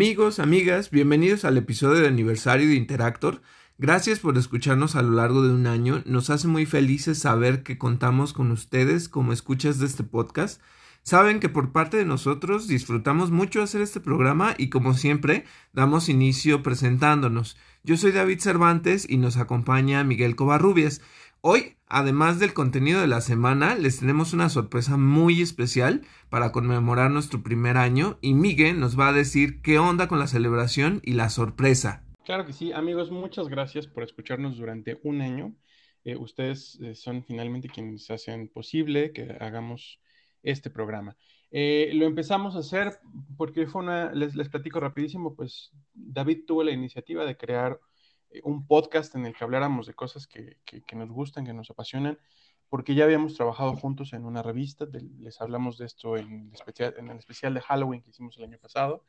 Amigos, amigas, bienvenidos al episodio de aniversario de Interactor. Gracias por escucharnos a lo largo de un año. Nos hace muy felices saber que contamos con ustedes como escuchas de este podcast. Saben que por parte de nosotros disfrutamos mucho hacer este programa y como siempre damos inicio presentándonos. Yo soy David Cervantes y nos acompaña Miguel Covarrubias. Hoy, además del contenido de la semana, les tenemos una sorpresa muy especial para conmemorar nuestro primer año y Miguel nos va a decir qué onda con la celebración y la sorpresa. Claro que sí, amigos, muchas gracias por escucharnos durante un año. Eh, ustedes eh, son finalmente quienes hacen posible que hagamos este programa. Eh, lo empezamos a hacer porque fue una, les, les platico rapidísimo, pues David tuvo la iniciativa de crear un podcast en el que habláramos de cosas que, nos gustan, que nos apasionan, porque ya habíamos trabajado juntos en una revista, les hablamos de esto en el, especial, en el especial de Halloween que hicimos el año pasado.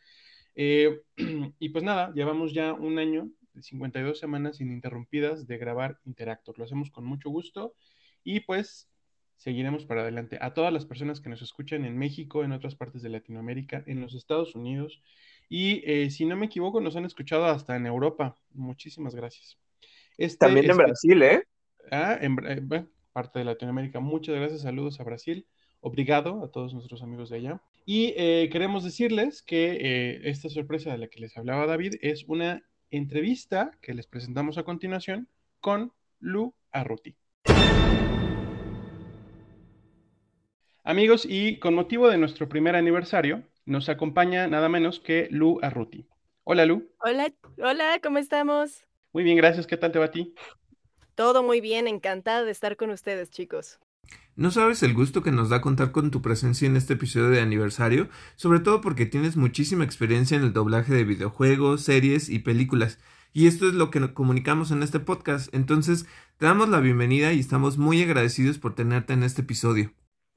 Eh, y pues nada, llevamos ya un año, 52 semanas ininterrumpidas de grabar Interactor. Lo hacemos con mucho gusto y pues seguiremos para adelante. A todas las personas que nos escuchan en México, en otras partes de Latinoamérica, en los Estados Unidos, y eh, si no me equivoco, nos han escuchado hasta en Europa. Muchísimas gracias. Este, También en Brasil, ¿eh? Ah, en eh, parte de Latinoamérica. Muchas gracias, saludos a Brasil. Obrigado a todos nuestros amigos de allá. Y eh, queremos decirles que esta sorpresa de la que les hablaba David es una entrevista que les presentamos a continuación con Lu Arruti. Amigos, y con motivo de nuestro primer aniversario, nos acompaña nada menos que Lu Arruti. Hola, Lu. Hola, hola, ¿cómo estamos? Muy bien, gracias. ¿Qué tal te va a ti? Todo muy bien, encantada de estar con ustedes, chicos. No sabes el gusto que nos da contar con tu presencia en este episodio de aniversario, sobre todo porque tienes muchísima experiencia en el doblaje de videojuegos, series y películas. Y esto es lo que comunicamos en este podcast. Entonces, te damos la bienvenida y estamos muy agradecidos por tenerte en este episodio.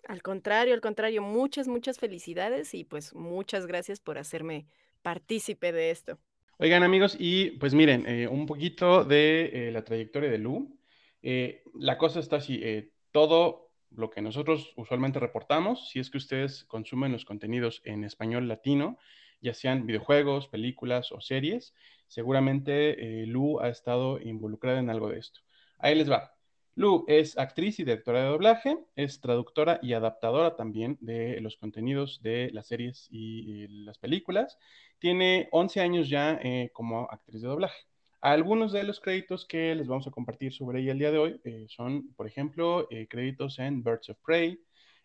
Al contrario, al contrario, muchas, muchas felicidades y pues muchas gracias por hacerme partícipe de esto. Oigan amigos, y pues miren, eh, un poquito de eh, la trayectoria de Lu. Eh, la cosa está así, todo lo que nosotros usualmente reportamos, si es que ustedes consumen los contenidos en español latino, ya sean videojuegos, películas o series, seguramente Lu ha estado involucrada en algo de esto. Ahí les va. Lu es actriz y directora de doblaje, es traductora y adaptadora también de los contenidos de las series y, las películas. Tiene 11 años ya eh, como actriz de doblaje. Algunos de los créditos que les vamos a compartir sobre ella el día de hoy eh, son, por ejemplo, eh, créditos en Birds of Prey,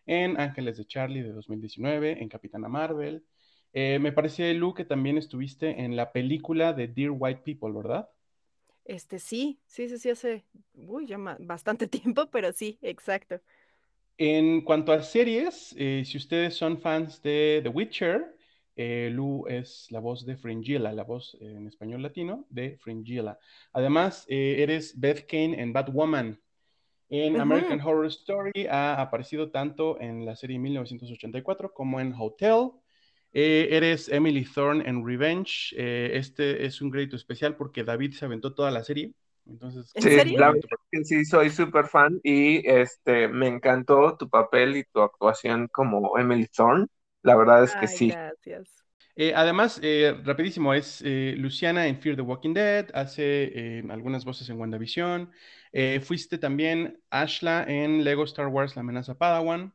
en Ángeles de Charlie de 2019, en Capitana Marvel. me parece, Lu, que también estuviste en la película de Dear White People, ¿verdad? Este sí, sí, sí, sí, hace uy, ya bastante tiempo, pero sí, exacto. En cuanto a series, eh, si ustedes son fans de The Witcher, eh, Lu es la voz de Fringilla, la voz en español latino de Fringilla. Además, eh, eres Beth Kane en Batwoman. En American Horror Story ha aparecido tanto en la serie 1984 como en Hotel, eh, eres Emily Thorne en Revenge. Eh, este es un crédito especial porque David se aventó toda la serie. Entonces, sí, sí, soy súper fan y este, me encantó tu papel y tu actuación como Emily Thorne. La verdad es que sí. Gracias. Eh, además, rapidísimo, es Luciana en Fear the Walking Dead, hace algunas voces en WandaVision. fuiste también Ashla en Lego Star Wars La amenaza Padawan.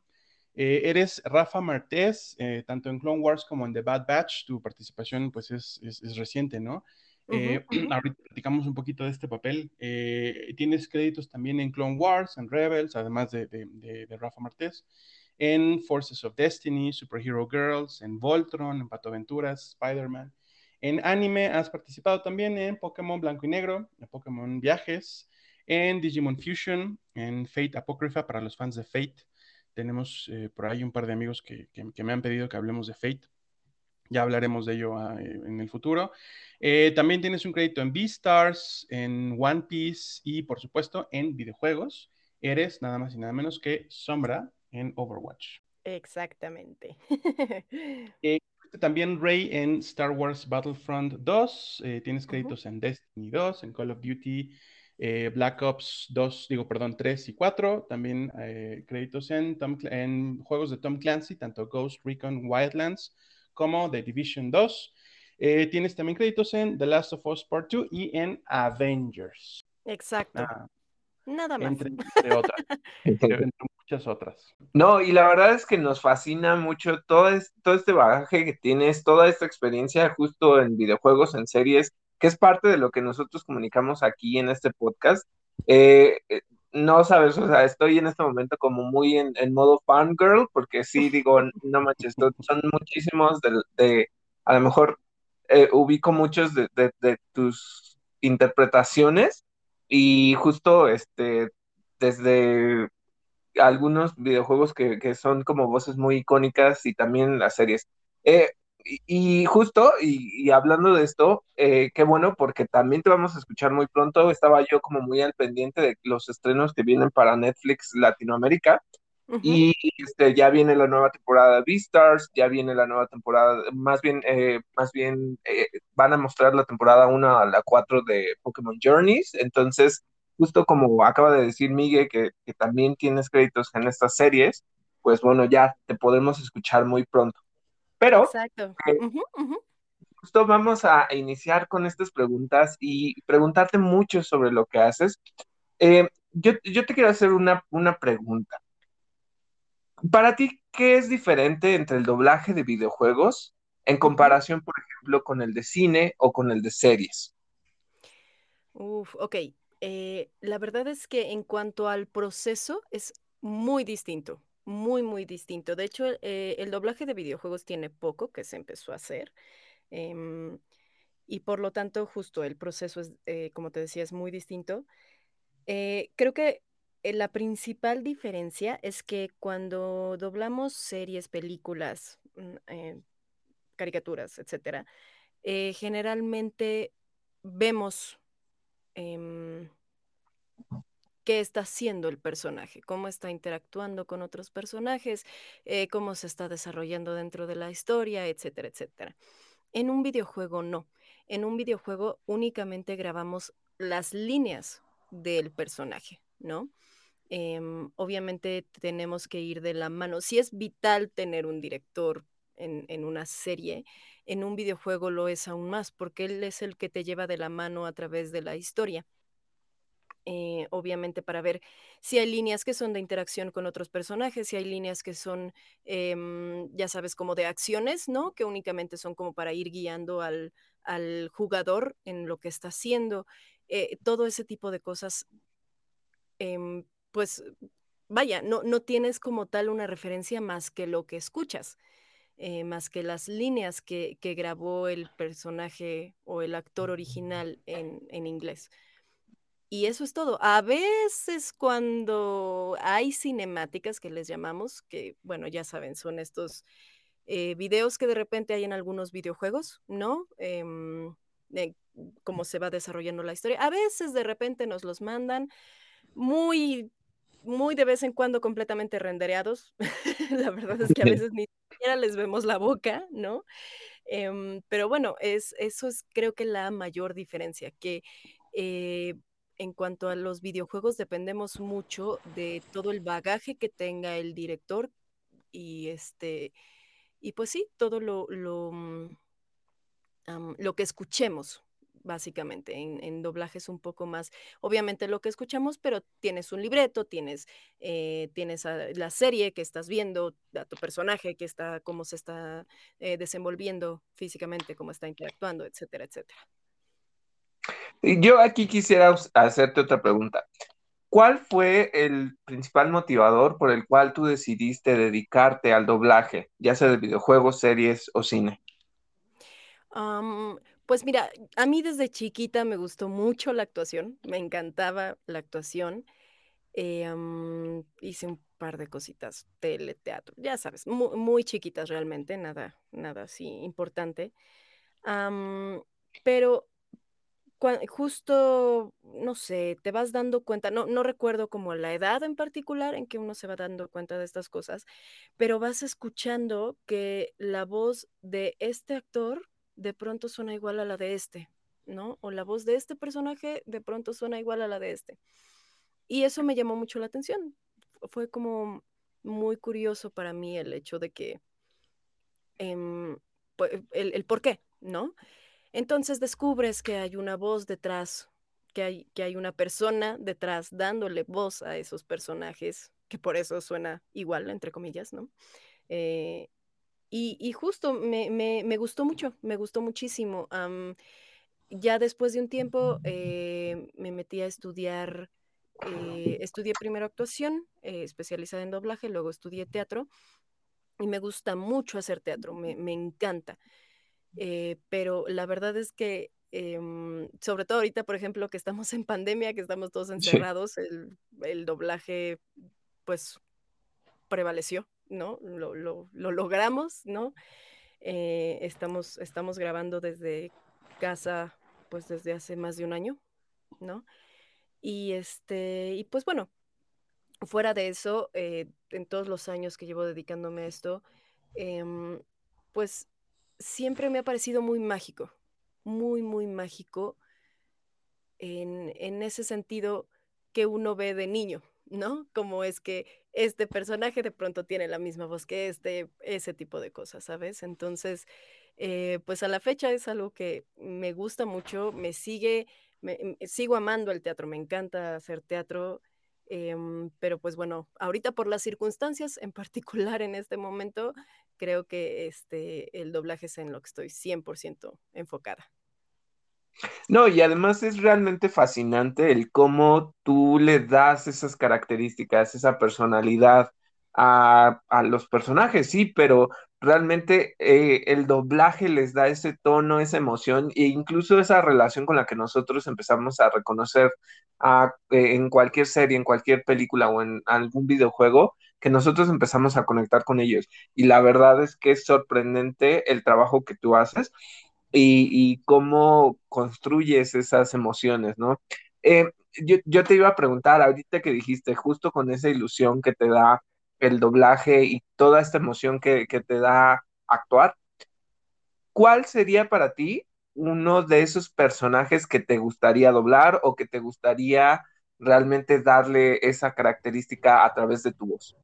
Eh, eres Rafa Martés, eh, tanto en Clone Wars como en The Bad Batch, tu participación pues es, es, reciente, ¿no? Eh, ahorita platicamos un poquito de este papel. tienes créditos también en Clone Wars, en Rebels, además de, de, de, Rafa Martés, en Forces of Destiny, Superhero Girls, en Voltron, en Pato Aventuras, Spider-Man. En anime has participado también en Pokémon Blanco y Negro, en Pokémon Viajes, en Digimon Fusion, en Fate Apocrypha para los fans de Fate. Tenemos eh, por ahí un par de amigos que, me han pedido que hablemos de Fate. Ya hablaremos de ello ah, eh, en el futuro. Eh, también tienes un crédito en Beastars, en One Piece y, por supuesto, en videojuegos. Eres nada más y nada menos que Sombra en Overwatch. Exactamente. también Rey en Star Wars Battlefront 2. tienes créditos en Destiny 2, en Call of Duty eh, Black Ops 2, digo, perdón, 3 y 4, también eh, créditos en, en, juegos de Tom Clancy, tanto Ghost Recon Wildlands como The Division 2. Eh, tienes también créditos en The Last of Us Part 2 y en Avengers. Exacto. Ah, Nada más. entre, entre otras. entre, entre muchas otras. No, y la verdad es que nos fascina mucho todo, es- todo este bagaje que tienes, toda esta experiencia justo en videojuegos, en series, que es parte de lo que nosotros comunicamos aquí en este podcast. Eh, eh, no sabes, o sea, estoy en este momento como muy en, en modo fangirl, porque sí digo, no manches, son muchísimos de, de- a lo mejor eh, ubico muchos de, de- de tus interpretaciones y justo este, desde algunos videojuegos que, que son como voces muy icónicas y también las series. Eh, y, y justo, y, y hablando de esto, eh, qué bueno porque también te vamos a escuchar muy pronto. Estaba yo como muy al pendiente de los estrenos que vienen para Netflix Latinoamérica. Y este, ya viene la nueva temporada de Beastars, ya viene la nueva temporada, más bien, eh, más bien eh, van a mostrar la temporada 1 a la 4 de Pokémon Journeys. Entonces, justo como acaba de decir Miguel, que, que también tienes créditos en estas series, pues bueno, ya te podemos escuchar muy pronto. Pero Exacto. eh, justo vamos a iniciar con estas preguntas y preguntarte mucho sobre lo que haces. Eh, yo, yo te quiero hacer una, una pregunta. Para ti, ¿qué es diferente entre el doblaje de videojuegos en comparación, por ejemplo, con el de cine o con el de series? Uf, ok. Eh, la verdad es que en cuanto al proceso es muy distinto, muy, muy distinto. De hecho, eh, el doblaje de videojuegos tiene poco que se empezó a hacer em, y por lo tanto justo el proceso es, eh, como te decía, es muy distinto. Eh, creo que la principal diferencia es que cuando doblamos series, películas, mm, caricaturas, etcétera, generalmente vemos em, qué está haciendo el personaje, cómo está interactuando con otros personajes, eh, cómo se está desarrollando dentro de la historia, etcétera, etcétera. En un videojuego no. En un videojuego únicamente grabamos las líneas del personaje, ¿no? Em, obviamente tenemos que ir de la mano. Si es vital tener un director en, en una serie, en un videojuego lo es aún más, porque él es el que te lleva de la mano a través de la historia eh, obviamente para ver si hay líneas que son de interacción con otros personajes, si hay líneas que son, em, ya sabes, como de acciones, ¿no? Que únicamente son como para ir guiando al, al jugador en lo que está haciendo. Eh, todo ese tipo de cosas, em, pues vaya, no, no tienes como tal una referencia más que lo que escuchas. eh, más que las líneas que, que grabó el personaje o el actor original en, en inglés. Y eso es todo. A veces cuando hay cinemáticas que les llamamos, que bueno, ya saben, son estos eh, videos que de repente hay en algunos videojuegos, ¿no? De cómo se va desarrollando la historia. A veces de repente nos los mandan muy, muy de vez en cuando completamente rendereados. la verdad es que a veces ni siquiera les vemos la boca, ¿no? Em, pero bueno, es, eso es creo que la mayor diferencia, que eh, en cuanto a los videojuegos dependemos mucho de todo el bagaje que tenga el director y este y pues sí, todo lo, lo, mm, lo que escuchemos, básicamente. En, en doblaje es un poco más, obviamente lo que escuchamos, pero tienes un libreto, tienes, eh, tienes la serie que estás viendo, a tu personaje que está, cómo se está eh, desenvolviendo físicamente, cómo está interactuando, etcétera, etcétera. Yo aquí quisiera hacerte otra pregunta. ¿Cuál fue el principal motivador por el cual tú decidiste dedicarte al doblaje, ya sea de videojuegos, series o cine? Pues mira, a mí desde chiquita me gustó mucho la actuación, me encantaba la actuación. am, hice un par de cositas, tele, teatro, ya sabes, mu- muy, chiquitas realmente, nada, nada así importante. Pero justo, no sé, te vas dando cuenta, no, no recuerdo como la edad en particular en que uno se va dando cuenta de estas cosas, pero vas escuchando que la voz de este actor de pronto suena igual a la de este, ¿no? O la voz de este personaje de pronto suena igual a la de este. Y eso me llamó mucho la atención. Fu- Fue como muy curioso para mí el hecho de que el, el por qué, ¿no? Entonces descubres que hay una voz detrás, que hay, que hay una persona detrás dándole voz a esos personajes, que por eso suena igual, entre comillas, ¿no? Eh, y, justo me, me, gustó mucho, me gustó muchísimo. ya después de un tiempo eh, me metí a estudiar, eh, estudié primero actuación, especializada en doblaje, luego estudié teatro y me gusta mucho hacer teatro, me, me encanta. Eh, pero la verdad es que, em, sobre todo ahorita, por ejemplo, que estamos en pandemia, que estamos todos encerrados, el, el, doblaje, pues, prevaleció, ¿no? Lo, lo, lo logramos, ¿no? Eh, estamos, estamos grabando desde casa, pues, desde hace más de un año, ¿no? Y este, y pues bueno, fuera de eso, eh, en todos los años que llevo dedicándome a esto, em, pues siempre me ha parecido muy mágico, muy, muy mágico en, en ese sentido que uno ve de niño, ¿no? Como es que este personaje de pronto tiene la misma voz que este, ese tipo de cosas, ¿sabes? Entonces, eh, pues a la fecha es algo que me gusta mucho, me sigue, me, sigo amando el teatro, me encanta hacer teatro, em, pero pues bueno, ahorita por las circunstancias, en particular en este momento, creo que este, el doblaje es en lo que estoy 100% enfocada. No, y además es realmente fascinante el cómo tú le das esas características, esa personalidad a, los personajes, sí, pero realmente eh, el doblaje les da ese tono, esa emoción e incluso esa relación con la que nosotros empezamos a reconocer eh, en cualquier serie, en cualquier película o en algún videojuego, que nosotros empezamos a conectar con ellos. Y la verdad es que es sorprendente el trabajo que tú haces y, cómo construyes esas emociones, ¿no? Eh, yo, te iba a preguntar, ahorita que dijiste, justo con esa ilusión que te da el doblaje y toda esta emoción que, que te da actuar, ¿cuál sería para ti uno de esos personajes que te gustaría doblar o que te gustaría realmente darle esa característica a través de tu voz?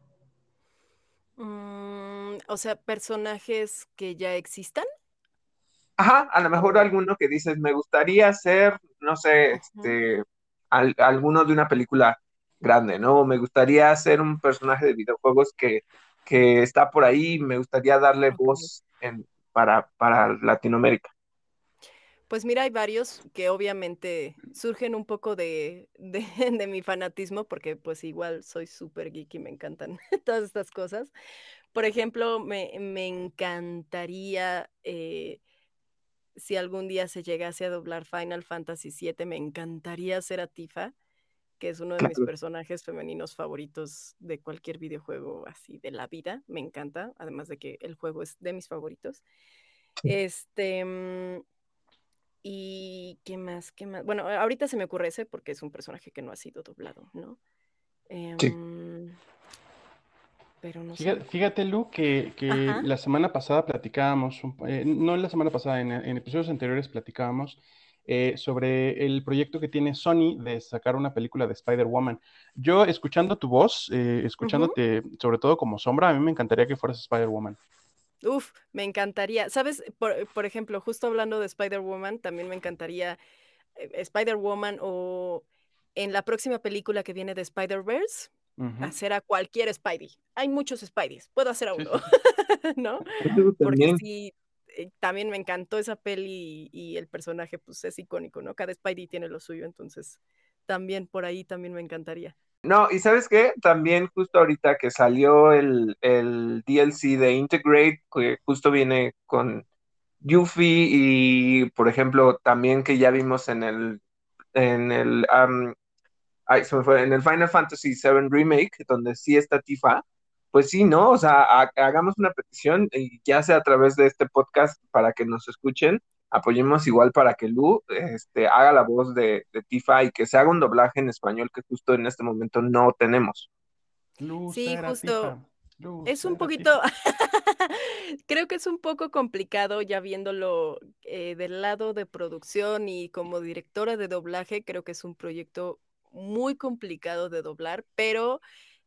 Mm, o sea, personajes que ya existan. Ajá, a lo mejor alguno que dices, me gustaría ser, no sé, este, alguno de una película grande, ¿no? Me gustaría ser un personaje de videojuegos que, que está por ahí, me gustaría darle voz en, para, para Latinoamérica. Pues mira, hay varios que obviamente surgen un poco de, de, mi fanatismo, porque pues igual soy súper geek y me encantan todas estas cosas. Por ejemplo, me, encantaría, eh, si algún día se llegase a doblar Final Fantasy VII, me encantaría ser a Tifa, que es uno de mis personajes femeninos favoritos de cualquier videojuego así de la vida. Me encanta, además de que el juego es de mis favoritos. Este mm, y qué más, qué más. Bueno, ahorita se me ocurre ese porque es un personaje que no ha sido doblado, ¿no? sí. Em, pero no fíjate, sé. Fíjate, Lu, que, la semana pasada platicábamos, eh, no la semana pasada, en, episodios anteriores platicábamos eh, sobre el proyecto que tiene Sony de sacar una película de Spider-Woman. Yo, escuchando tu voz, eh, escuchándote sobre todo como sombra, a mí me encantaría que fueras Spider-Woman. Uf, me encantaría. ¿Sabes? Por, ejemplo, justo hablando de Spider-Woman, también me encantaría eh, Spider-Woman o en la próxima película que viene de Spider-Verse, hacer a cualquier Spidey. Hay muchos Spideys, puedo hacer a uno, ¿no? Porque sí, eh, también me encantó esa peli y, el personaje pues es icónico, ¿no? Cada Spidey tiene lo suyo, entonces también por ahí también me encantaría. No, y sabes qué, también justo ahorita que salió el, el DLC de Integrate, que justo viene con Yuffie y, por ejemplo, también que ya vimos en el, en el, en el Final Fantasy VII Remake, donde sí está Tifa, pues sí, ¿no? O sea, hagamos una petición, ya sea a través de este podcast para que nos escuchen, apoyemos igual para que Lu este, haga la voz de, Tifa y que se haga un doblaje en español que justo en este momento no tenemos. sí, justo. es un poquito, creo que es un poco complicado ya viéndolo eh, del lado de producción y como directora de doblaje, creo que es un proyecto muy complicado de doblar, pero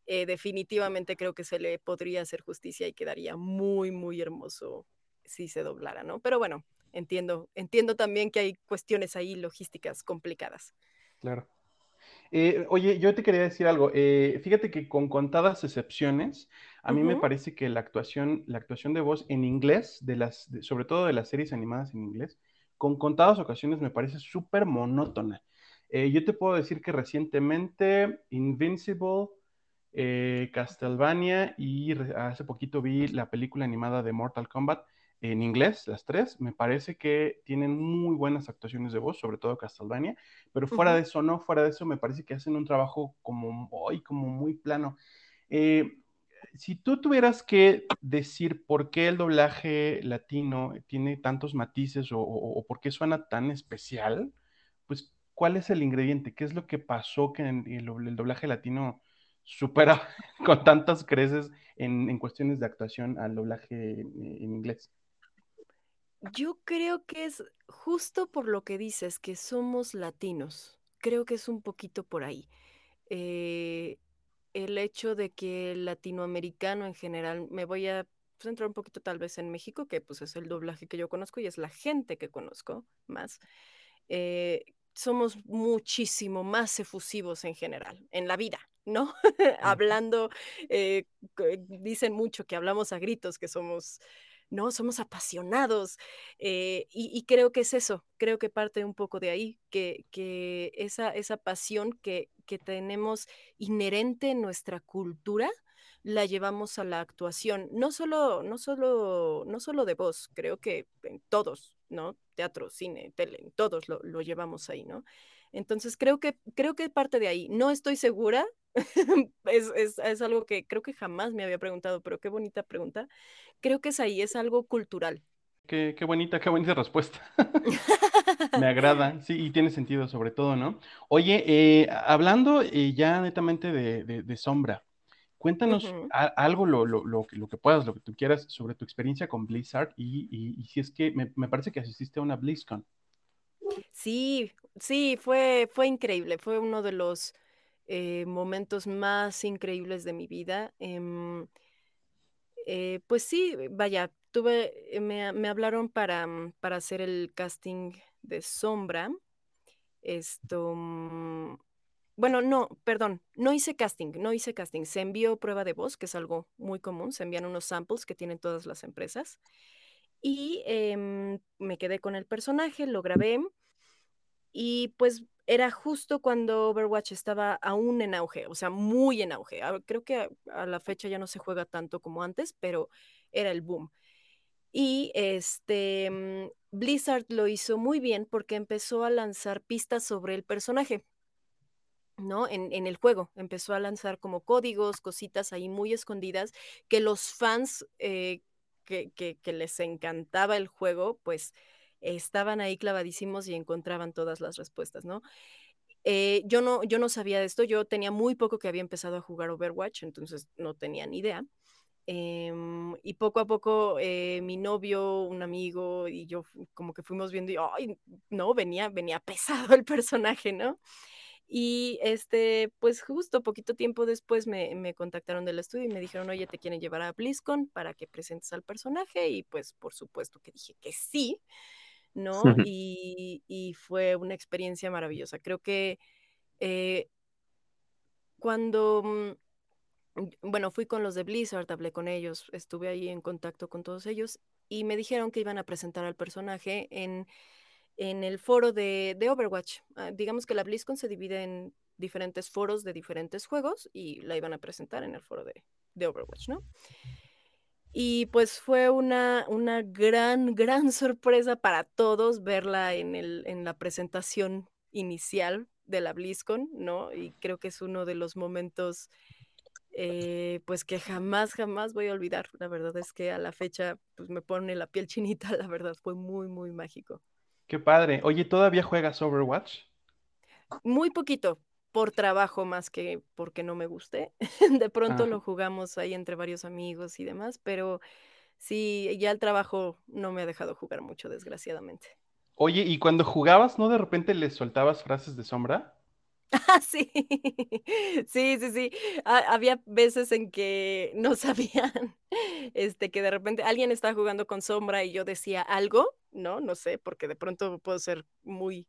eh, definitivamente creo que se le podría hacer justicia y quedaría muy, muy hermoso si se doblara, ¿no? Pero bueno, entiendo, entiendo también que hay cuestiones ahí logísticas complicadas. Claro. Eh, oye, yo te quería decir algo. Eh, fíjate que con contadas excepciones, a mí me parece que la actuación, la actuación de voz en inglés, de las, sobre todo de las series animadas en inglés, con contadas ocasiones me parece súper monótona. Eh, yo te puedo decir que recientemente Invincible, Castlevania y hace poquito vi la película animada de Mortal Kombat en inglés, las tres, me parece que tienen muy buenas actuaciones de voz, sobre todo Castlevania, pero fuera de eso, no, fuera de eso, me parece que hacen un trabajo como hoy, como muy plano. Eh, si tú tuvieras que decir por qué el doblaje latino tiene tantos matices o, por qué suena tan especial, pues, ¿cuál es el ingrediente? ¿Qué es lo que pasó que el, el doblaje latino supera con tantas creces en, en, cuestiones de actuación al doblaje en inglés? Yo creo que es justo por lo que dices, que somos latinos. Creo que es un poquito por ahí. Eh, el hecho de que el latinoamericano en general, me voy a centrar un poquito tal vez en México, que pues es el doblaje que yo conozco y es la gente que conozco más. Eh, somos muchísimo más efusivos en general, en la vida, ¿no? Hablando, eh, dicen mucho que hablamos a gritos, que somos ¿no? Somos apasionados eh, y, creo que es eso, creo que parte un poco de ahí, que, que esa, esa pasión que, que tenemos inherente en nuestra cultura la llevamos a la actuación, no solo, no solo, no solo de voz, creo que en todos, ¿no? Teatro, cine, tele, en todos lo, lo llevamos ahí, ¿no? Entonces creo que, creo que parte de ahí. No estoy segura, es, es, es, algo que creo que jamás me había preguntado, pero qué bonita pregunta. Creo que es ahí, es algo cultural. Qué, qué bonita, qué bonita respuesta. me agrada, sí, y tiene sentido sobre todo, ¿no? Oye, eh, hablando eh, ya netamente de, de, sombra, cuéntanos algo, lo, lo, lo, lo, que puedas, lo que tú quieras, sobre tu experiencia con Blizzard y, y, y si es que me, me, parece que asististe a una BlizzCon. Sí, sí, fue, fue increíble, fue uno de los eh, momentos más increíbles de mi vida. Em, eh, pues sí, vaya, tuve, eh, me, me hablaron para, mm, para hacer el casting de Sombra. Esto, mm, bueno, no, perdón, no hice casting, no hice casting. Se envió prueba de voz, que es algo muy común. Se envían unos samples que tienen todas las empresas. Y em, me quedé con el personaje, lo grabé. Y pues era justo cuando Overwatch estaba aún en auge, o sea, muy en auge. Ah, creo que a, la fecha ya no se juega tanto como antes, pero era el boom. Y este mm, Blizzard lo hizo muy bien porque empezó a lanzar pistas sobre el personaje. ¿no? En, en, el juego. Empezó a lanzar como códigos, cositas ahí muy escondidas, que los fans eh, que, que, que, les encantaba el juego, pues estaban ahí clavadísimos y encontraban todas las respuestas, ¿no? Eh, yo no, yo no sabía de esto, yo tenía muy poco que había empezado a jugar Overwatch, entonces no tenía ni idea. Em, y poco a poco eh, mi novio, un amigo y yo como que fuimos viendo y, ay, no, venía, venía pesado el personaje, ¿no? Y este, pues justo poquito tiempo después me, me, contactaron del estudio y me dijeron, oye, te quieren llevar a BlizzCon para que presentes al personaje. Y pues por supuesto que dije que sí. ¿No? Y, fue una experiencia maravillosa. Creo que eh, cuando, mm, bueno, fui con los de Blizzard, hablé con ellos, estuve ahí en contacto con todos ellos y me dijeron que iban a presentar al personaje en, en el foro de, Overwatch. Ah, digamos que la BlizzCon se divide en diferentes foros de diferentes juegos y la iban a presentar en el foro de, de Overwatch, ¿no? Y pues fue una, una gran, gran sorpresa para todos verla en, el, en la presentación inicial de la BlizzCon, ¿no? Y creo que es uno de los momentos, eh, pues que jamás, jamás voy a olvidar. La verdad es que a la fecha, pues me pone la piel chinita, la verdad, fue muy, muy mágico. Qué padre. Oye, ¿todavía juegas Overwatch? Muy poquito, por trabajo más que porque no me guste. De pronto lo jugamos ahí entre varios amigos y demás, pero sí, ya el trabajo no me ha dejado jugar mucho, desgraciadamente. Oye, ¿y cuando jugabas, no de repente le soltabas frases de sombra? Ah, sí. Sí, sí, sí. Ha había veces en que no sabían, este, que de repente alguien estaba jugando con sombra y yo decía algo, ¿no? No sé, porque de pronto puedo ser muy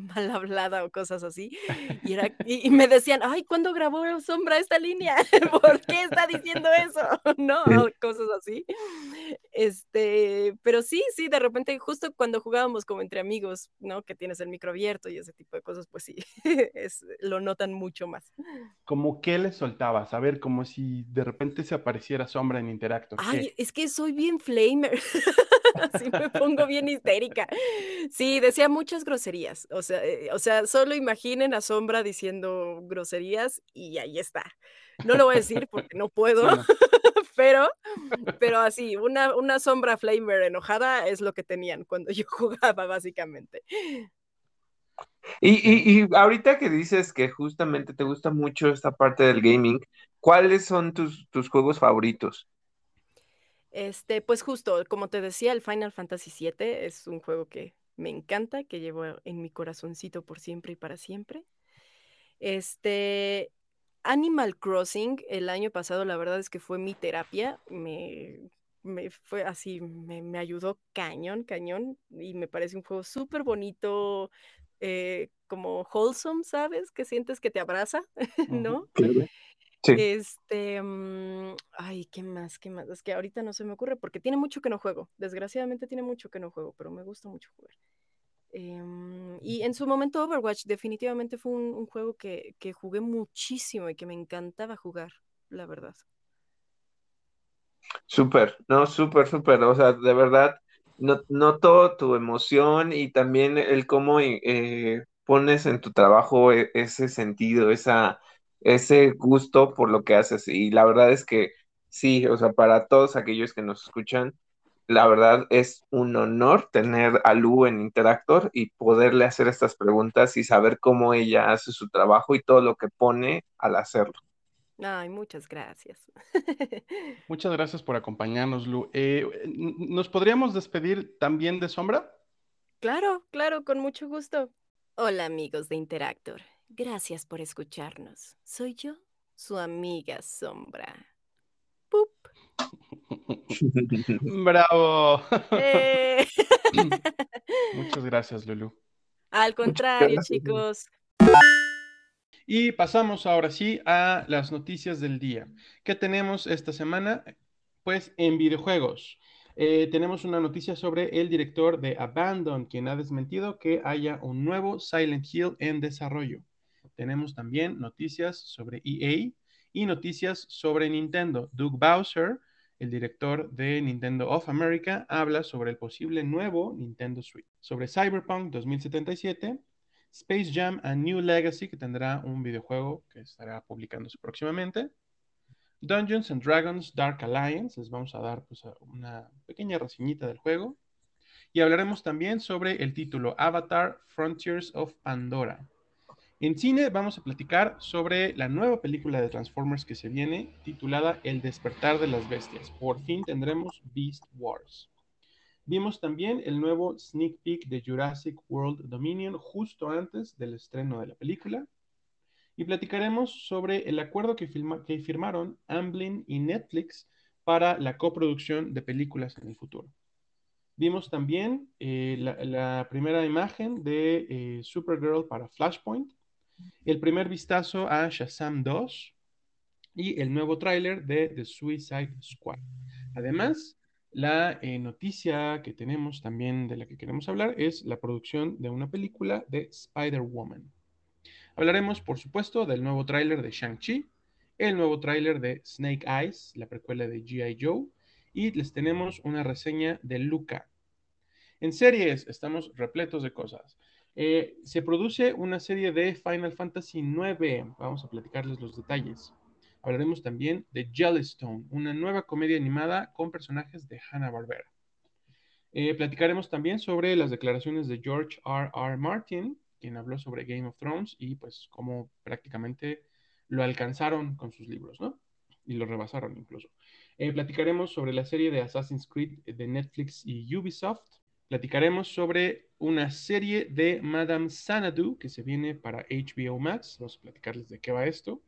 mal hablada o cosas así. Y, era, y, me decían, ay, ¿cuándo grabó Sombra esta línea? ¿Por qué está diciendo eso? ¿No? Cosas así. Este, pero sí, sí, de repente, justo cuando jugábamos como entre amigos, ¿no? Que tienes el micro abierto y ese tipo de cosas, pues sí, es, lo notan mucho más. ¿Cómo qué le soltabas? A ver, como si de repente se apareciera Sombra en Interactor. Ay, es que soy bien flamer. Así me pongo bien histérica. Sí, decía muchas groserías. O sea, eh, o sea, solo imaginen a Sombra diciendo groserías y ahí está. No lo voy a decir porque no puedo, pero, pero así, una, una sombra flamer enojada es lo que tenían cuando yo jugaba, básicamente. Y, y, y, ahorita que dices que justamente te gusta mucho esta parte del gaming, ¿cuáles son tus, tus juegos favoritos? Este, pues justo, como te decía, el Final Fantasy VII es un juego que me encanta, que llevo en mi corazoncito por siempre y para siempre. Este, Animal Crossing, el año pasado, la verdad es que fue mi terapia, me, me fue así, me, me, ayudó cañón, cañón, y me parece un juego súper bonito, eh, como wholesome, ¿sabes? Que sientes que te abraza, ¿no? Claro. Sí. Este, um, ay, ¿qué más? ¿Qué más? Es que ahorita no se me ocurre porque tiene mucho que no juego. Desgraciadamente tiene mucho que no juego, pero me gusta mucho jugar. Eh, y en su momento Overwatch definitivamente fue un, un juego que, que, jugué muchísimo y que me encantaba jugar, la verdad. Súper, no, súper, súper. O sea, de verdad, no, noto tu emoción y también el cómo eh, pones en tu trabajo e, ese sentido, esa ese gusto por lo que haces. Y la verdad es que sí, o sea, para todos aquellos que nos escuchan, la verdad es un honor tener a Lu en Interactor y poderle hacer estas preguntas y saber cómo ella hace su trabajo y todo lo que pone al hacerlo. Ay, muchas gracias. muchas gracias por acompañarnos, Lu. Eh, ¿Nos podríamos despedir también de Sombra? Claro, claro, con mucho gusto. Hola amigos de Interactor. Gracias por escucharnos. Soy yo, su amiga Sombra. ¡Pup! ¡Bravo! Eh. Muchas gracias, Lulu. Al contrario, chicos. Y pasamos ahora sí a las noticias del día. ¿Qué tenemos esta semana? Pues en videojuegos. Eh, tenemos una noticia sobre el director de Abandon, quien ha desmentido que haya un nuevo Silent Hill en desarrollo. Tenemos también noticias sobre EA y noticias sobre Nintendo. Doug Bowser, el director de Nintendo of America, habla sobre el posible nuevo Nintendo Switch. Sobre Cyberpunk 2077, Space Jam A New Legacy, que tendrá un videojuego que estará publicándose próximamente. Dungeons and Dragons Dark Alliance, les vamos a dar pues, una pequeña reseñita del juego. Y hablaremos también sobre el título Avatar Frontiers of Pandora. En cine vamos a platicar sobre la nueva película de Transformers que se viene, titulada El despertar de las bestias. Por fin tendremos Beast Wars. Vimos también el nuevo sneak peek de Jurassic World Dominion justo antes del estreno de la película. Y platicaremos sobre el acuerdo que, firmaron Amblin y Netflix para la coproducción de películas en el futuro. Vimos también eh, la, la, primera imagen de eh, Supergirl para Flashpoint el primer vistazo a Shazam 2 y el nuevo tráiler de The Suicide Squad. Además, la eh, noticia que tenemos también de la que queremos hablar es la producción de una película de Spider-Woman. Hablaremos, por supuesto, del nuevo tráiler de Shang-Chi, el nuevo tráiler de Snake Eyes, la precuela de G.I. Joe, y les tenemos una reseña de Luca. En series estamos repletos de cosas. Eh, se produce una serie de Final Fantasy IX. Vamos a platicarles los detalles. Hablaremos también de Jellystone, una nueva comedia animada con personajes de Hanna-Barbera. Eh, platicaremos también sobre las declaraciones de George R. R. Martin, quien habló sobre Game of Thrones y pues cómo prácticamente lo alcanzaron con sus libros, ¿no? Y lo rebasaron incluso. Eh, platicaremos sobre la serie de Assassin's Creed de Netflix y Ubisoft. Platicaremos sobre una serie de Madame Xanadu que se viene para HBO Max. Vamos a platicarles de qué va esto.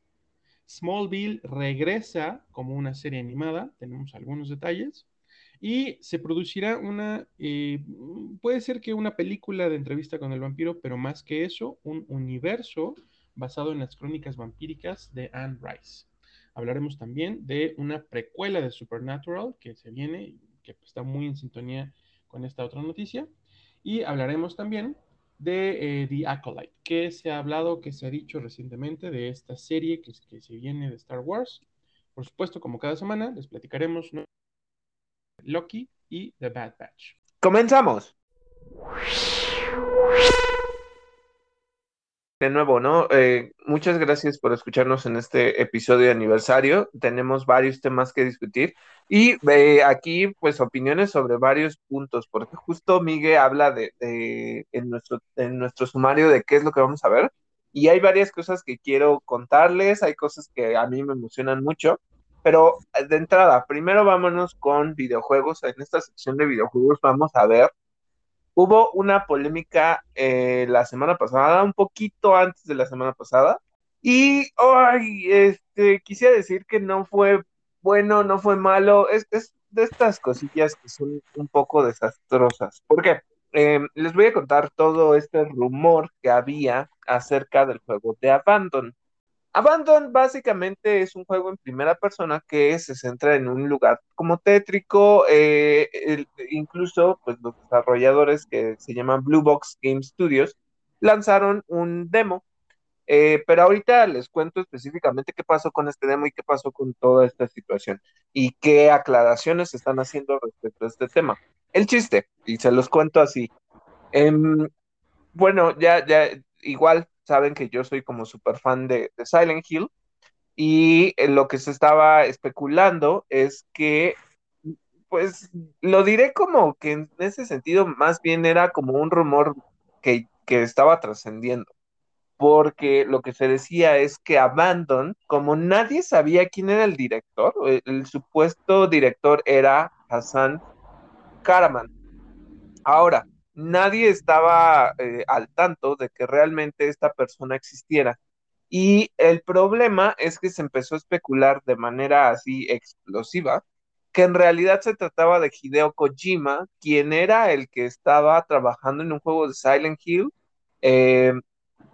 Smallville regresa como una serie animada, tenemos algunos detalles. Y se producirá una, eh, puede ser que una película de entrevista con el vampiro, pero más que eso, un universo basado en las crónicas vampíricas de Anne Rice. Hablaremos también de una precuela de Supernatural que se viene, que está muy en sintonía con esta otra noticia. Y hablaremos también de eh, The Acolyte, que se ha hablado, que se ha dicho recientemente de esta serie que, que se viene de Star Wars. Por supuesto, como cada semana, les platicaremos Loki y The Bad Batch. Comenzamos. De nuevo, ¿no? Eh, muchas gracias por escucharnos en este episodio de aniversario. Tenemos varios temas que discutir y eh, aquí, pues, opiniones sobre varios puntos, porque justo Miguel habla de, en, nuestro, en nuestro sumario de qué es lo que vamos a ver. Y hay varias cosas que quiero contarles, hay cosas que a mí me emocionan mucho. Pero eh, de entrada, primero vámonos con videojuegos. En esta sección de videojuegos vamos a ver. Hubo una polémica eh, la semana pasada, un poquito antes de la semana pasada. Y ay, este, quisiera decir que no fue bueno, no fue malo. Es, de estas cosillas que son un poco desastrosas. ¿Por qué? Em, les voy a contar todo este rumor que había acerca del juego de Abandon. Abandon básicamente es un juego en primera persona que se centra en un lugar como tétrico, eh, incluso pues los desarrolladores que se llaman Blue Box Game Studios lanzaron un demo, eh, pero ahorita les cuento específicamente qué pasó con este demo y qué pasó con toda esta situación y qué aclaraciones se están haciendo respecto a este tema. El chiste, y se los cuento así. Em, bueno, ya, ya, igual saben que yo soy como súper fan de, Silent Hill y eh, lo que se estaba especulando es que, pues lo diré como que en ese sentido más bien era como un rumor que, estaba trascendiendo, porque lo que se decía es que Abandon, como nadie sabía quién era el director, el, el supuesto director era Hassan Karaman. Ahora, nadie estaba eh, al tanto de que realmente esta persona existiera. Y el problema es que se empezó a especular de manera así explosiva que en realidad se trataba de Hideo Kojima, quien era el que estaba trabajando en un juego de Silent Hill, eh,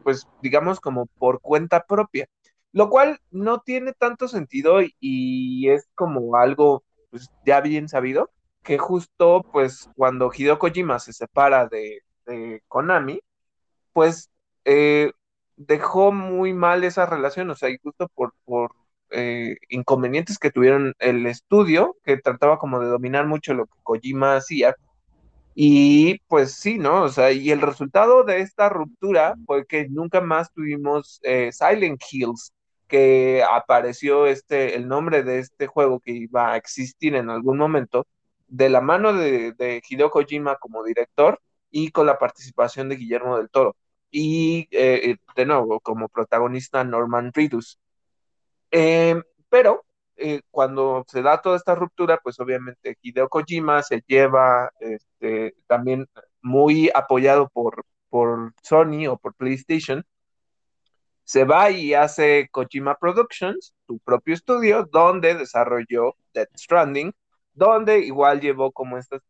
pues digamos como por cuenta propia, lo cual no tiene tanto sentido y, es como algo pues, ya bien sabido, que justo pues cuando Hideo Kojima se separa de, Konami, pues eh, dejó muy mal esa relación, o sea, y justo por, por eh, inconvenientes que tuvieron el estudio, que trataba como de dominar mucho lo que Kojima hacía, y pues sí, ¿no? O sea, y el resultado de esta ruptura fue que nunca más tuvimos eh, Silent Hills, que apareció este, el nombre de este juego que iba a existir en algún momento, de la mano de, Hideo Kojima como director y con la participación de Guillermo del Toro. Y eh, eh, de nuevo, como protagonista Norman Reedus. Em, pero eh, cuando se da toda esta ruptura, pues obviamente Hideo Kojima se lleva este, también muy apoyado por, por Sony o por PlayStation, se va y hace Kojima Productions, su propio estudio, donde desarrolló Death Stranding, donde igual llevó como estas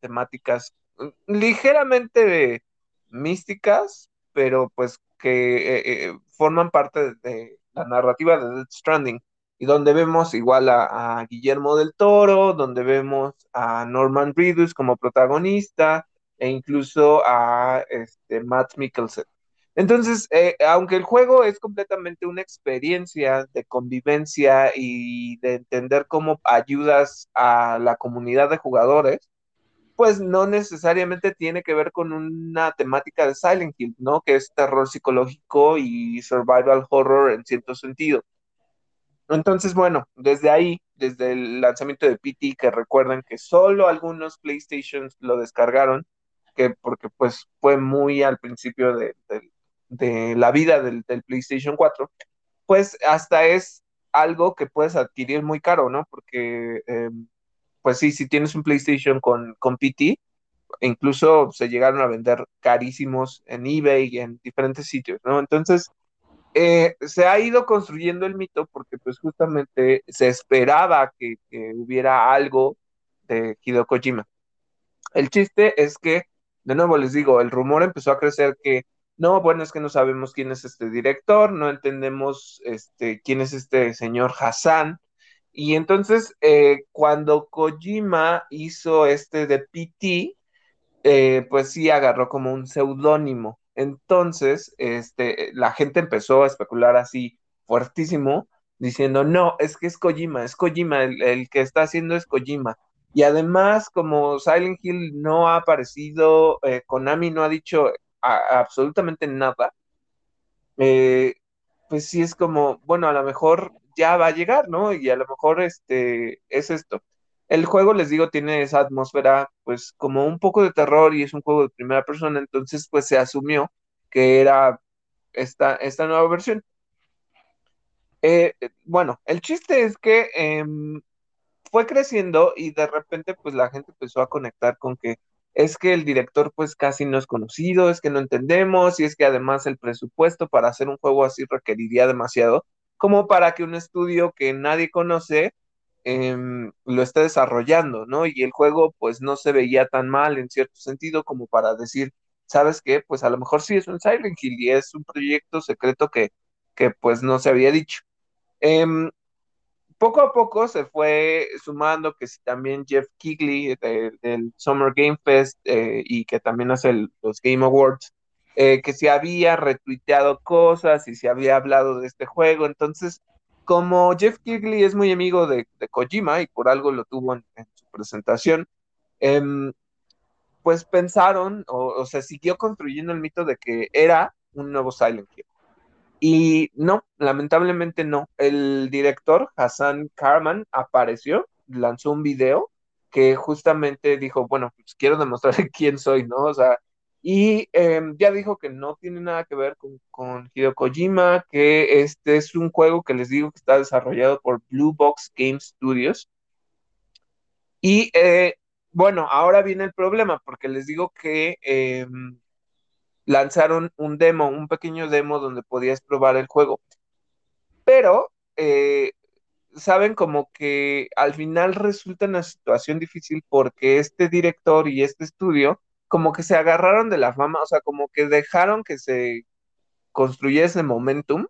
temáticas mm, ligeramente místicas, pero pues que eh, eh, forman parte de, la narrativa de Death Stranding, y donde vemos igual a, Guillermo del Toro, donde vemos a Norman Reedus como protagonista, e incluso a este, Matt Mikkelsen. Entonces, eh, aunque el juego es completamente una experiencia de convivencia y de entender cómo ayudas a la comunidad de jugadores, pues no necesariamente tiene que ver con una temática de Silent Hill, ¿no? Que es terror psicológico y survival horror en cierto sentido. Entonces, bueno, desde ahí, desde el lanzamiento de PT, que recuerden que solo algunos PlayStations lo descargaron, que porque pues fue muy al principio de, de la vida del, PlayStation 4, pues hasta es algo que puedes adquirir muy caro, ¿no? Porque, em, pues sí, si tienes un PlayStation con, con PT, incluso se llegaron a vender carísimos en eBay y en diferentes sitios, ¿no? Entonces, eh, se ha ido construyendo el mito porque pues justamente se esperaba que, que hubiera algo de Hideo Kojima. El chiste es que, de nuevo les digo, el rumor empezó a crecer que no, bueno, es que no sabemos quién es este director, no entendemos este, quién es este señor Hassan. Y entonces, eh, cuando Kojima hizo este de PT, eh, pues sí agarró como un seudónimo. Entonces, este, la gente empezó a especular así fuertísimo, diciendo, no, es que es Kojima, es Kojima, el, que está haciendo es Kojima. Y además, como Silent Hill no ha aparecido, eh, Konami no ha dicho absolutamente nada, eh, pues sí es como, bueno, a lo mejor ya va a llegar, ¿no? Y a lo mejor este es esto. El juego, les digo, tiene esa atmósfera, pues como un poco de terror y es un juego de primera persona, entonces pues se asumió que era esta, esta nueva versión. Eh, bueno, el chiste es que em, fue creciendo y de repente pues la gente empezó a conectar con que es que el director pues casi no es conocido, es que no entendemos y es que además el presupuesto para hacer un juego así requeriría demasiado como para que un estudio que nadie conoce em, lo esté desarrollando, ¿no? Y el juego pues no se veía tan mal en cierto sentido como para decir, ¿sabes qué? Pues a lo mejor sí es un Silent Hill y es un proyecto secreto que, que pues no se había dicho. Em, poco a poco se fue sumando que si también Jeff Kigley del Summer Game Fest eh, y que también hace los Game Awards, eh, que se había retuiteado cosas y se había hablado de este juego. Entonces, como Jeff Kigley es muy amigo de, Kojima y por algo lo tuvo en, su presentación, em, pues pensaron o, o se siguió construyendo el mito de que era un nuevo Silent Hill. Y no, lamentablemente no. El director Hassan Karman apareció, lanzó un video que justamente dijo, bueno, pues quiero demostrar quién soy, ¿no? O sea, y em, ya dijo que no tiene nada que ver con, con Hideo Kojima, que este es un juego que les digo que está desarrollado por Blue Box Game Studios. Y eh, bueno, ahora viene el problema, porque les digo que em, lanzaron un demo, un pequeño demo donde podías probar el juego. Pero, eh, saben como que al final resulta una situación difícil porque este director y este estudio como que se agarraron de la fama, o sea, como que dejaron que se construyese momentum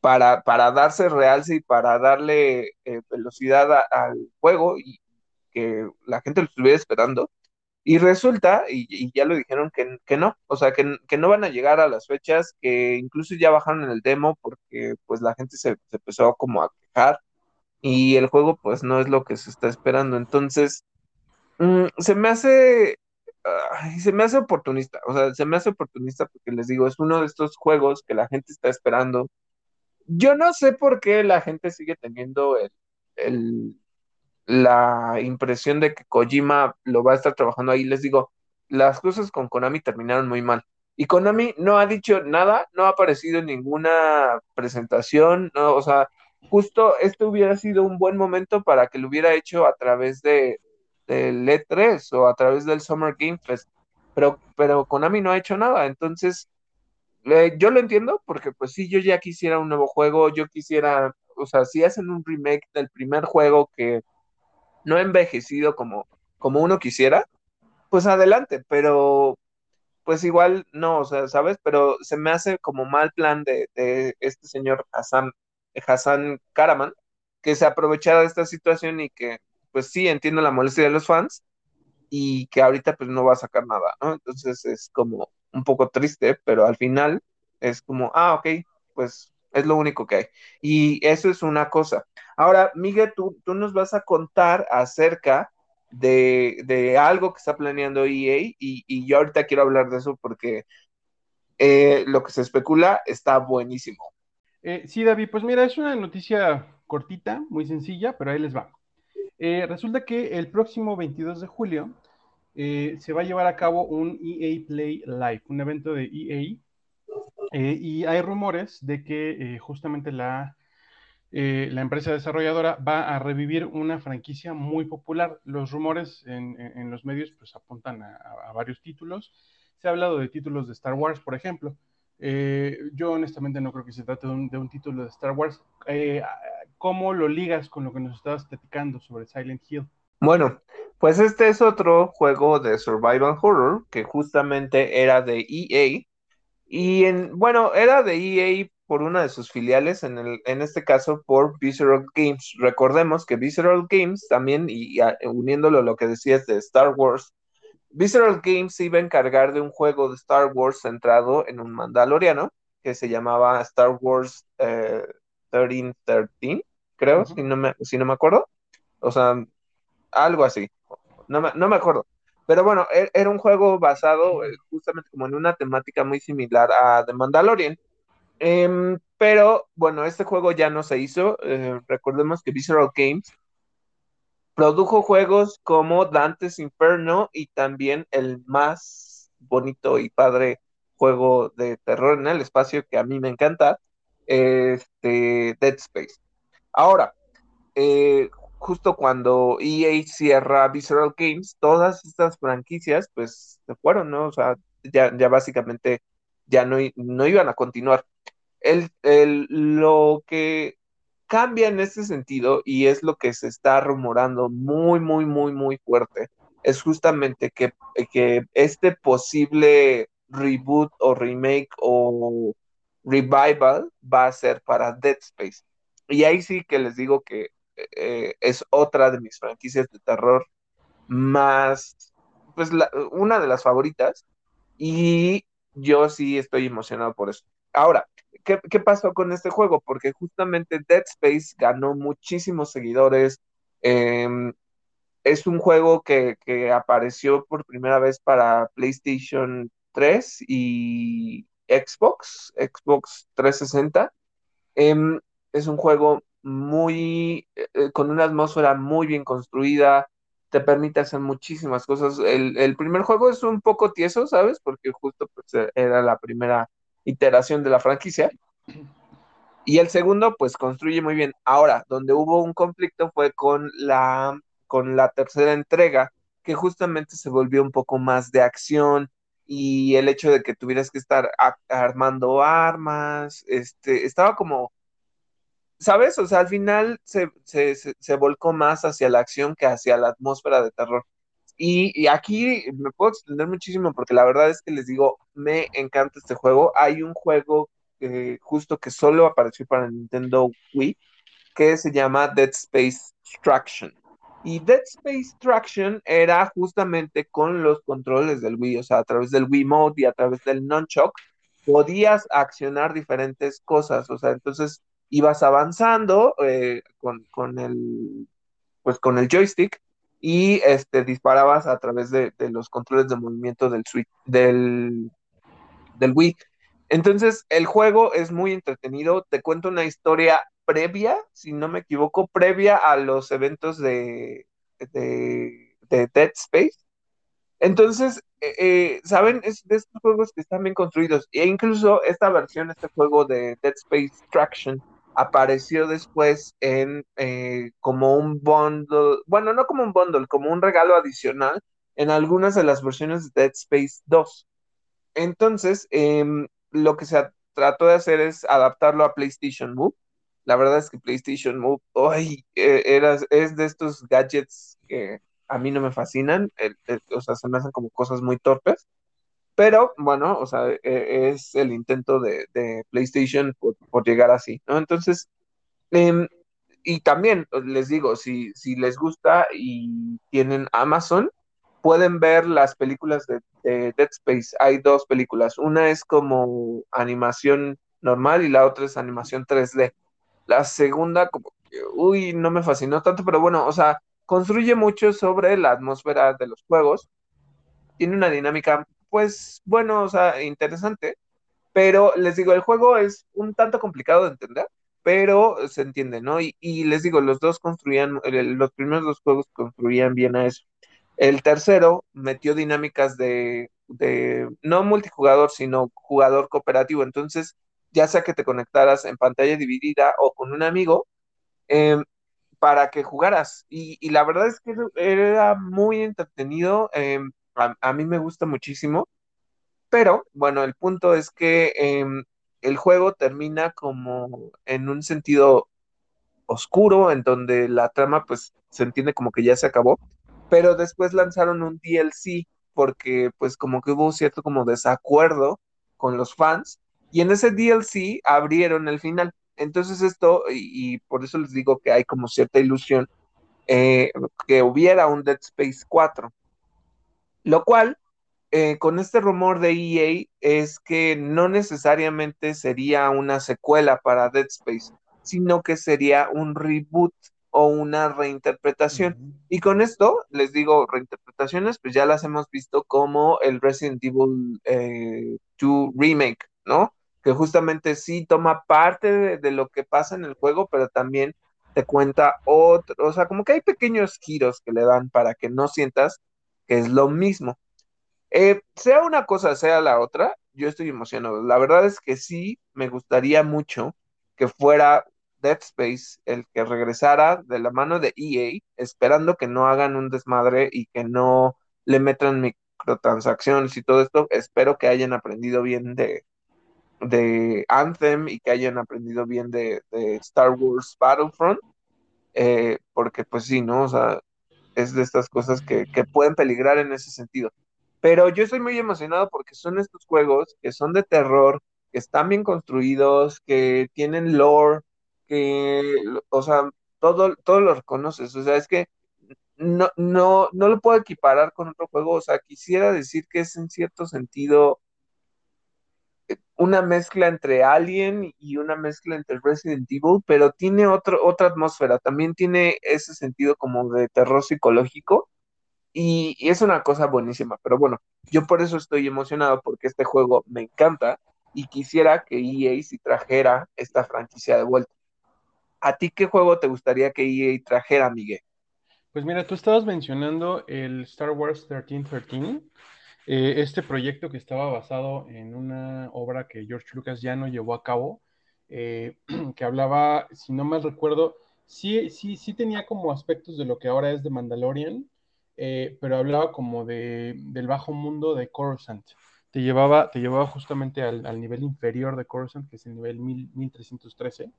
para, para darse realce y para darle eh, velocidad al juego y que la gente lo estuviera esperando. Y resulta, y, ya lo dijeron, que, no, o sea, que, no van a llegar a las fechas, que incluso ya bajaron en el demo porque pues la gente se, empezó como a quejar y el juego pues no es lo que se está esperando. Entonces, mm, se me hace, se me hace oportunista, o sea, se me hace oportunista porque les digo, es uno de estos juegos que la gente está esperando. Yo no sé por qué la gente sigue teniendo el la impresión de que Kojima lo va a estar trabajando ahí. Les digo, las cosas con Konami terminaron muy mal. Y Konami no ha dicho nada, no ha aparecido en ninguna presentación, no, o sea, justo este hubiera sido un buen momento para que lo hubiera hecho a través de del E3 o a través del Summer Game Fest, pero, pero Konami no ha hecho nada, entonces eh, yo lo entiendo porque pues sí, yo ya quisiera un nuevo juego, yo quisiera, o sea, si hacen un remake del primer juego que no envejecido como, como uno quisiera, pues adelante, pero pues igual no, o sea, ¿sabes? Pero se me hace como mal plan de, este señor Hassan, Hassan Karaman, que se aprovechara de esta situación y que, pues sí, entiendo la molestia de los fans y que ahorita pues no va a sacar nada, ¿no? Entonces es como un poco triste, pero al final es como, ah, ok, pues es lo único que hay. Y eso es una cosa. Ahora, Miguel, tú, tú nos vas a contar acerca de, algo que está planeando EA y, yo ahorita quiero hablar de eso porque eh, lo que se especula está buenísimo. Eh, sí, David, pues mira, es una noticia cortita, muy sencilla, pero ahí les va. Eh, resulta que el próximo 22 de julio se va a llevar a cabo un EA Play Live, un evento de EA, y hay rumores de que justamente la eh, la empresa desarrolladora va a revivir una franquicia muy popular. Los rumores en, los medios pues apuntan a, varios títulos. Se ha hablado de títulos de Star Wars, por ejemplo. Eh, yo honestamente no creo que se trate de un, título de Star Wars. Eh, ¿Cómo lo ligas con lo que nos estabas platicando sobre Silent Hill? Bueno, pues este es otro juego de survival horror que justamente era de EA. Y en, bueno, era de EA por una de sus filiales, en, el, en este caso por Visceral Games. Recordemos que Visceral Games también, y, uniéndolo a lo que decías de Star Wars, Visceral Games iba a encargar de un juego de Star Wars centrado en un mandaloriano que se llamaba Star Wars 1313, eh, creo, si, no me, si no me acuerdo. O sea, algo así. No me, no me acuerdo. Pero bueno, e, era un juego basado eh, justamente como en una temática muy similar a The Mandalorian. Em, pero bueno, este juego ya no se hizo. Eh, recordemos que Visceral Games produjo juegos como Dante's Inferno y también el más bonito y padre juego de terror en el espacio que a mí me encanta, este, Dead Space. Ahora, eh, justo cuando EA cierra Visceral Games, todas estas franquicias pues se fueron, ¿no? O sea, ya, ya básicamente ya no, no iban a continuar el, lo que cambia en este sentido, y es lo que se está rumorando muy, muy, muy, muy fuerte, es justamente que, que este posible reboot o remake o revival va a ser para Dead Space. Y ahí sí que les digo que eh, es otra de mis franquicias de terror más, pues una de las favoritas. Y yo sí estoy emocionado por eso. Ahora, ¿qué, pasó con este juego? Porque justamente Dead Space ganó muchísimos seguidores. Em, es un juego que, apareció por primera vez para PlayStation 3 y Xbox, Xbox 360. Em, es un juego muy, eh, con una atmósfera muy bien construida, te permite hacer muchísimas cosas. El, el, primer juego es un poco tieso, ¿sabes? Porque justo pues, era la primera iteración de la franquicia. Y el segundo, pues construye muy bien. Ahora, donde hubo un conflicto fue con la, con la tercera entrega, que justamente se volvió un poco más de acción y el hecho de que tuvieras que estar armando armas, este, estaba como, ¿sabes? O sea, al final se, se, se volcó más hacia la acción que hacia la atmósfera de terror. Y, aquí me puedo extender muchísimo porque la verdad es que les digo, me encanta este juego. Hay un juego eh, justo que solo apareció para Nintendo Wii que se llama Dead Space Traction. Y Dead Space Traction era justamente con los controles del Wii, o sea, a través del Wii Mode y a través del Nunchuck, podías accionar diferentes cosas, o sea, entonces ibas avanzando eh, con, con, el, pues con el joystick y este, disparabas a través de, los controles de movimiento del, switch, del, del Wii. Entonces, el juego es muy entretenido, te cuento una historia previa, si no me equivoco, previa a los eventos de, de, Dead Space. Entonces, eh, eh, ¿saben? Es de estos juegos que están bien construidos. E incluso esta versión, este juego de Dead Space Traction, apareció después en eh, como un bundle, bueno, no como un bundle, como un regalo adicional en algunas de las versiones de Dead Space 2. Entonces, em, lo que se trató de hacer es adaptarlo a PlayStation Move. La verdad es que PlayStation Move, hoy e, es de estos gadgets que a mí no me fascinan, o sea, se me hacen como cosas muy torpes. Pero bueno, o sea, e, es el intento de, PlayStation por, llegar así, ¿no? Entonces, em, y también les digo, si, si les gusta y tienen Amazon, pueden ver las películas de, Dead Space. Hay dos películas. Una es como animación normal y la otra es animación 3D. La segunda, como uy, no me fascinó tanto, pero bueno, o sea, construye mucho sobre la atmósfera de los juegos. Tiene una dinámica pues bueno, o sea, interesante, pero les digo, el juego es un tanto complicado de entender, pero se entiende, ¿no? Y, les digo, los dos construían, los primeros dos juegos construían bien a eso. El tercero metió dinámicas de, de, no multijugador, sino jugador cooperativo. Entonces, ya sea que te conectaras en pantalla dividida o con un amigo, em, para que jugaras. Y, la verdad es que era muy entretenido, em, a, mí me gusta muchísimo, pero bueno, el punto es que em, el juego termina como en un sentido oscuro, en donde la trama pues se entiende como que ya se acabó, pero después lanzaron un DLC porque pues como que hubo cierto como desacuerdo con los fans y en ese DLC abrieron el final. Entonces esto, y, por eso les digo que hay como cierta ilusión eh, que hubiera un Dead Space 4. Lo cual, eh, con este rumor de EA, es que no necesariamente sería una secuela para Dead Space, sino que sería un reboot o una reinterpretación. Y con esto, les digo, reinterpretaciones, pues ya las hemos visto como el Resident Evil 2 eh, Remake, ¿no? Que justamente sí toma parte de, lo que pasa en el juego, pero también te cuenta otro, o sea, como que hay pequeños giros que le dan para que no sientas que es lo mismo. Eh, sea una cosa, sea la otra, yo estoy emocionado. La verdad es que sí, me gustaría mucho que fuera Dead Space el que regresara de la mano de EA, esperando que no hagan un desmadre y que no le metan microtransacciones y todo esto. Espero que hayan aprendido bien de, Anthem y que hayan aprendido bien de, Star Wars Battlefront. Eh, porque pues sí, ¿no? O sea, es de estas cosas que, que pueden peligrar en ese sentido. Pero yo estoy muy emocionado porque son estos juegos que son de terror, que están bien construidos, que tienen lore, que, o sea, todo, todo lo reconoces, o sea, es que no, no, no lo puedo equiparar con otro juego, o sea, quisiera decir que es en cierto sentido una mezcla entre Alien y una mezcla entre Resident Evil, pero tiene otro, otra atmósfera, también tiene ese sentido como de terror psicológico y, es una cosa buenísima, pero bueno, yo por eso estoy emocionado porque este juego me encanta y quisiera que EA si trajera esta franquicia de vuelta. ¿A ti qué juego te gustaría que EA trajera, Miguel? Pues mira, tú estabas mencionando el Star Wars 1313, eh, este proyecto que estaba basado en una obra que George Lucas ya no llevó a cabo, eh, que hablaba, si no mal recuerdo, sí, sí, sí tenía como aspectos de lo que ahora es de Mandalorian, eh, pero hablaba como de, del bajo mundo de Coruscant. Te llevaba, te llevaba justamente al, nivel inferior de Coruscant, que es el nivel 1313.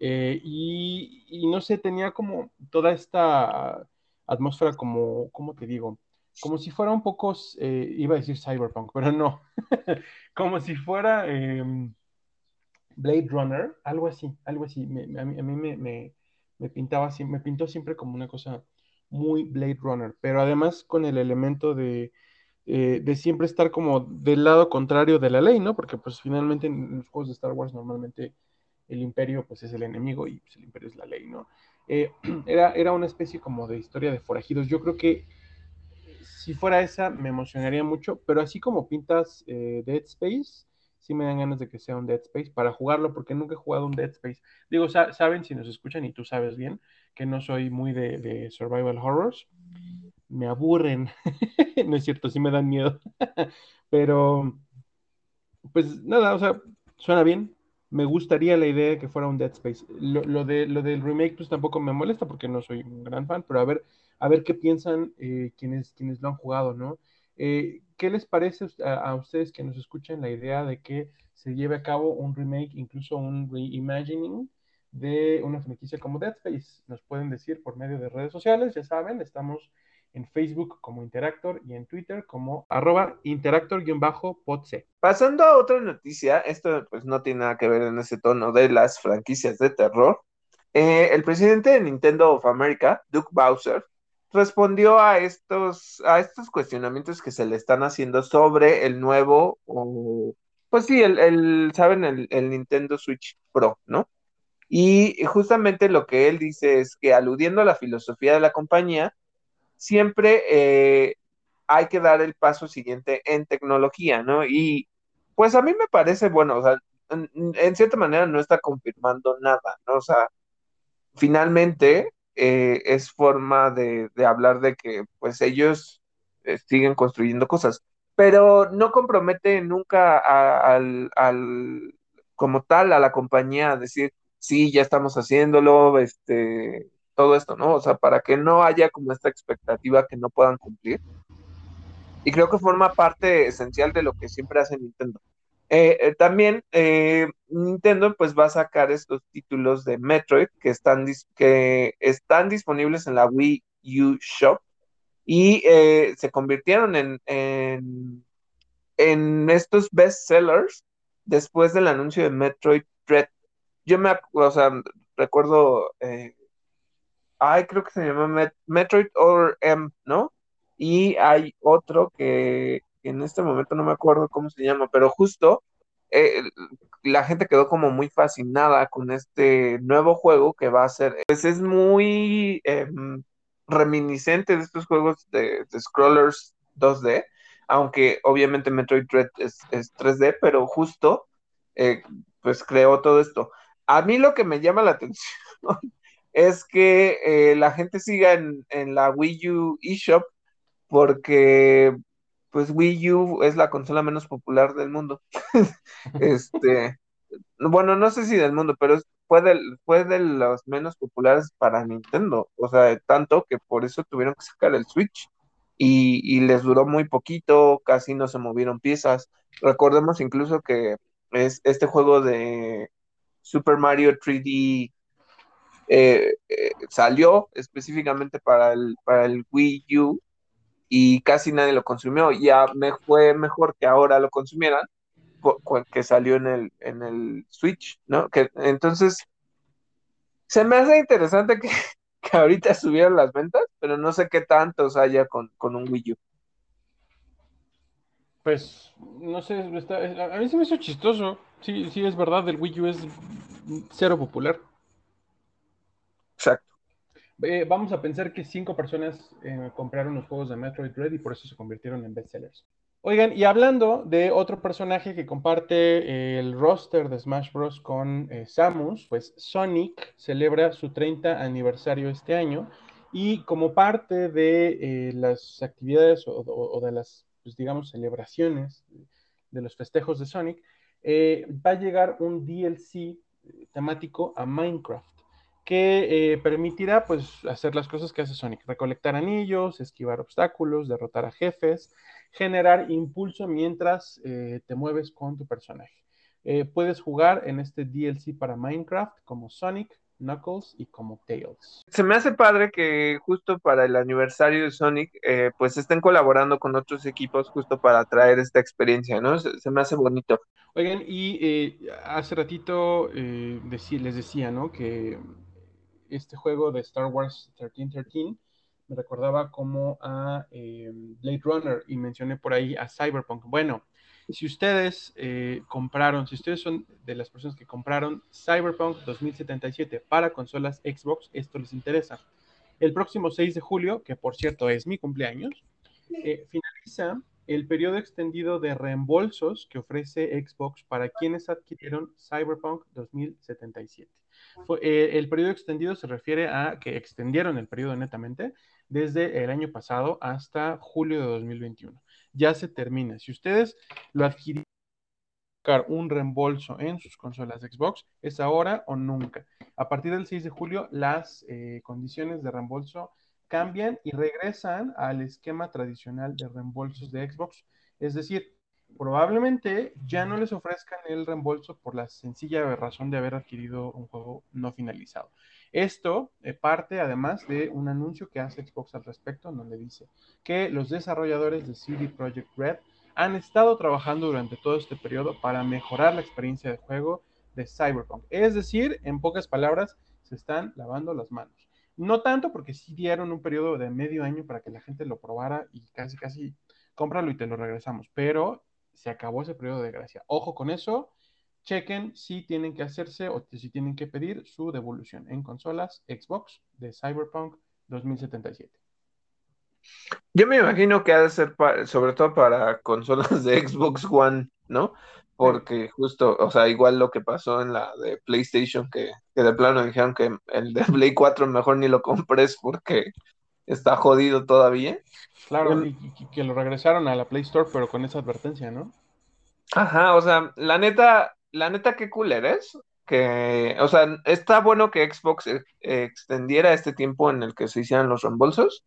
Eh, y, no sé, tenía como toda esta atmósfera como, ¿cómo te digo? Como si fuera un poco, eh, iba a decir cyberpunk, pero no, como si fuera em, Blade Runner, algo así, algo así. a mí, me, me, pintaba así, me pintó siempre como una cosa muy Blade Runner, pero además con el elemento de, eh, de siempre estar como del lado contrario de la ley, ¿no? Porque pues finalmente en los juegos de Star Wars normalmente el imperio pues es el enemigo y pues, el imperio es la ley, ¿no? Eh, era, era una especie como de historia de forajidos. Yo creo que si fuera esa me emocionaría mucho, pero así como pintas eh, Dead Space, sí me dan ganas de que sea un Dead Space para jugarlo, porque nunca he jugado un Dead Space. Digo, saben si nos escuchan y tú sabes bien que no soy muy de, survival horrors. Me aburren, no es cierto, sí me dan miedo, pero pues nada, o sea, suena bien, me gustaría la idea de que fuera un Dead Space. Lo, de, lo del remake, pues tampoco me molesta porque no soy un gran fan, pero a ver, a ver qué piensan eh, quienes, quienes lo han jugado, ¿no? Eh, ¿Qué les parece a, ustedes que nos escuchen la idea de que se lleve a cabo un remake, incluso un reimagining de una franquicia como Dead Space? Nos pueden decir por medio de redes sociales, ya saben, estamos en Facebook como Interactor y en Twitter como arroba interactor-podc. Pasando a otra noticia, esto pues no tiene nada que ver en ese tono de las franquicias de terror. Eh, el presidente de Nintendo of America, Duke Bowser, respondió a estos, a estos cuestionamientos que se le están haciendo sobre el nuevo, pues sí, el, saben, el, el Nintendo Switch Pro, ¿no? Y justamente lo que él dice es que aludiendo a la filosofía de la compañía, siempre eh, hay que dar el paso siguiente en tecnología, ¿no? Y pues a mí me parece, bueno, o sea, en, cierta manera no está confirmando nada, ¿no? O sea, finalmente eh, es forma de, hablar de que pues ellos eh, siguen construyendo cosas, pero no compromete nunca al, al, como tal a la compañía a decir, sí, ya estamos haciéndolo, este, todo esto, ¿no? O sea, para que no haya como esta expectativa que no puedan cumplir. Y creo que forma parte esencial de lo que siempre hace Nintendo. Eh, eh, también eh, Nintendo pues va a sacar estos títulos de Metroid que están, que están disponibles en la Wii U Shop y se convirtieron en, en, en estos bestsellers después del anuncio de Metroid Dread. Yo me, o sea, recuerdo, ay, creo que se llama Metroid or M, ¿no? Y hay otro que en este momento no me acuerdo cómo se llama, pero justo eh, la gente quedó como muy fascinada con este nuevo juego que va a ser, pues es muy em, reminiscente de estos juegos de, scrollers 2D, aunque obviamente Metroid Dread es, 3D, pero justo eh, pues creó todo esto. A mí lo que me llama la atención es que eh, la gente siga en, en la Wii U eShop porque pues Wii U es la consola menos popular del mundo. este, bueno, no sé si del mundo, pero fue de, fue de los menos populares para Nintendo. O sea, tanto que por eso tuvieron que sacar el Switch. Y, les duró muy poquito, casi no se movieron piezas. Recordemos incluso que es este juego de Super Mario 3D eh, eh, salió específicamente para el, para el Wii U y casi nadie lo consumió. Ya me fue mejor que ahora lo consumieran que salió en el, en el Switch, ¿no? Que, entonces, se me hace interesante que, ahorita subieron las ventas, pero no sé qué tantos haya con, un Wii U. Pues, no sé, a mí se me hizo chistoso. Sí, sí, es verdad, el Wii U es cero popular. Exacto. Eh, vamos a pensar que cinco personas eh, compraron los juegos de Metroid Dread y por eso se convirtieron en bestsellers. Oigan, y hablando de otro personaje que comparte eh, el roster de Smash Bros. con Samus, pues Sonic celebra su 30 aniversario este año y como parte de las actividades o, de las, pues, digamos, celebraciones de los festejos de Sonic, va a llegar un DLC temático a Minecraft que eh, permitirá pues hacer las cosas que hace Sonic, recolectar anillos, esquivar obstáculos, derrotar a jefes, generar impulso mientras eh, te mueves con tu personaje. Eh, puedes jugar en este DLC para Minecraft como Sonic, Knuckles y como Tails. Se me hace padre que justo para el aniversario de Sonic, pues estén colaborando con otros equipos justo para traer esta experiencia, ¿no? Se, me hace bonito. Oigan, y hace ratito les decía, ¿no? Que este juego de Star Wars 1313 me recordaba como a eh, Blade Runner y mencioné por ahí a Cyberpunk. Bueno, si ustedes eh, compraron, si ustedes son de las personas que compraron Cyberpunk 2077 para consolas Xbox, esto les interesa. El próximo 6 de julio, que por cierto es mi cumpleaños, eh, finaliza el periodo extendido de reembolsos que ofrece Xbox para quienes adquirieron Cyberpunk 2077. Eh, el periodo extendido se refiere a que extendieron el periodo netamente desde el año pasado hasta julio de 2021. Ya se termina. Si ustedes lo adquirieron un reembolso en sus consolas Xbox, es ahora o nunca. A partir del 6 de julio, las eh, condiciones de reembolso cambian y regresan al esquema tradicional de reembolsos de Xbox. Es decir, probablemente ya no les ofrezcan el reembolso por la sencilla razón de haber adquirido un juego no finalizado. Esto eh, parte además de un anuncio que hace Xbox al respecto, donde dice que los desarrolladores de CD Projekt Red han estado trabajando durante todo este periodo para mejorar la experiencia de juego de Cyberpunk. Es decir, en pocas palabras, se están lavando las manos. No tanto porque sí dieron un periodo de medio año para que la gente lo probara y casi, casi cómpralo y te lo regresamos, pero se acabó ese periodo de gracia. Ojo con eso, chequen si tienen que hacerse o si tienen que pedir su devolución en consolas Xbox de Cyberpunk 2077. Yo me imagino que ha de ser sobre todo para consolas de Xbox One, ¿no? Porque justo, o sea, igual lo que pasó en la de PlayStation, que, que de plano dijeron que el de Play 4 mejor ni lo compres porque está jodido todavía. Claro, y, que lo regresaron a la Play Store, pero con esa advertencia, ¿no? Ajá, o sea, la neta, la neta, qué cool eres. que, o sea, está bueno que Xbox eh, extendiera este tiempo en el que se hicieran los reembolsos,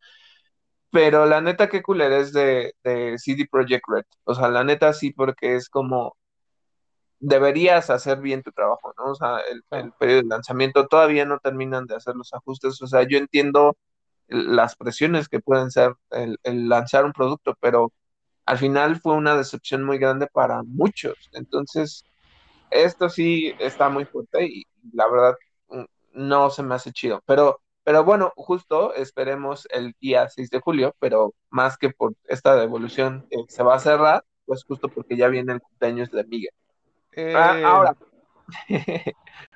pero la neta, qué culera es de, de CD Projekt Red. O sea, la neta sí, porque es como, deberías hacer bien tu trabajo, ¿no? O sea, el, el periodo de lanzamiento todavía no terminan de hacer los ajustes. O sea, yo entiendo las presiones que pueden ser el, el lanzar un producto, pero al final fue una decepción muy grande para muchos. Entonces, esto sí está muy fuerte y la verdad mm, no se me hace chido. Pero, pero bueno, justo esperemos el día 6 de julio, pero más que por esta devolución eh, se va a cerrar, pues justo porque ya viene el cumpleaños de Miguel. Ah, Eh, ahora,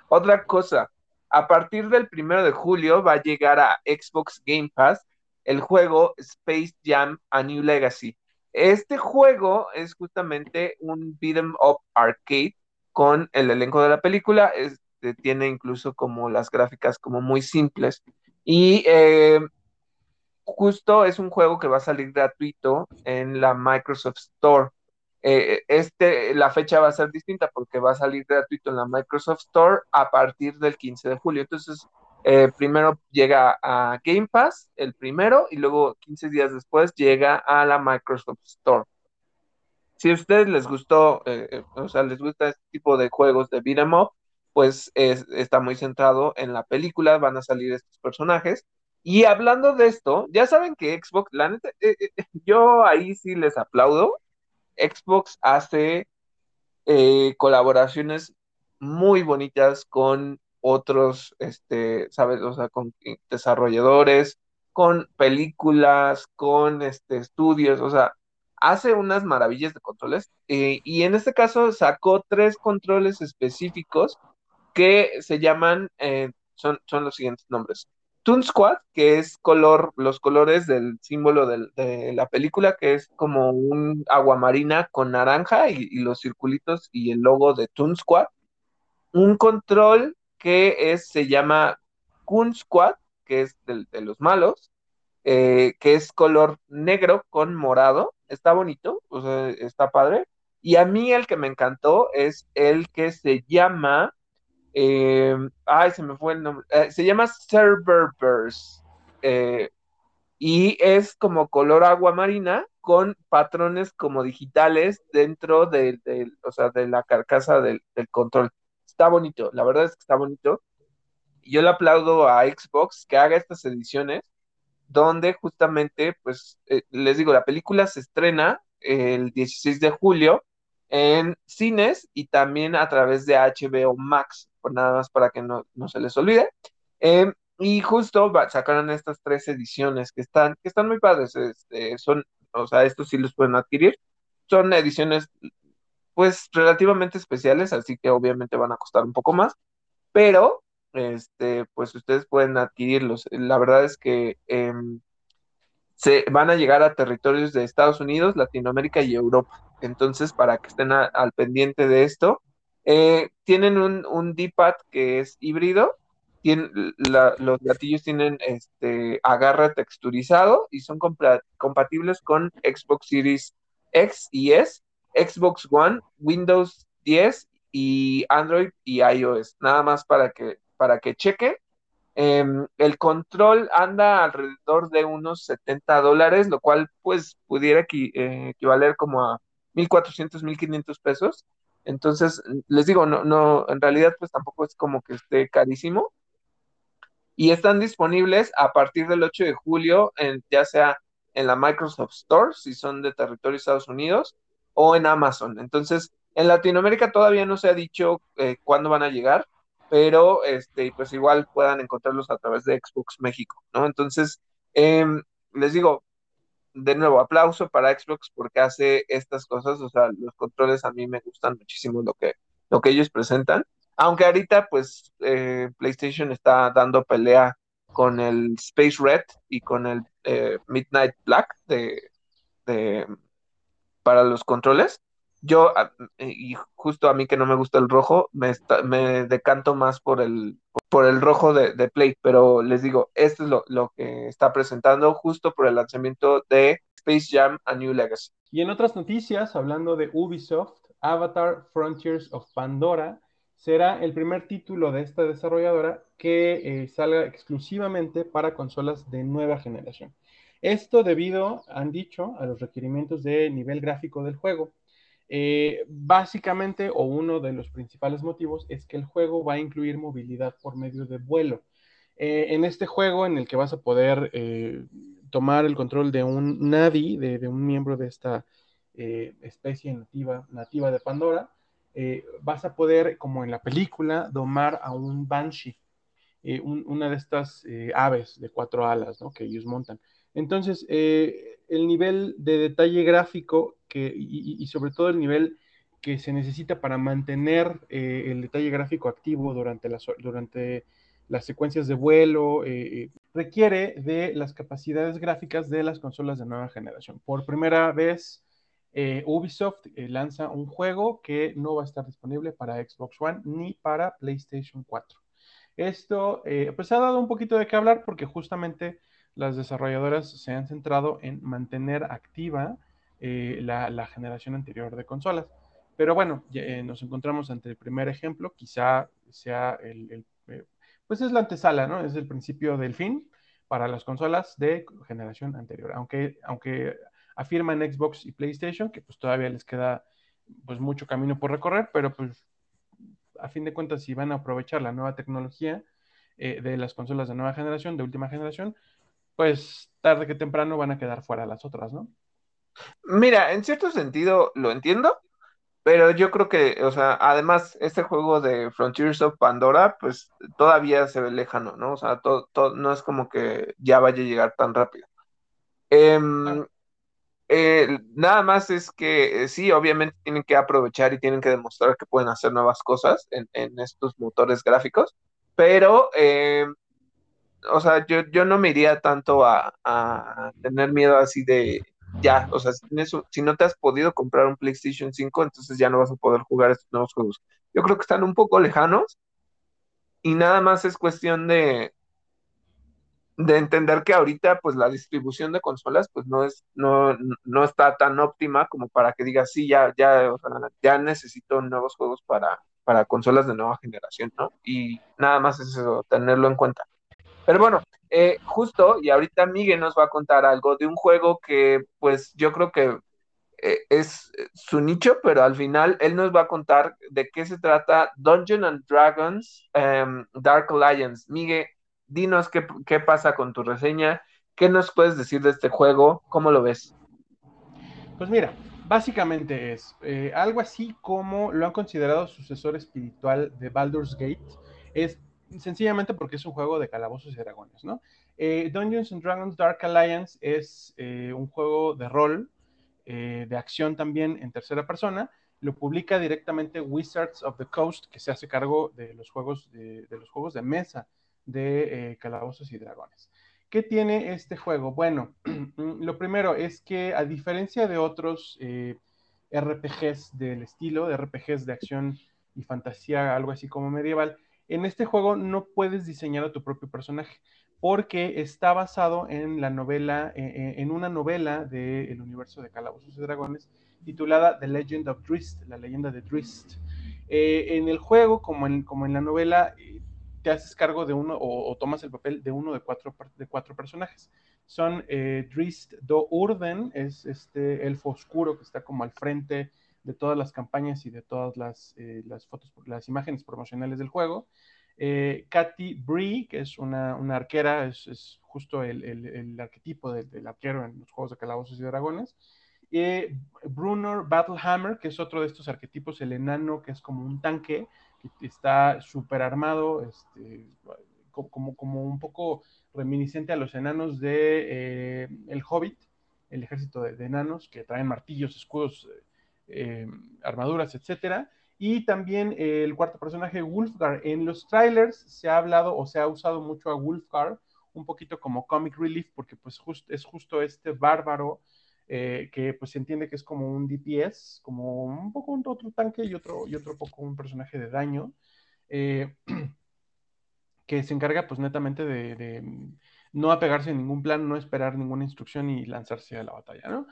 otra cosa, a partir del primero de julio va a llegar a Xbox Game Pass el juego Space Jam A New Legacy. Este juego es justamente un beat'em up arcade con el elenco de la película, este, tiene incluso como las gráficas como muy simples y eh, justo es un juego que va a salir gratuito en la Microsoft Store. Eh, este, la fecha va a ser distinta porque va a salir gratuito en la Microsoft Store a partir del 15 de julio. Entonces, eh, primero llega a Game Pass, el primero, y luego 15 días después llega a la Microsoft Store. Si a ustedes les gustó, eh, eh, o sea, les gusta este tipo de juegos de beat 'em up, pues es- está muy centrado en la película, van a salir estos personajes. Y hablando de esto, ya saben que Xbox, la neta, eh, eh, yo ahí sí les aplaudo. Xbox hace eh, colaboraciones muy bonitas con otros, este, ¿sabes? O sea, con desarrolladores, con películas, con este, estudios, o sea, hace unas maravillas de controles. y en este caso sacó tres controles específicos que se llaman, eh, son, son los siguientes nombres. Toon Squad, que es color, los colores del símbolo de la película, que es como un aguamarina con naranja y, los circulitos y el logo de Toon Squad. Un control que es, se llama Kun Squad, que es del- de, los malos, eh, que es color negro con morado. Está bonito, o sea, está padre. Y a mí el que me encantó es el que se llama eh, ay, se me fue el nombre. Eh, se llama Serververse. eh, y es como color agua marina con patrones como digitales dentro de, o sea, de la carcasa del, del control. Está bonito, la verdad es que está bonito. Yo le aplaudo a Xbox que haga estas ediciones donde justamente, pues, eh, les digo, la película se estrena el 16 de julio en cines y también a través de HBO Max, por nada más para que no, no se les olvide. Eh, y justo sacaron estas tres ediciones que están, que están muy padres. este, son, o sea, estos sí los pueden adquirir. Son ediciones, pues, relativamente especiales, así que obviamente van a costar un poco más, pero, este, pues, ustedes pueden adquirirlos. La verdad es que em, se van a llegar a territorios de Estados Unidos, Latinoamérica y Europa. Entonces, para que estén al pendiente de esto, eh, tienen un, un D-pad que es híbrido. Los gatillos tienen este agarre texturizado y son compatibles con Xbox Series X y S, Xbox One, Windows 10 y Android y iOS. Nada más para que, para que chequen. Em, el control anda alrededor de unos 70 dólares, lo cual pues pudiera eh, equivaler como a 1.400, 1.500 pesos. Entonces, les digo, no, no, en realidad pues tampoco es como que esté carísimo. Y están disponibles a partir del 8 de julio, en, ya sea en la Microsoft Store, si son de territorio de Estados Unidos, o en Amazon. Entonces, en Latinoamérica todavía no se ha dicho eh, cuándo van a llegar, pero este, pues igual puedan encontrarlos a través de Xbox México, ¿no? Entonces, em, les digo, de nuevo, aplauso para Xbox porque hace estas cosas, o sea, los controles a mí me gustan muchísimo lo que, lo que ellos presentan, aunque ahorita pues eh, PlayStation está dando pelea con el Space Red y con el eh, Midnight Black de, de- para los controles. Yo, y justo a mí que no me gusta el rojo, me decanto más por el, por el rojo de, de Play, pero les digo, esto es lo, lo que está presentando justo por el lanzamiento de Space Jam A New Legacy. Y en otras noticias, hablando de Ubisoft, Avatar Frontiers of Pandora será el primer título de esta desarrolladora que eh, salga exclusivamente para consolas de nueva generación. Esto debido, han dicho, a los requerimientos de nivel gráfico del juego. Eh, básicamente, o uno de los principales motivos, es que el juego va a incluir movilidad por medio de vuelo. Eh, en este juego, en el que vas a poder eh, tomar el control de un Navi, de, un miembro de esta especie nativa, nativa de Pandora, vas a poder, como en la película, domar a un Banshee, una de estas aves de cuatro alas que ellos montan. Entonces, eh, el nivel de detalle gráfico que, y, sobre todo el nivel que se necesita para mantener eh, el detalle gráfico activo durante las, durante las secuencias de vuelo, eh, requiere de las capacidades gráficas de las consolas de nueva generación. Por primera vez, Ubisoft lanza un juego que no va a estar disponible para Xbox One ni para PlayStation 4. Esto pues ha dado un poquito de qué hablar porque justamente las desarrolladoras se han centrado en mantener activa eh, la, generación anterior de consolas. Pero bueno, eh, nos encontramos ante el primer ejemplo, quizá sea el, eh, pues es la antesala, ¿no? Es el principio del fin para las consolas de generación anterior. Aunque, aunque afirman Xbox y PlayStation que pues todavía les queda pues mucho camino por recorrer, pero pues a fin de cuentas si van a aprovechar la nueva tecnología de las consolas de nueva generación, de última generación, pues tarde que temprano van a quedar fuera las otras, ¿no? Mira, en cierto sentido lo entiendo, pero yo creo que, o sea, además, este juego de Frontiers of Pandora, pues todavía se ve lejano, ¿no? O sea, todo, no es como que ya vaya a llegar tan rápido. Em, eh, nada más es que eh, sí, obviamente tienen que aprovechar y tienen que demostrar que pueden hacer nuevas cosas en, estos motores gráficos, pero em, o sea, yo, yo no me iría tanto a, tener miedo así de, ya, o sea, si, no te has podido comprar un PlayStation 5, entonces ya no vas a poder jugar estos nuevos juegos. Yo creo que están un poco lejanos y nada más es cuestión de, de entender que ahorita pues la distribución de consolas pues no es no, no está tan óptima como para que digas sí ya ya ya necesito nuevos juegos para para consolas de nueva generación no y nada más es eso tenerlo en cuenta pero bueno, eh, justo, y ahorita Miguel nos va a contar algo de un juego que, pues, yo creo que eh, es su nicho, pero al final él nos va a contar de qué se trata Dungeon and Dragons em, Dark Alliance. Miguel, dinos qué, pasa con tu reseña, qué nos puedes decir de este juego, cómo lo ves. Pues mira, básicamente es eh, algo así como lo han considerado sucesor espiritual de Baldur's Gate. Es sencillamente porque es un juego de calabozos y dragones, ¿no? Eh, Dungeons and Dragons Dark Alliance es eh, un juego de rol, eh, de acción también en tercera persona. Lo publica directamente Wizards of the Coast, que se hace cargo de los juegos de, los juegos de mesa de calabozos y dragones. ¿Qué tiene este juego? Bueno, lo primero es que a diferencia de otros RPGs del estilo, de RPGs de acción y fantasía, algo así como medieval, en este juego no puedes diseñar a tu propio personaje porque está basado en la novela, eh, eh, en una novela del universo de Calabozos y Dragones titulada The Legend of Drist, la leyenda de Drist. Eh, en el juego, como en, la novela, te haces cargo de uno o, tomas el papel de uno de cuatro, personajes. Son Drist Do Urden, es este elfo oscuro que está como al frente de todas las campañas y de todas las, eh, las fotos, las imágenes promocionales del juego. Eh, Katy Bree, que es una, arquera, es, justo el, arquetipo del arquero en los juegos de calabozos y dragones. Eh, Brunner Battlehammer, que es otro de estos arquetipos, el enano, que es como un tanque, que está súper armado, este, como, como un poco reminiscente a los enanos de El Hobbit, el ejército de, enanos que traen martillos, escudos eh, armaduras, etcétera. Y también el cuarto personaje, Wolfgar. En los trailers se ha hablado o se ha usado mucho a Wolfgar, un poquito como comic relief, porque pues es justo este bárbaro eh, que pues se entiende que es como un DPS, como un poco un, otro tanque y otro, y otro poco un personaje de daño, eh, que se encarga pues netamente de, de, no apegarse a ningún plan, no esperar ninguna instrucción y lanzarse a la batalla, ¿no?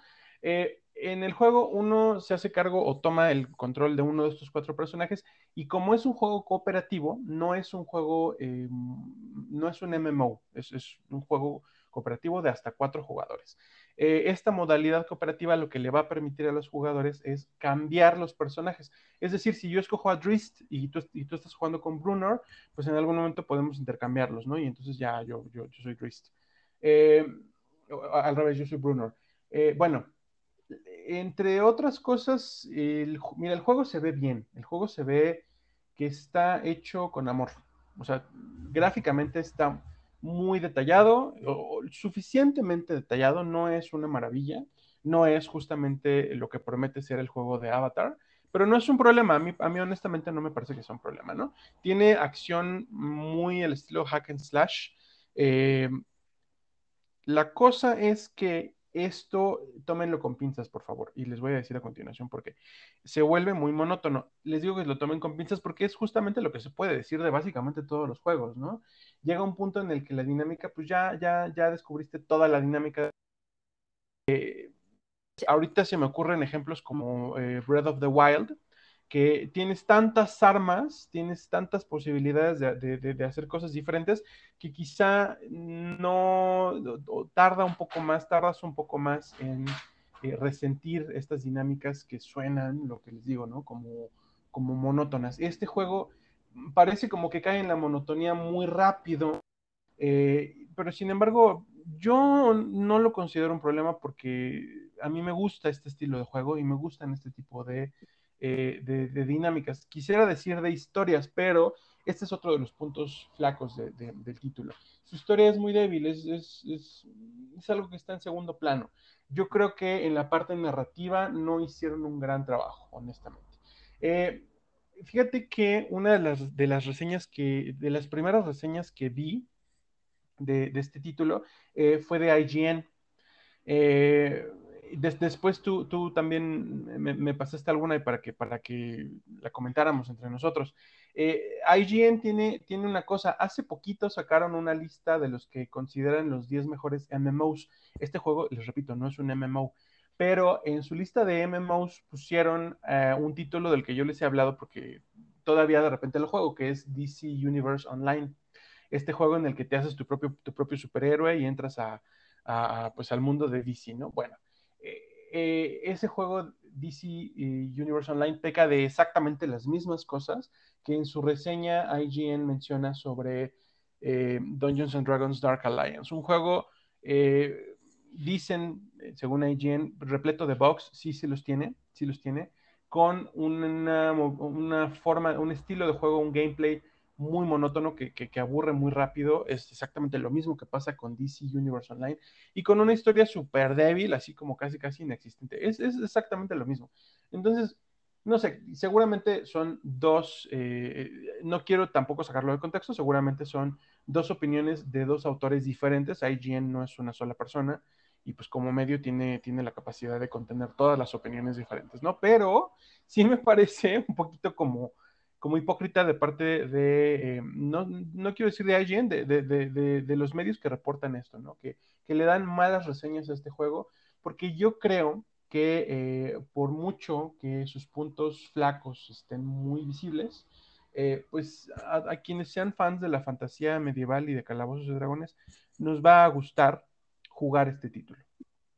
En el juego uno se hace cargo o toma el control de uno de estos cuatro personajes y como es un juego cooperativo, no es un juego, eh, no es un MMO, es, un juego cooperativo de hasta cuatro jugadores. Eh, esta modalidad cooperativa lo que le va a permitir a los jugadores es cambiar los personajes. Es decir, si yo escojo a Drist y tú, estás jugando con Brunner, pues en algún momento podemos intercambiarlos, ¿no? Y entonces ya yo, yo, yo soy Drist. Eh, al revés, yo soy Brunner. bueno, entre otras cosas, el, mira, el juego se ve bien, el juego se ve que está hecho con amor, o sea, gráficamente está muy detallado, o, suficientemente detallado, no es una maravilla, no es justamente lo que promete ser el juego de Avatar, pero no es un problema, a mí, a mí honestamente no me parece que sea un problema, ¿no? Tiene acción muy al estilo hack and slash. Eh, la cosa es que esto tómenlo con pinzas, por favor, y les voy a decir a continuación porque se vuelve muy monótono. Les digo que lo tomen con pinzas porque es justamente lo que se puede decir de básicamente todos los juegos, ¿no? Llega un punto en el que la dinámica, pues ya, ya, ya descubriste toda la dinámica. Eh, ahorita se me ocurren ejemplos como eh, Breath of the Wild, que tienes tantas armas, tienes tantas posibilidades de, hacer cosas diferentes que quizá no tarda un poco más, tardas un poco más en eh, resentir estas dinámicas que suenan, lo que les digo, ¿no? Como, como monótonas. Este juego parece como que cae en la monotonía muy rápido, eh, pero sin embargo, yo no lo considero un problema porque a mí me gusta este estilo de juego y me gustan este tipo de eh, de, dinámicas. Quisiera decir de historias, pero este es otro de los puntos flacos del título. Su historia es muy débil, es, es, algo que está en segundo plano. Yo creo que en la parte narrativa no hicieron un gran trabajo, honestamente. Eh, fíjate que una de las, de las reseñas que, de las primeras reseñas que vi de, este título eh, fue de IGN. Eh, después tú, tú también me, pasaste alguna para que, para que la comentáramos entre nosotros. Eh, IGN tiene, tiene una cosa, hace poquito sacaron una lista de los que consideran los 10 mejores MMOs. Este juego, les repito, no es un MMO, pero en su lista de MMOs pusieron eh, un título del que yo les he hablado porque todavía de repente lo juego, que es DC Universe Online. Este juego en el que te haces tu propio, tu propio superhéroe y entras a, a, pues, al mundo de DC, ¿no? Bueno, eh, ese juego DC eh, Universe Online peca de exactamente las mismas cosas que en su reseña IGN menciona sobre eh, Dungeons and Dragons Dark Alliance. Un juego, dicen, según IGN, repleto de bugs, sí, sí los tiene, sí los tiene, con una, una forma, un estilo de juego, un gameplay muy monótono que, aburre muy rápido. Es exactamente lo mismo que pasa con DC Universe Online y con una historia súper débil, así como casi casi inexistente. Es, exactamente lo mismo. Entonces, no sé, seguramente son dos, eh, no quiero tampoco sacarlo de contexto, seguramente son dos opiniones de dos autores diferentes. IGN no es una sola persona y pues como medio tiene, tiene la capacidad de contener todas las opiniones diferentes, ¿no? Pero sí me parece un poquito como como hipócrita de parte de, eh, no, no, quiero decir de IGN, de, de, de, de, los medios que reportan esto, ¿no? Que, que, le dan malas reseñas a este juego, porque yo creo que eh, por mucho que sus puntos flacos estén muy visibles, eh, pues a, quienes sean fans de la fantasía medieval y de Calabozos y Dragones, nos va a gustar jugar este título.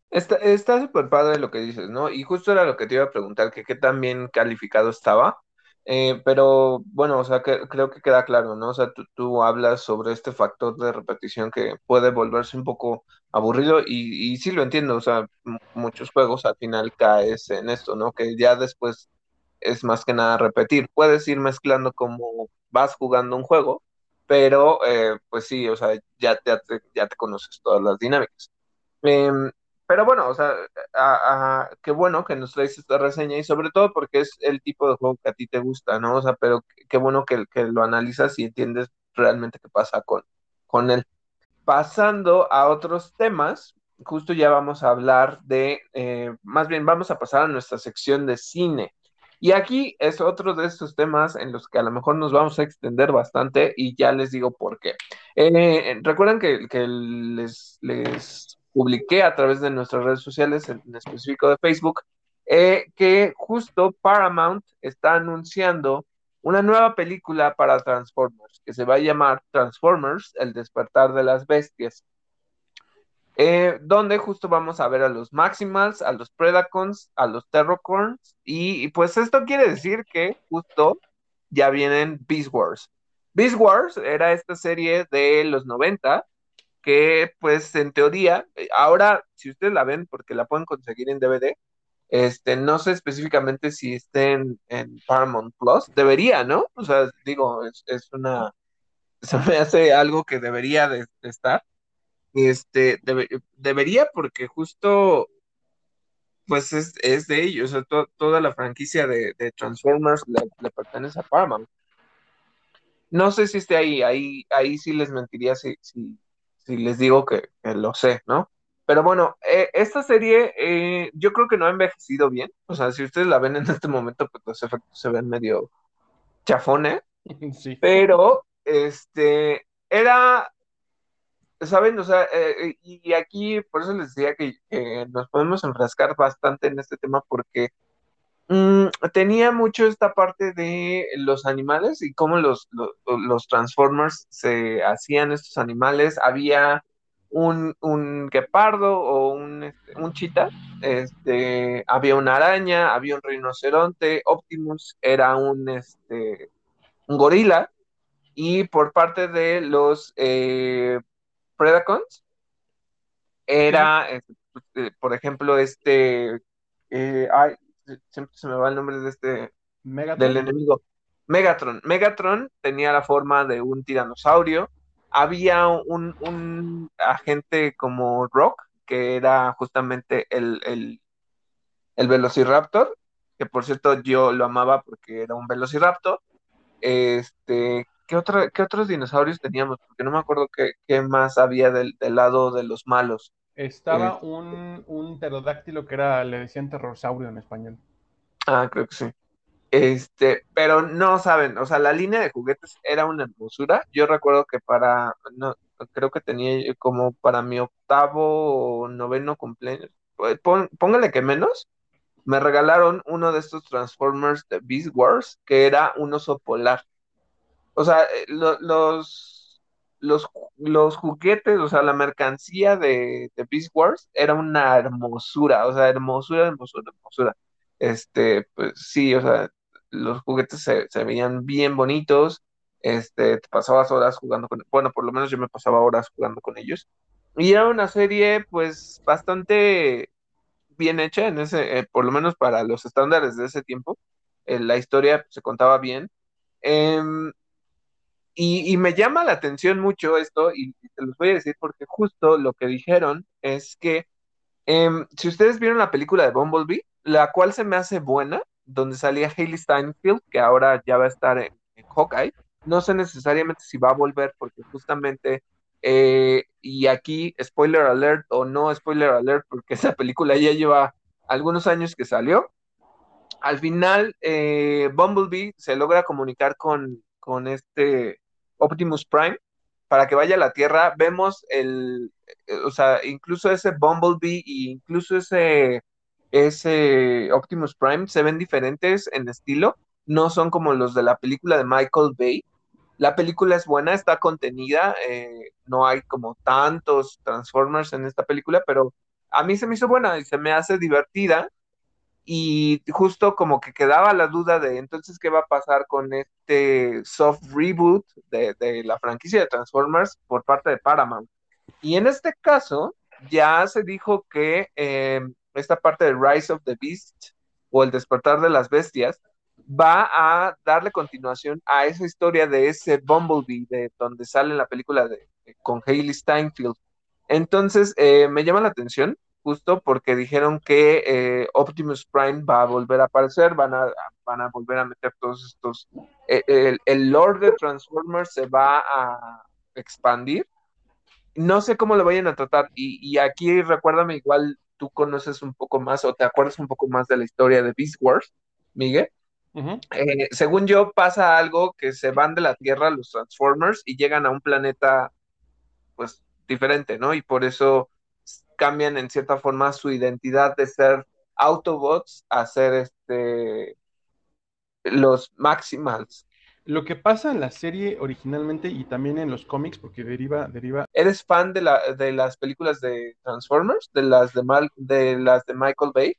Está súper padre lo que dices, ¿no? Y justo era lo que te iba a preguntar, que qué tan bien calificado estaba. Eh, pero bueno, o sea, que, creo que queda claro, ¿no? O sea, tú, hablas sobre este factor de repetición que puede volverse un poco aburrido y, y sí lo entiendo, o sea, muchos juegos al final caes en esto, ¿no? Que ya después es más que nada repetir. Puedes ir mezclando como vas jugando un juego, pero eh, pues sí, o sea, ya, ya, te, ya te conoces todas las dinámicas. Em, pero bueno, o sea, qué bueno que nos traes esta reseña y sobre todo porque es el tipo de juego que a ti te gusta, ¿no? O sea, pero qué bueno que, que lo analizas y entiendes realmente qué pasa con, con él. Pasando a otros temas, justo ya vamos a hablar de, eh, más bien vamos a pasar a nuestra sección de cine. Y aquí es otro de estos temas en los que a lo mejor nos vamos a extender bastante y ya les digo por qué. Eh, recuerdan que, que les, les publiqué a través de nuestras redes sociales, en, específico de Facebook, eh, que justo Paramount está anunciando una nueva película para Transformers, que se va a llamar Transformers, el despertar de las bestias. Eh, donde justo vamos a ver a los Maximals, a los Predacons, a los Terrocorns, y, pues esto quiere decir que justo ya vienen Beast Wars. Beast Wars era esta serie de los 90 que pues en teoría, eh, ahora si ustedes la ven porque la pueden conseguir en DVD, este, no sé específicamente si estén en Paramount Plus, debería, ¿no? O sea, digo, es, una, se me hace algo que debería de, estar. Este, debería porque justo, pues es, de ellos, o sea, toda la franquicia de, Transformers le, pertenece a Paramount. No sé si esté ahí, ahí, ahí sí les mentiría si, si les digo que, lo sé, ¿no? Pero bueno, eh, esta serie eh, yo creo que no ha envejecido bien. O sea, si ustedes la ven en este momento, pues los efectos se ven medio chafones. Sí. Pero, este, era, ¿saben? O sea, eh, y aquí por eso les decía que nos podemos enfrascar bastante en este tema porque Mm, tenía mucho esta parte de los animales y cómo los, los, Transformers se hacían estos animales. Había un, un guepardo o un, este, un chita, este, había una araña, había un rinoceronte, Optimus era un, este, un gorila, y por parte de los eh, Predacons era, este, pues, eh, por ejemplo, este, eh, siempre se me va el nombre de este, del enemigo. Megatron. Megatron tenía la forma de un tiranosaurio. Había un, agente como Rock, que era justamente el, el, el, Velociraptor, que por cierto yo lo amaba porque era un Velociraptor. Este, ¿qué, qué otros dinosaurios teníamos? Porque no me acuerdo qué, qué más había del, del, lado de los malos. Estaba un, un pterodáctilo que era, le decían terrosaurio en español. Ah, creo que sí. Este, pero no saben, o sea, la línea de juguetes era una hermosura. Yo recuerdo que para, no, creo que tenía como para mi octavo o noveno cumpleaños, pues, póngale que menos, me regalaron uno de estos Transformers de Beast Wars, que era un oso polar. O sea, eh, los los, los juguetes, o sea, la mercancía de, de Beast Wars era una hermosura, o sea, hermosura, hermosura, hermosura. Este, pues sí, o sea, los juguetes se, veían bien bonitos, este, te pasabas horas jugando con, bueno, por lo menos yo me pasaba horas jugando con ellos. Y era una serie, pues, bastante bien hecha en ese, eh, por lo menos para los estándares de ese tiempo. Eh, la historia se contaba bien. Em, y, me llama la atención mucho esto, y, te los voy a decir porque justo lo que dijeron es que em, si ustedes vieron la película de Bumblebee, la cual se me hace buena, donde salía Hailey Steinfeld, que ahora ya va a estar en, Hawkeye, no sé necesariamente si va a volver porque justamente, eh, y aquí, spoiler alert o no spoiler alert, porque esa película ya lleva algunos años que salió, al final eh, Bumblebee se logra comunicar con, con este Optimus Prime para que vaya a la Tierra. Vemos el, eh, o sea, incluso ese Bumblebee e incluso ese, ese Optimus Prime se ven diferentes en estilo. No son como los de la película de Michael Bay. La película es buena, está contenida, eh, no hay como tantos Transformers en esta película, pero a mí se me hizo buena y se me hace divertida y justo como que quedaba la duda de entonces qué va a pasar con este soft reboot de, la franquicia de Transformers por parte de Paramount. Y en este caso ya se dijo que em, esta parte de Rise of the Beast o el despertar de las bestias va a darle continuación a esa historia de ese Bumblebee de donde sale la película de, con Hailey Steinfeld. Entonces eh, me llama la atención justo porque dijeron que eh, Optimus Prime va a volver a aparecer, van a, van a volver a meter todos estos, eh, el, el lore de Transformers se va a expandir. No sé cómo lo vayan a tratar y, y aquí recuérdame igual tú conoces un poco más o te acuerdas un poco más de la historia de Beast Wars, Miguel. Eh, según yo pasa algo que se van de la Tierra los Transformers y llegan a un planeta pues diferente, ¿no? Y por eso cambian en cierta forma su identidad de ser Autobots a ser este los Maximals. Lo que pasa en la serie originalmente y también en los cómics, porque deriva, deriva. ¿Eres fan de, la, de las películas de Transformers? ¿De las de, Mal, de las de Michael Bay?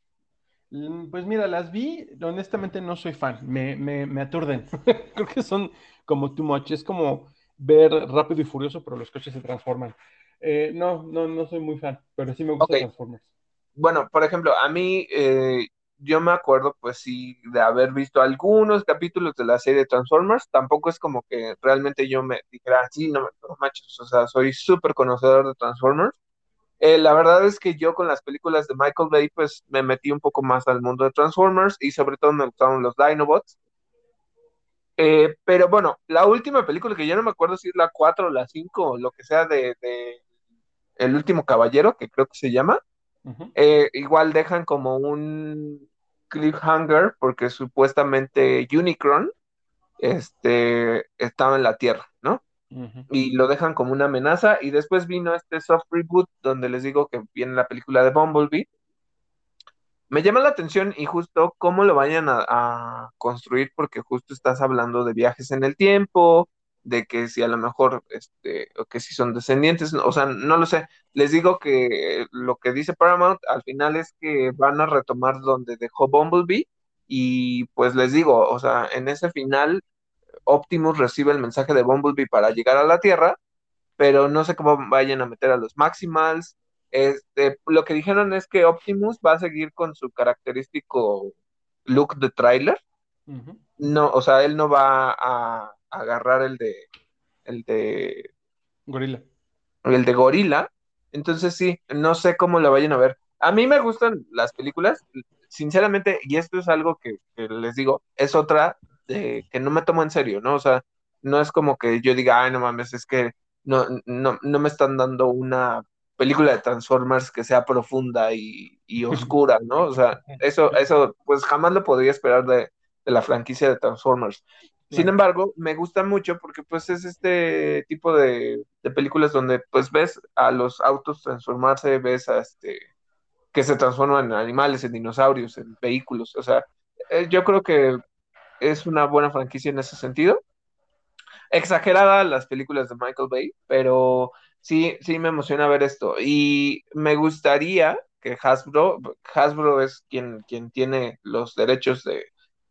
Mm, pues mira, las vi, honestamente no soy fan, me, me, me aturden. Creo que son como too much, es como ver rápido y furioso, pero los coches se transforman. Eh, no, no, no soy muy fan, pero sí me gusta Transformers. Bueno, por ejemplo, a mí, eh, yo me acuerdo, pues sí, de haber visto algunos capítulos de la serie Transformers. Tampoco es como que realmente yo me dijera, ah, sí, no, no machos, o sea, soy súper conocedor de Transformers. Eh, la verdad es que yo con las películas de Michael Bay, pues me metí un poco más al mundo de Transformers y sobre todo me gustaron los Dinobots. Eh, pero bueno, la última película que ya no me acuerdo si es la 4 o la 5 o lo que sea de, El último caballero, que creo que se llama, eh, igual dejan como un cliffhanger porque supuestamente Unicron este, estaba en la Tierra, ¿no? Y lo dejan como una amenaza y después vino este soft reboot donde les digo que viene la película de Bumblebee. Me llama la atención y justo cómo lo vayan a, construir, porque justo estás hablando de viajes en el tiempo, de que si a lo mejor, este, o que si son descendientes, o sea, no lo sé. Les digo que lo que dice Paramount al final es que van a retomar donde dejó Bumblebee y pues les digo, o sea, en ese final Optimus recibe el mensaje de Bumblebee para llegar a la Tierra, pero no sé cómo vayan a meter a los Maximals, este, lo que dijeron es que Optimus va a seguir con su característico look de trailer. No, o sea, él no va a, agarrar el de el de gorila. El de gorila. Entonces sí, no sé cómo la vayan a ver. A mí me gustan las películas, sinceramente, y esto es algo que, les digo, es otra de, que no me tomo en serio, ¿no? O sea, no es como que yo diga, ay, no mames, es que no, no, no me están dando una película de Transformers que sea profunda y, oscura, ¿no? O sea, eso, eso, pues jamás lo podría esperar de, la franquicia de Transformers. Sin embargo, me gusta mucho porque pues es este tipo de, películas donde pues ves a los autos transformarse, ves a este que se transforman en animales, en dinosaurios, en vehículos. O sea, eh, yo creo que es una buena franquicia en ese sentido. Exagerada las películas de Michael Bay, pero sí, sí me emociona ver esto. Y me gustaría que Hasbro, Hasbro es quien, quien tiene los derechos de,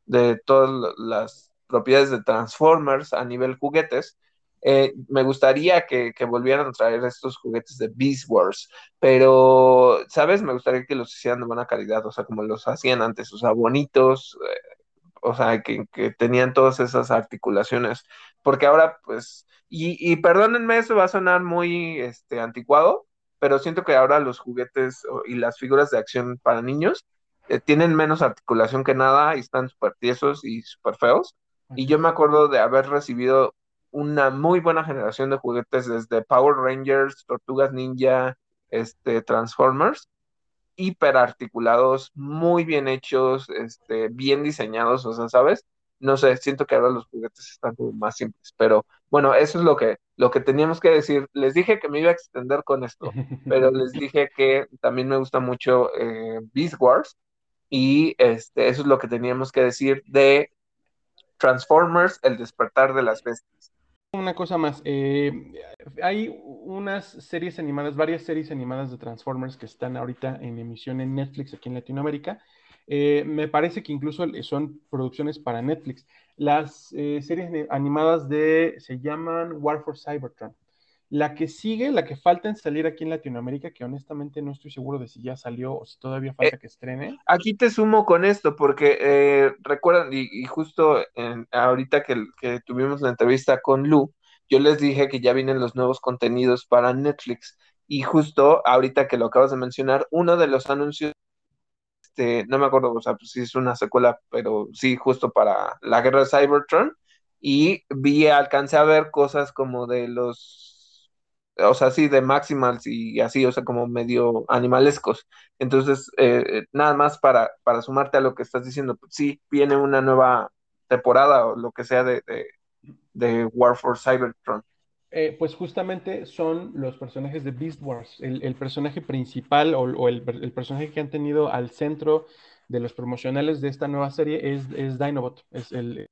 de todas las propiedades de Transformers a nivel juguetes. Eh, me gustaría que, volvieran a traer estos juguetes de Beast Wars, pero, ¿sabes? Me gustaría que los hicieran de buena calidad, o sea, como los hacían antes, o sea, bonitos, eh, o sea, que, tenían todas esas articulaciones, porque ahora, pues, y, perdónenme, eso va a sonar muy este, anticuado, pero siento que ahora los juguetes y las figuras de acción para niños eh, tienen menos articulación que nada y están súper tiesos y súper feos. Y yo me acuerdo de haber recibido una muy buena generación de juguetes desde Power Rangers, Tortugas Ninja, este, Transformers, hiper articulados, muy bien hechos, este, bien diseñados, o sea, ¿sabes? no sé, siento que ahora los juguetes están como más simples, pero bueno, eso es lo que, lo que teníamos que decir. Les dije que me iba a extender con esto, pero les dije que también me gusta mucho eh, Beast Wars y este, eso es lo que teníamos que decir de Transformers, el despertar de las bestias. Una cosa más, eh, hay unas series animadas, varias series animadas de Transformers que están ahorita en emisión en Netflix aquí en Latinoamérica eh, me parece que incluso son producciones para Netflix. Las eh, series animadas de, se llaman War for Cybertron. La que sigue, la que falta en salir aquí en Latinoamérica, que honestamente no estoy seguro de si ya salió o si todavía falta eh, que estrene. Aquí te sumo con esto, porque recuerdan, y, justo ahorita que, que, tuvimos la entrevista con Lu, yo les dije que ya vienen los nuevos contenidos para Netflix. Y justo ahorita que lo acabas de mencionar, uno de los anuncios este, no me acuerdo, o sea, pues sí es una secuela, pero sí, justo para la guerra de Cybertron. Y vi, alcancé a ver cosas como de los, o sea, sí, de Maximals y así, o sea, como medio animalescos. Entonces, eh, nada más para, para sumarte a lo que estás diciendo, pues sí, viene una nueva temporada o lo que sea de, de, War for Cybertron. Eh, pues justamente son los personajes de Beast Wars. El, personaje principal o, el, personaje que han tenido al centro de los promocionales de esta nueva serie es, es Dinobot, es el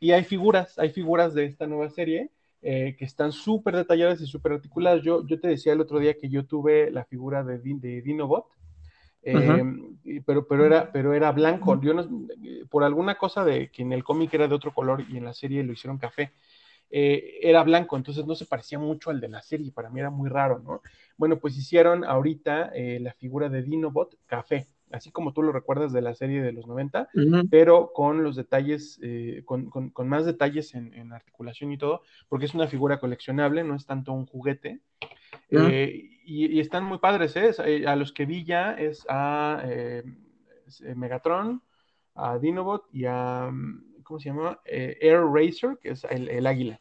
Y hay figuras, hay figuras de esta nueva serie eh, que están súper detalladas y súper articuladas. Yo, yo te decía el otro día que yo tuve la figura de, de Dinobot Em, pero, pero, era, pero era blanco. Yo por alguna cosa de que en el cómic era de otro color y en la serie lo hicieron café, eh, era blanco, entonces no se parecía mucho al de la serie, para mí era muy raro, ¿no? Bueno, pues hicieron ahorita eh, la figura de Dinobot café, así como tú lo recuerdas de la serie de los 90, pero con los detalles, eh, con, con, más detalles en, en, articulación y todo, porque es una figura coleccionable, no es tanto un juguete. Eh, y, están muy padres, ¿eh? ¿eh? A los que vi ya es a eh, Megatron, a Dinobot y a, mm, ¿cómo se llama? Air Racer, que es el, águila.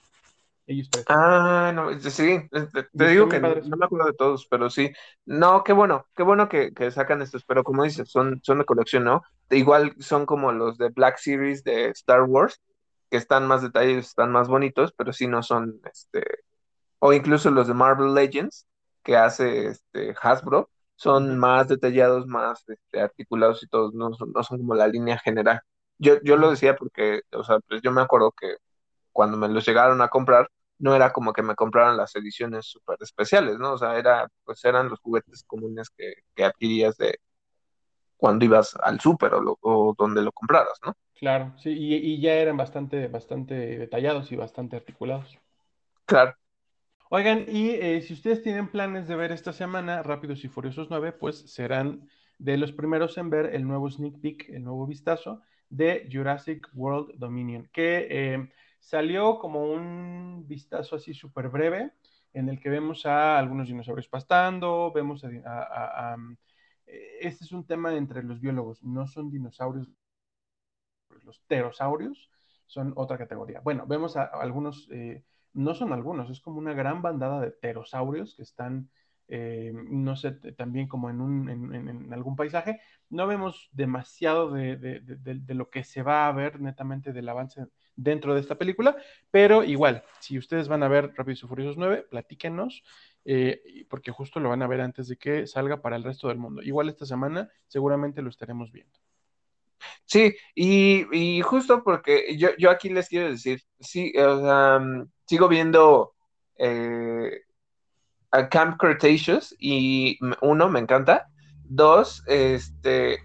Ellos tres. Ah, no, sí, te, digo que no, me acuerdo de todos, pero sí. No, qué bueno, qué bueno que, sacan estos, pero como dices, son, son de colección, ¿no? Igual son como los de Black Series de Star Wars, que están más detalles, están más bonitos, pero sí no son, este, o incluso los de Marvel Legends que hace este Hasbro son más detallados, más este, articulados y todos, no son, no son como la línea general. Yo, yo lo decía porque, o sea, pues yo me acuerdo que cuando me los llegaron a comprar, no era como que me compraran las ediciones súper especiales, ¿no? O sea, era, pues eran los juguetes comunes que, que adquirías de cuando ibas al súper o, o, donde lo compraras, ¿no? Claro, sí, y, y, ya eran bastante, bastante detallados y bastante articulados. Claro. Oigan, y eh, si ustedes tienen planes de ver esta semana Rápidos y Furiosos 9, pues serán de los primeros en ver el nuevo sneak peek, el nuevo vistazo de Jurassic World Dominion, que eh, salió como un vistazo así súper breve, en el que vemos a algunos dinosaurios pastando, vemos a, mm, eh, este es un tema entre los biólogos, no son dinosaurios, los pterosaurios son otra categoría. Bueno, vemos a, algunos no son algunos, es como una gran bandada de pterosaurios que están, eh, no sé, también como en, un, en, algún paisaje. No vemos demasiado de, lo que se va a ver netamente del avance dentro de esta película, pero igual, si ustedes van a ver Rápidos y Furiosos 9, platíquenos, eh, porque justo lo van a ver antes de que salga para el resto del mundo. Igual esta semana seguramente lo estaremos viendo. Sí, y, justo porque yo, yo, aquí les quiero decir, sí, sea, sigo viendo eh, a Camp Cretaceous y uno, me encanta. Dos, este,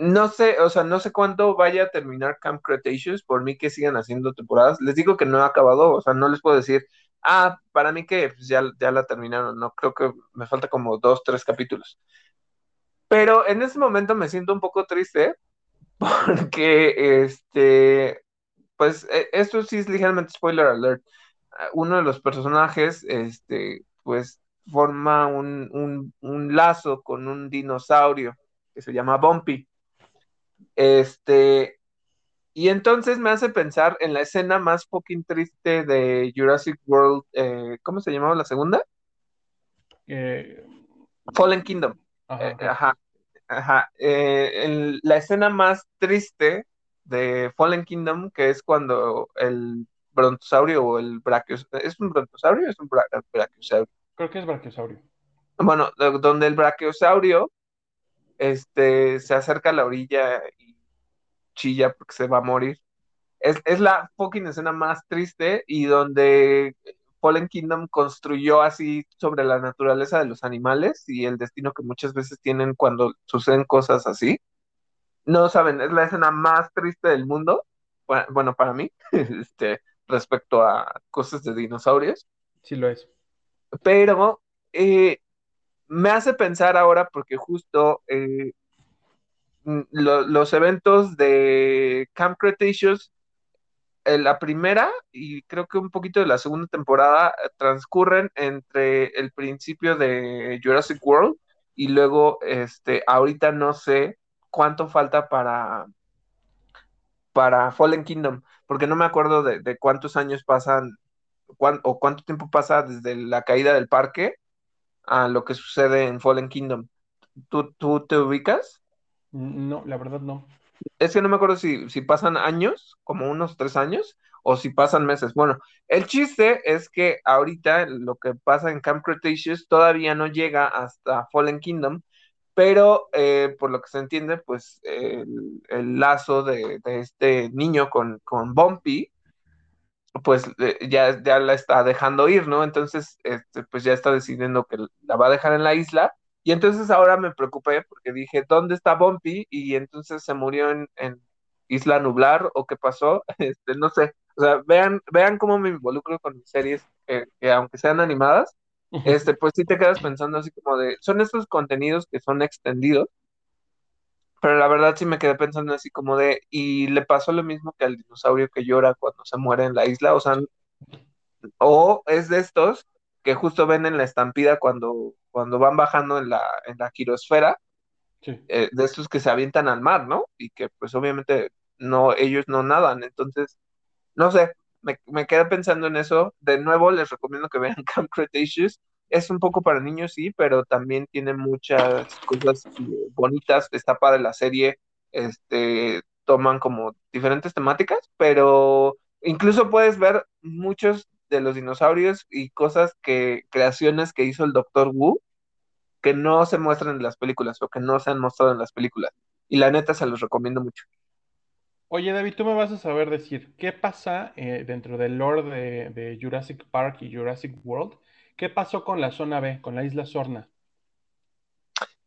no sé, o sea, no sé cuándo vaya a terminar Camp Cretaceous, por mí que sigan haciendo temporadas. Les digo que no ha acabado, o sea, no les puedo decir, ah, para mí que pues, ya, ya la terminaron, no, creo que me falta como dos, tres capítulos. Pero en ese momento me siento un poco triste porque, este, pues e, esto sí es ligeramente spoiler alert. Uno de los personajes, este, pues forma un, lazo con un dinosaurio que se llama Bumpy. Este, y entonces me hace pensar en la escena más fucking triste de Jurassic World, eh, ¿cómo se llamaba la segunda? Eh, Fallen Kingdom. Ajá. Eh, ajá. la escena más triste de Fallen Kingdom, que es cuando el brontosaurio o el brachiosaurio, ¿es un brontosaurio o es un brachiosaurio? Creo que es brachiosaurio. Bueno, donde el brachiosaurio este, se acerca a la orilla y chilla porque se va a morir. Es, es la fucking escena más triste y donde Fallen Kingdom construyó así sobre la naturaleza de los animales y el destino que muchas veces tienen cuando suceden cosas así no saben, es la escena más triste del mundo, bueno, para mí, este, respecto a cosas de dinosaurios. Sí lo es. Pero eh, me hace pensar ahora porque justo eh, los eventos de Camp Cretaceous, eh, la primera y creo que un poquito de la segunda temporada transcurren entre el principio de Jurassic World y luego, este, ahorita no sé cuánto falta para, para Fallen Kingdom, porque no me acuerdo de, cuántos años pasan o cuánto tiempo pasa desde la caída del parque a lo que sucede en Fallen Kingdom. ¿Tú, tú te ubicas? No, la verdad no. Es que no me acuerdo si, si pasan años, como unos tres años, o si pasan meses. Bueno, el chiste es que ahorita lo que pasa en Camp Cretaceous todavía no llega hasta Fallen Kingdom, pero eh, por lo que se entiende, pues el, lazo de, este niño con, con Bumpy, pues eh, ya, ya la está dejando ir, ¿no? Entonces, este, pues ya está decidiendo que la va a dejar en la isla. Y entonces ahora me preocupé porque dije, ¿dónde está Bumpy? Y entonces se murió en, en Isla Nublar o qué pasó, este, no sé. O sea, vean, vean cómo me involucro con mis series, que aunque sean animadas, este, pues sí te quedas pensando así como de, son estos contenidos que son extendidos, pero la verdad sí me quedé pensando así como de, y le pasó lo mismo que al dinosaurio que llora cuando se muere en la isla, o sea, o es de estos que justo ven en la estampida cuando, cuando van bajando en la, en la quirosfera, eh, de estos que se avientan al mar, ¿no? Y que pues obviamente no, ellos no nadan, entonces, no sé, me, me quedé pensando en eso. De nuevo, les recomiendo que vean Camp Cretaceous. Es un poco para niños, sí, pero también tiene muchas cosas eh, bonitas. Está padre la serie. Este, toman como diferentes temáticas, pero incluso puedes ver muchos de los dinosaurios y cosas que, creaciones que hizo el Doctor Wu, que no se muestran en las películas o que no se han mostrado en las películas. Y la neta se los recomiendo mucho. Oye, David, tú me vas a saber decir, ¿qué pasa eh, dentro del lore de, Jurassic Park y Jurassic World? ¿Qué pasó con la zona B, con la isla Sorna?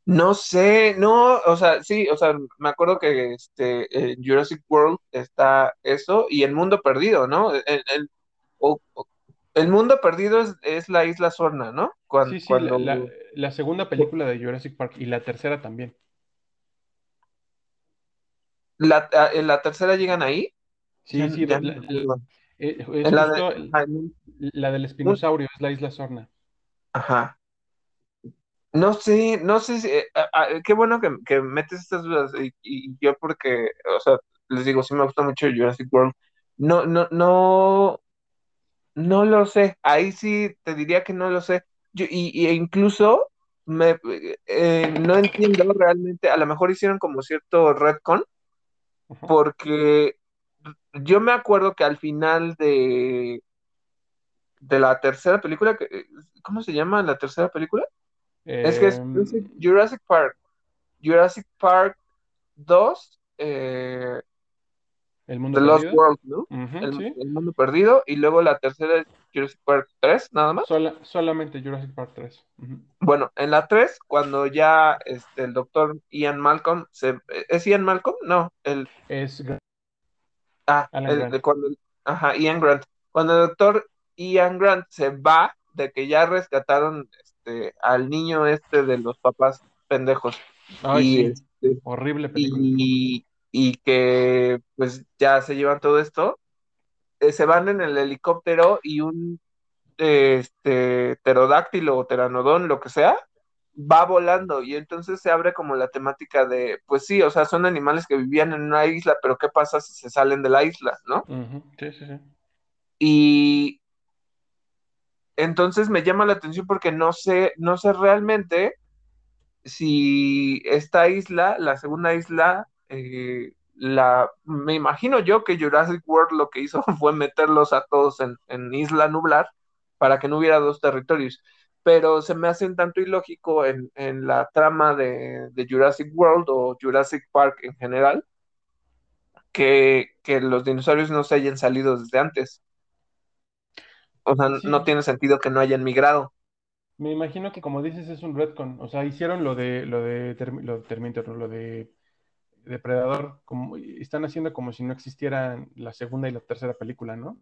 No sé, no, o sea, sí, o sea, me acuerdo que este, en Jurassic World está eso y el mundo perdido, ¿no? El, el, mundo perdido es, la isla Sorna, ¿no? sí, sí, la segunda película de Jurassic Park y la tercera también. ¿La, ¿En la tercera llegan ahí? Sí, sí, la, del espinosaurio, es la isla Sorna. Ajá. No sé, no sé si, eh, qué bueno que, metes estas dudas y, yo porque, o sea, les digo, sí me gusta mucho Jurassic World. No, no, no, no lo sé. Ahí sí te diría que no lo sé. Yo, y, incluso me, eh, no entiendo realmente, a lo mejor hicieron como cierto retcon porque yo me acuerdo que al final de, de la tercera película, ¿cómo se llama la tercera película? es que es em, Jurassic Park. Jurassic Park 2, eh, el mundo The Lost World, ¿no? el, mundo perdido. Y luego la tercera es Jurassic Park 3, nada más. solamente Jurassic Park 3. Bueno, en la 3, cuando ya este, el doctor Ian Malcolm se. ¿Es Ian Malcolm? No, el. Es. Ah, el, cuando, ajá, Ian Grant. Cuando el doctor Ian Grant se va de que ya rescataron este, al niño este de los papás pendejos. y, este, Horrible. Y, y que pues ya se llevan todo esto, eh, se van en el helicóptero y un este pterodáctilo o teranodón, lo que sea, va volando y entonces se abre como la temática de, pues sí, o sea, son animales que vivían en una isla, pero ¿qué pasa si se salen de la isla, no? Sí, sí, sí. Y entonces me llama la atención porque no sé, no sé realmente si esta isla, la segunda isla, eh, la, me imagino yo que Jurassic World lo que hizo fue meterlos a todos en, Isla Nublar para que no hubiera dos territorios. Pero se me hace un tanto ilógico en, la trama de, Jurassic World o Jurassic Park en general que, los dinosaurios no se hayan salido desde antes. O sea, no tiene sentido que no hayan migrado. Me imagino que como dices es un retcon, o sea, hicieron lo de lo de, lo de Terminator, lo de Depredador, como, están haciendo como si no existieran la segunda y la tercera película, ¿no?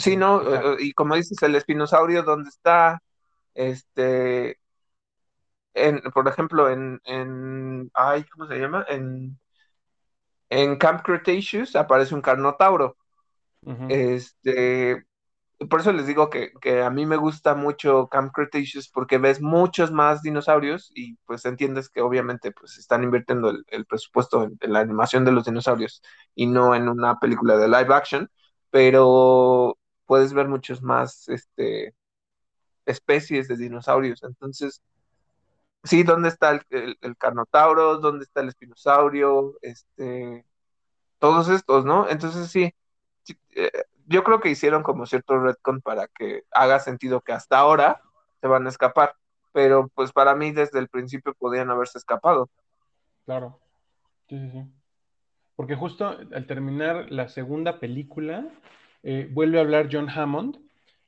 Sí, no, eh, y como dices, el espinosaurio, ¿dónde está? Este, en, por ejemplo, en, en, ay, ¿cómo se llama? En, en Camp Cretaceous aparece un carnotauro. Este, por eso les digo que, a mí me gusta mucho Camp Cretaceous porque ves muchos más dinosaurios y pues entiendes que obviamente pues están invirtiendo el, presupuesto en, la animación de los dinosaurios y no en una película de live action, pero puedes ver muchos más este, especies de dinosaurios. Entonces, sí, ¿dónde está el, el, Carnotauro? ¿Dónde está el espinosaurio? Este, todos estos, ¿no? Entonces sí, eh, yo creo que hicieron como cierto retcon para que haga sentido que hasta ahora se van a escapar, pero pues para mí desde el principio podían haberse escapado. Claro, sí, sí, sí. Porque justo al terminar la segunda película, eh, vuelve a hablar John Hammond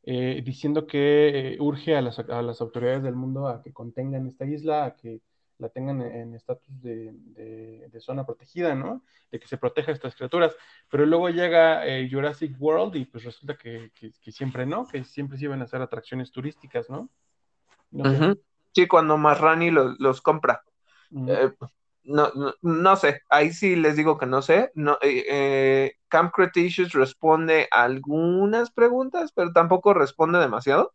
eh, diciendo que urge a las, a las, autoridades del mundo a que contengan esta isla, a que la tengan en estatus de, de, zona protegida, ¿no? De que se proteja a estas criaturas. Pero luego llega eh, Jurassic World y pues resulta que, que, siempre no, que siempre se iban a hacer atracciones turísticas, ¿no? Sí, cuando Marrani los compra. Eh, no, no, sé, ahí sí les digo que no sé. No, eh, Camp Cretaceous responde a algunas preguntas, pero tampoco responde demasiado.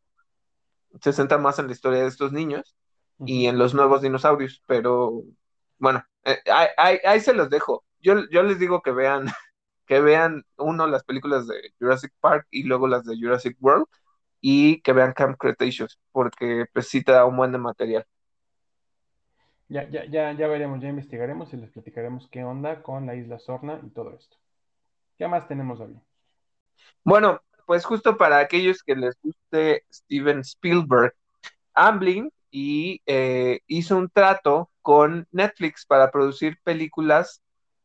Se centra más en la historia de estos niños y en los nuevos dinosaurios, pero bueno, eh, ahí, se los dejo. Yo, yo les digo que vean, que vean uno las películas de Jurassic Park y luego las de Jurassic World y que vean Camp Cretaceous, porque pues sí te da un buen de material. Ya, ya, ya, ya veremos, ya investigaremos y les platicaremos qué onda con la isla Sorna y todo esto. ¿Qué más tenemos, David? Bueno, pues justo para aquellos que les guste Steven Spielberg, Amblin y eh, hizo un trato con Netflix para producir películas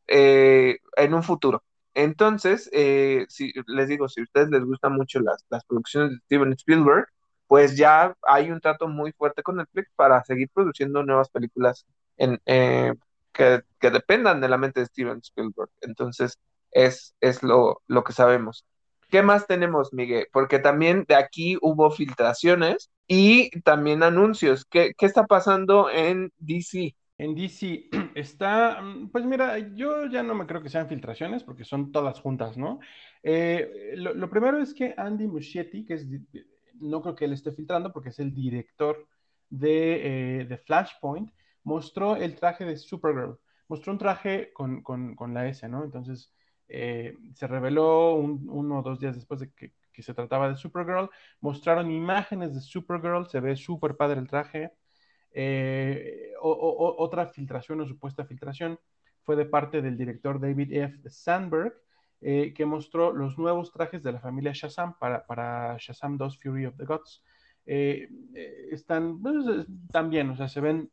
eh, en un futuro. Entonces, eh, si les digo, si a ustedes les gustan mucho las, las producciones de Steven Spielberg, pues ya hay un trato muy fuerte con Netflix para seguir produciendo nuevas películas en, que, que, dependan de la mente de Steven Spielberg. Entonces, es, es lo, lo que sabemos. ¿Qué más tenemos, Miguel? Porque también de aquí hubo filtraciones y también anuncios. ¿Qué, está pasando en DC? En DC está, mm, pues mira, yo ya no me creo que sean filtraciones porque son todas juntas, ¿no? Eh, lo, primero es que Andy Muschietti, que es, no creo que él esté filtrando porque es el director de, eh, Flashpoint, mostró el traje de Supergirl. Mostró un traje con, con la S, ¿no? Entonces, eh, se reveló uno o dos días después de que, se trataba de Supergirl. Mostraron imágenes de Supergirl, se ve súper padre el traje. Eh, otra filtración o supuesta filtración fue de parte del director David F. Sandberg, eh, que mostró los nuevos trajes de la familia Shazam para, para Shazam 2 Fury of the Gods. están, pues, también, o sea, se ven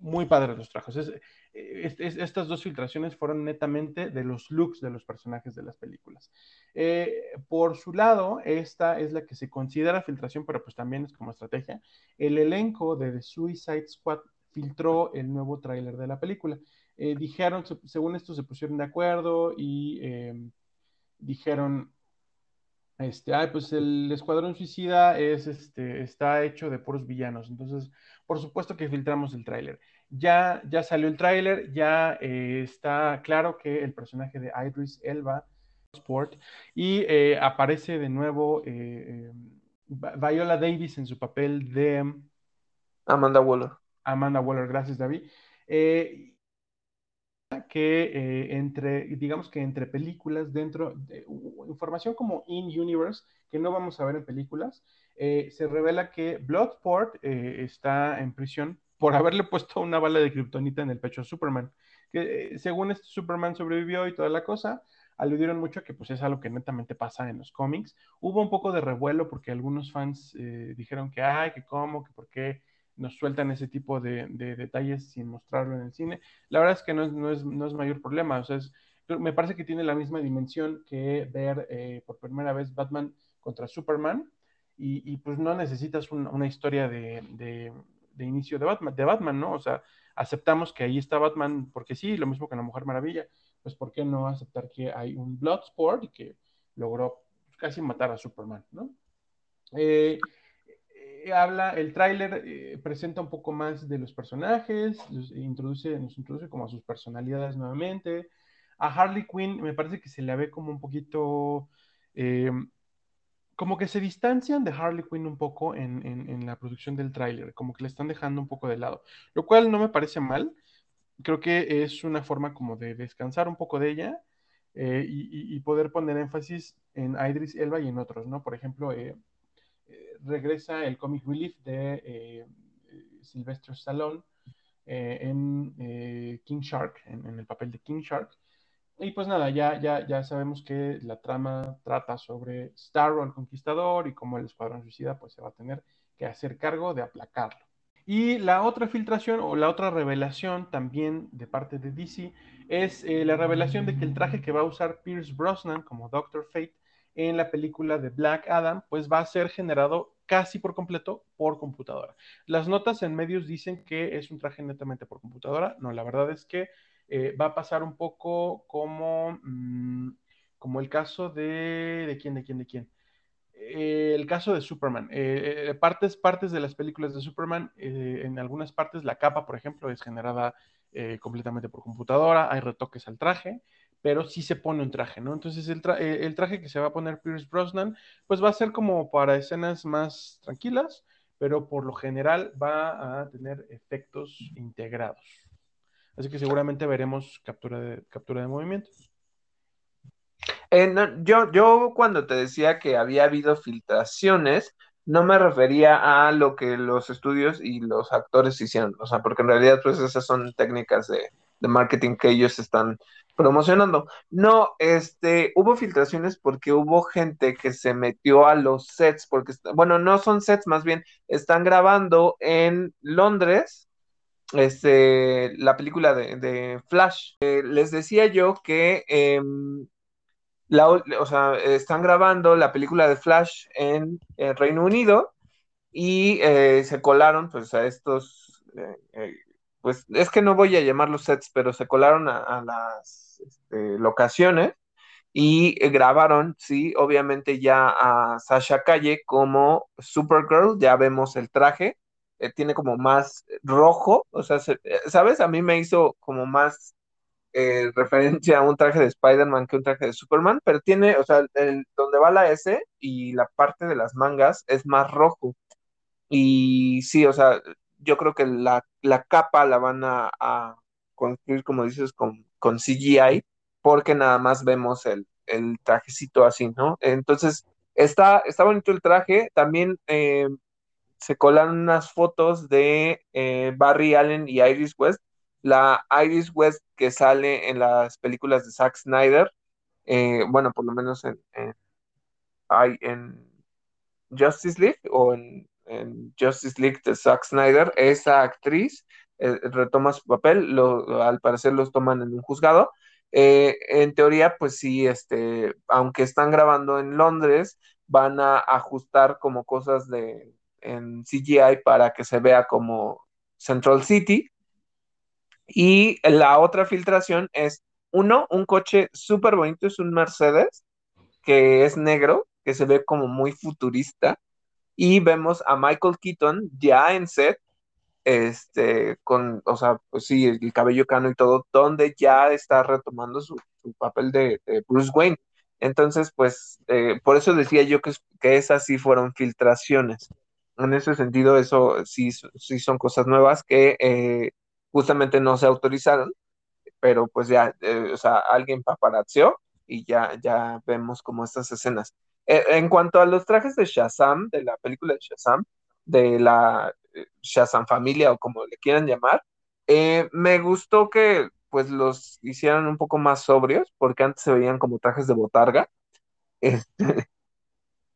muy padres los trajes. Eh, estas dos filtraciones fueron netamente de los looks de los personajes de las películas. Eh, por su lado, esta es la que se considera filtración, pero pues también es como estrategia. El elenco de The Suicide Squad filtró el nuevo tráiler de la película. Eh, dijeron, según esto, se pusieron de acuerdo y dijeron, este, ay, pues el Escuadrón Suicida es, este, está hecho de puros villanos. Entonces, por supuesto que filtramos el tráiler. Ya, ya salió el tráiler, ya eh, está claro que el personaje de Idris Elba Sport y eh, aparece de nuevo eh, Viola Davis en su papel de Amanda Waller. Amanda Waller, gracias David que eh, entre, digamos que entre películas, dentro de información como in-universe, que no vamos a ver en películas, eh, se revela que Bloodsport eh, está en prisión por haberle puesto una bala de kriptonita en el pecho a Superman. Que según este Superman sobrevivió y toda la cosa, aludieron mucho a que pues es algo que netamente pasa en los cómics. Hubo un poco de revuelo porque algunos fans dijeron que, ay, que cómo, que por qué nos sueltan ese tipo de, detalles sin mostrarlo en el cine. La verdad es que no es, mayor problema, o sea, me parece que tiene la misma dimensión que ver eh, por primera vez Batman contra Superman y, pues no necesitas una historia de, de, inicio de Batman, de Batman, ¿no? O sea, aceptamos que ahí está Batman porque sí, lo mismo que la Mujer Maravilla, pues ¿por qué no aceptar que hay un Bloodsport y que logró casi matar a Superman, ¿no? Eh, eh, habla, el tráiler eh, presenta un poco más de los personajes, introduce, nos introduce como a sus personalidades nuevamente. A Harley Quinn me parece que se la ve como un poquito, eh, como que se distancian de Harley Quinn un poco en, la producción del tráiler, como que le están dejando un poco de lado, lo cual no me parece mal. Creo que es una forma como de descansar un poco de ella y, y, poder poner énfasis en Idris Elba y en otros, ¿no? Por ejemplo, regresa el comic relief de eh, Sylvester Stallone eh, en eh, King Shark, en, el papel de King Shark. Y pues nada, ya, ya, ya sabemos que la trama trata sobre Starro el Conquistador y cómo el Escuadrón Suicida pues se va a tener que hacer cargo de aplacarlo. Y la otra filtración o la otra revelación también de parte de DC es eh, la revelación de que el traje que va a usar Pierce Brosnan como Doctor Fate en la película de Black Adam pues va a ser generado casi por completo por computadora. Las notas en medios dicen que es un traje netamente por computadora. No, la verdad es que eh, va a pasar un poco como, mm, como el caso de... ¿De quién? ¿De quién? ¿De quién? Eh, el caso de Superman. Eh, partes, partes de las películas de Superman, en algunas partes la capa, por ejemplo, es generada completamente por computadora, hay retoques al traje, pero sí se pone un traje, ¿no? Entonces el, el, traje que se va a poner Pierce Brosnan, pues va a ser como para escenas más tranquilas, pero por lo general va a tener efectos integrados. Así que seguramente veremos captura de, captura de movimientos. Eh, yo, yo cuando te decía que había habido filtraciones, no me refería a lo que los estudios y los actores hicieron, o sea, porque en realidad pues esas son técnicas de, de marketing que ellos están promocionando. No, este, hubo filtraciones porque hubo gente que se metió a los sets, porque, bueno, no son sets, más bien están grabando en Londres este, la película de, Flash. Eh, les decía yo que em, la, o sea, están grabando la película de Flash en el Reino Unido y eh, se colaron pues a estos, eh, pues es que no voy a llamarlos sets, pero se colaron a, las este, locaciones y grabaron, sí, obviamente ya a Sasha Calle como Supergirl, ya vemos el traje, eh, tiene como más rojo, o sea, eh, ¿sabes? A mí me hizo como más eh, referencia a un traje de Spider-Man que un traje de Superman, pero tiene, o sea, el, donde va la S y la parte de las mangas es más rojo. Y sí, o sea, yo creo que la, capa la van a, construir, como dices, con, con, CGI, porque nada más vemos el, trajecito así, ¿no? Entonces, está, está bonito el traje, también se colan unas fotos de eh, Barry Allen y Iris West. La Iris West que sale en las películas de Zack Snyder, eh, bueno, por lo menos en, en, Justice League o en, Justice League de Zack Snyder, esa actriz eh, retoma su papel, al parecer los toman en un juzgado. en teoría, pues sí, este, aunque están grabando en Londres, van a ajustar como cosas de, en CGI para que se vea como Central City. Y la otra filtración es, uno, un coche súper bonito, es un Mercedes, que es negro, que se ve como muy futurista. Y vemos a Michael Keaton ya en set, este, con, o sea, pues sí, el cabello cano y todo, donde ya está retomando su, papel de, Bruce Wayne. Entonces, pues, eh, por eso decía yo que, que esas sí fueron filtraciones en ese sentido, eso sí, sí son cosas nuevas que eh, justamente no se autorizaron, pero pues ya, eh, o sea, alguien paparazzió y ya, ya vemos como estas escenas. Eh, en cuanto a los trajes de Shazam, de la película de Shazam, de la Shazam familia o como le quieran llamar, me gustó que pues los hicieran un poco más sobrios, porque antes se veían como trajes de botarga. Este,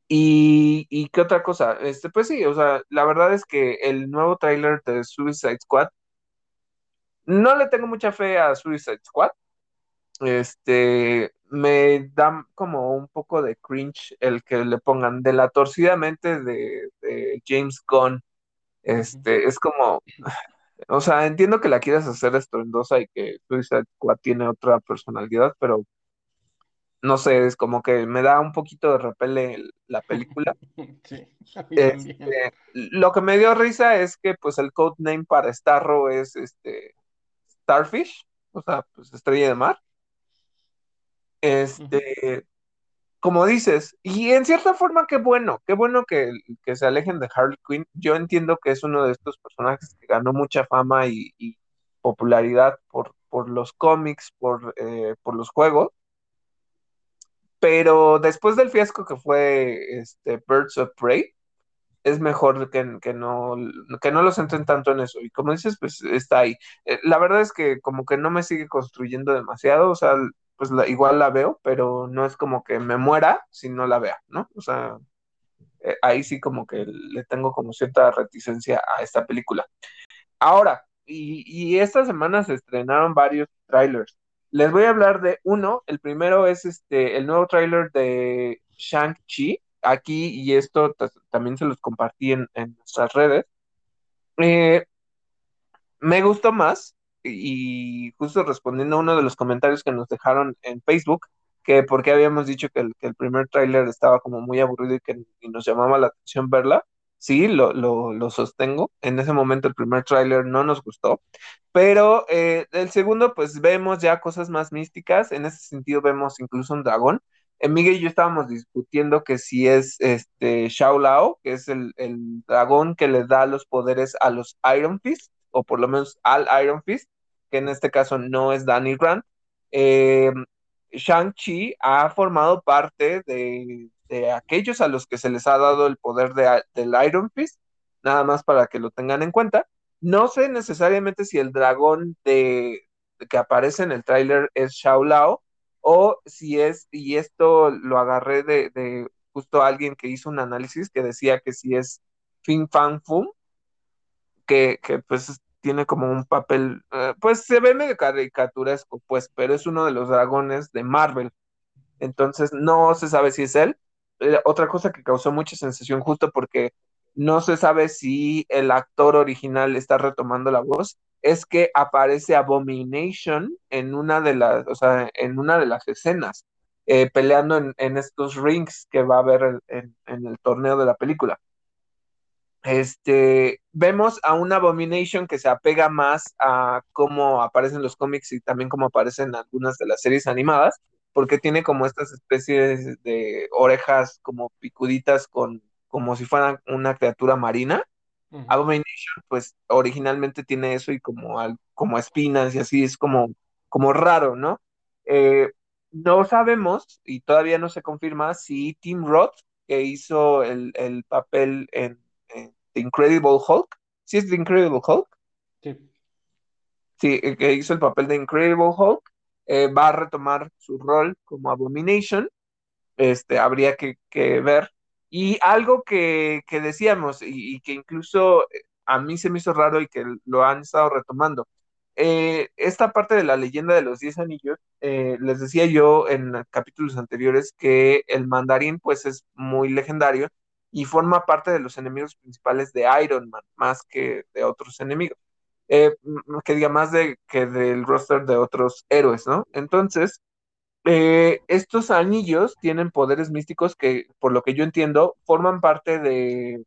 y, qué otra cosa, este, pues sí, o sea, la verdad es que el nuevo tráiler de Suicide Squad, no le tengo mucha fe a Suicide Squad. Este, me da como un poco de cringe el que le pongan de la torcida mente de, James Gunn. Este, es como, o sea, entiendo que la quieras hacer estruendosa y que Suicide Squad tiene otra personalidad, pero no sé, es como que me da un poquito de repele la película. Sí, este, lo que me dio risa es que pues el codename para Starro es este Starfish, o sea, pues estrella de mar. Este, como dices, y en cierta forma qué bueno, qué bueno que, se alejen de Harley Quinn. Yo entiendo que es uno de estos personajes que ganó mucha fama y, popularidad por, por los cómics, por, eh, por los juegos pero después del fiasco que fue este, Birds of Prey, es mejor que, no, que no los entren tanto en eso. Y como dices, pues está ahí. Eh, la verdad es que como que no me sigue construyendo demasiado. O sea, pues igual la veo, pero no es como que me muera si no la vea, ¿no? O sea, eh, ahí sí como que le tengo como cierta reticencia a esta película. Ahora, y, y esta semana se estrenaron varios trailers. Les voy a hablar de uno, el primero es este, el nuevo trailer de Shang-Chi, aquí, y esto también se los compartí en, nuestras redes. Eh, me gustó más, y justo respondiendo a uno de los comentarios que nos dejaron en Facebook, que porque habíamos dicho que el, primer tráiler estaba como muy aburrido y que nos llamaba la atención verla. Sí, lo, lo, sostengo. En ese momento el primer tráiler no nos gustó, pero eh, el segundo pues vemos ya cosas más místicas. En ese sentido vemos incluso un dragón. Eh, Miguel y yo estábamos discutiendo que si es este Shao Lao, que es el, el dragón que le da los poderes a los Iron Fist, o por lo menos al Iron Fist, que en este caso no es Danny Grant. Eh, Shang-Chi ha formado parte de, aquellos a los que se les ha dado el poder de, del Iron Fist, nada más para que lo tengan en cuenta. No sé necesariamente si el dragón de, que aparece en el tráiler es Shao Lao o si es, y esto lo agarré de, de justo alguien que hizo un análisis que decía que si es Fin Fan Fum, que, que pues tiene como un papel, eh, pues se ve medio caricaturesco, pues, pero es uno de los dragones de Marvel. Entonces no se sabe si es él. Eh, otra cosa que causó mucha sensación justo porque no se sabe si el actor original está retomando la voz, es que aparece Abomination en una de las, o sea, en una de las escenas, eh, peleando en, estos rings que va a haber en el torneo de la película este, vemos a un Abomination que se apega más a cómo aparecen los cómics y también cómo aparecen algunas de las series animadas, porque tiene como estas especies de orejas como picuditas con como si fueran una criatura marina. Abomination, pues originalmente tiene eso y como, como espinas y así, es como, como raro, ¿no? Eh, no sabemos y todavía no se confirma si Tim Roth, que hizo el, el papel en The Incredible Hulk. ¿Sí es The Incredible Hulk? Sí. Sí, que hizo el papel de Incredible Hulk. Eh, va a retomar su rol como Abomination. Este, habría que, ver. Y algo que, decíamos y, que incluso eh, a mí se me hizo raro y que lo han estado retomando. Eh, esta parte de la leyenda de los 10 anillos, les decía yo en capítulos anteriores que el mandarín pues es muy legendario y forma parte de los enemigos principales de Iron Man, más que de otros enemigos. Eh, que diga más de que del roster de otros héroes, ¿no? Entonces, eh, estos anillos tienen poderes místicos que, por lo que yo entiendo, forman parte de,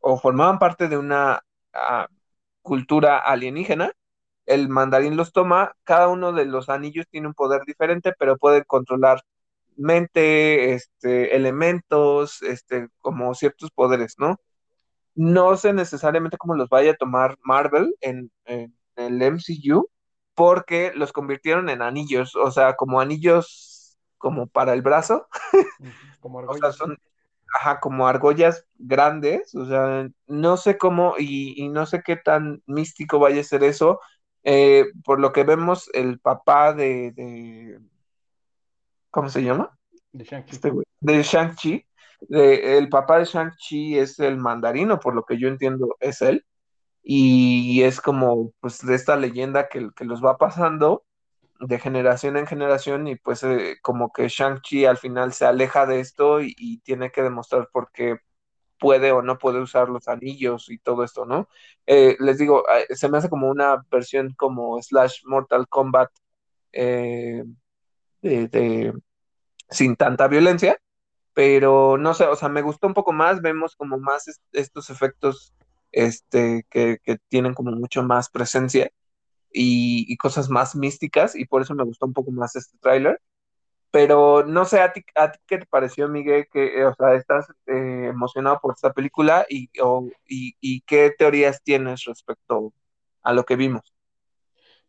o formaban parte de una cultura alienígena. El mandarín los toma, cada uno de los anillos tiene un poder diferente, pero puede controlar mente, este, elementos, este, como ciertos poderes, ¿no? No sé necesariamente cómo los vaya a tomar Marvel en, el MCU, porque los convirtieron en anillos, o sea, como anillos como para el brazo. Como argollas. son, ajá, como argollas grandes, o sea, no sé cómo y, no sé qué tan místico vaya a ser eso. Eh, por lo que vemos, el papá de ¿Cómo se llama? De Shang-Chi. Este de Shang-Chi. el papá de Shang-Chi es el mandarino, por lo que yo entiendo, es él. Y es como, pues, de esta leyenda que, que los va pasando de generación en generación y pues eh, como que Shang-Chi al final se aleja de esto y, tiene que demostrar por qué puede o no puede usar los anillos y todo esto, ¿no? Eh, les digo, eh, se me hace como una versión como slash Mortal Kombat de, sin tanta violencia, pero no sé, o sea, me gustó un poco más, vemos como más estos efectos este, que, tienen como mucho más presencia y, cosas más místicas, y por eso me gustó un poco más este tráiler. Pero no sé, ¿a ti, ¿a ti qué te pareció, Miguel? Que, eh, o sea, ¿estás eh, emocionado por esta película y, y, y qué teorías tienes respecto a lo que vimos?